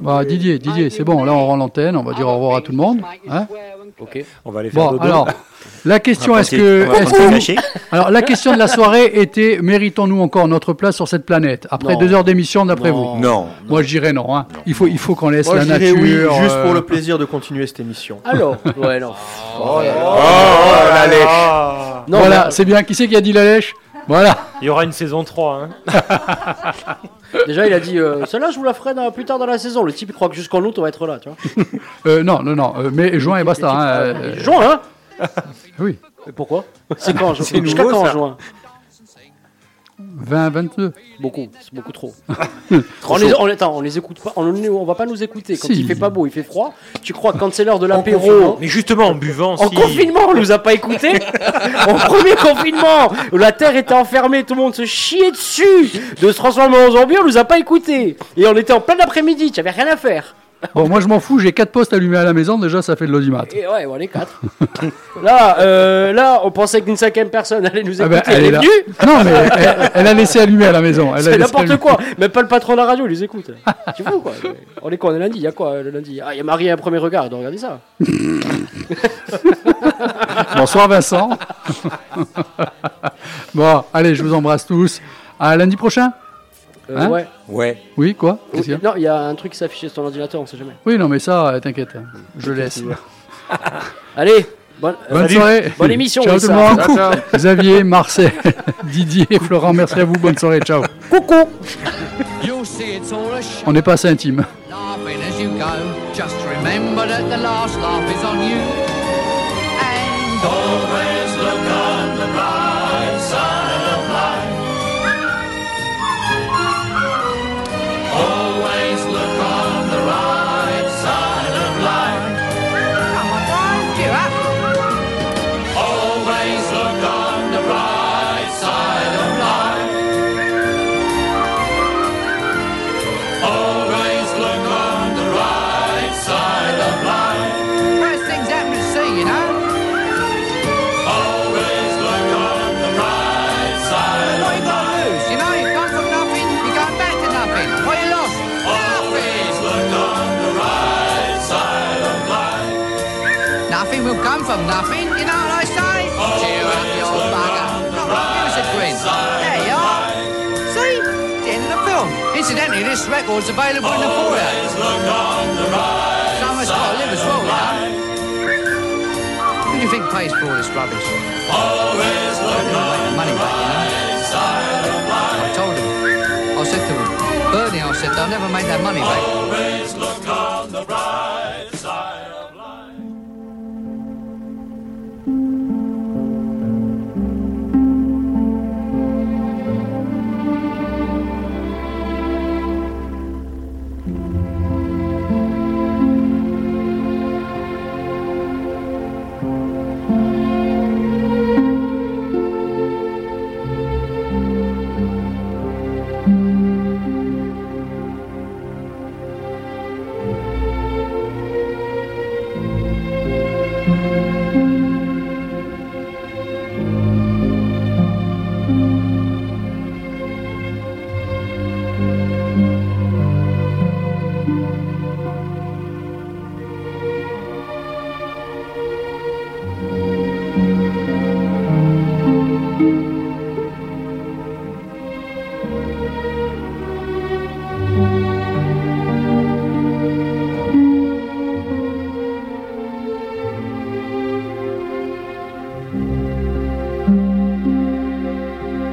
Bah, Didier, Didier, c'est bon, là on rend l'antenne, on va dire au revoir à tout le monde. Hein Ok. On va aller faire Bon, dodo. alors, la question est-ce que. alors, la question de la soirée était méritons-nous encore notre place sur cette planète Après Non. deux heures d'émission, d'après Non. vous? Non. Moi, je dirais non. hein. Il, faut, il faut qu'on laisse Moi, la nature. oui, juste euh, pour le plaisir de continuer cette émission. Alors, ouais, non. Oh, la lèche. Non, voilà, mais- c'est bien. Qui c'est qui a dit la lèche? Voilà. Il y aura une saison 3. Hein. Déjà, il a dit euh, celle-là, je vous la ferai dans- plus tard dans la saison. Le type, il croit que jusqu'en août, on va être là, tu vois. Euh, non, non, non. euh, mais juin et basta. hein, euh, Juin, hein Oui. Mais pourquoi? C'est quand juin? C'est Jusqu'à nouveau, quand ça. juin? 20, 22. Beaucoup, c'est beaucoup trop. On, les, on, attends, on les écoute pas, on, on va pas nous écouter. Quand Si. il fait pas beau, il fait froid. Tu crois que quand c'est l'heure de confinement. l'apéro. Mais justement, en buvant, En si- confinement, on nous a pas écouté. en premier confinement, où la terre était enfermée, tout le monde se chiait dessus de se transformer en zombie, on nous a pas écouté. Et on était en plein après-midi, tu avais rien à faire. Bon, moi, je m'en fous. J'ai quatre postes allumés à la maison. Déjà, ça fait de l'audimat. Et ouais, on est quatre. là, euh, là, on pensait qu'une cinquième personne allait nous Ah écouter. ben, elle, est là. venue. Non, mais elle, elle a laissé allumer à la maison. C'est n'importe quoi. Même pas le patron de la radio, il les écoute. tu vois quoi On est quoi On est lundi. Il y a quoi le lundi? Ah, il y a Marie à un premier regard. Donc regardez ça. Bonsoir Vincent. bon, allez, je vous embrasse tous. À lundi prochain Hein ouais. Ouais. Oui, quoi Qu'est-ce qu'il y a Non, il y a un truc qui s'affiche sur ton ordinateur, on sait jamais. Oui, non, mais ça, euh, t'inquiète. Je laisse. Allez, bonne, euh, Bonne soirée. Bonne émission. Ciao tout le monde. Ciao, ciao. Xavier, Marcel, Didier, Florent, merci à vous. Bonne soirée. Ciao. Coucou. You'll see it's all a show. On n'est pas assez intime. From nothing, you know what I say? Cheer up, you old bugger. Not like you, said Grin. There you are. See? It's the end of the film. Incidentally, this record's available in the foyer. Someone's got to live as well, you know. Who do you think pays for all this rubbish? Always look on the money back, you know. I told him. I said to him, Bernie, I said, they'll never make that money back.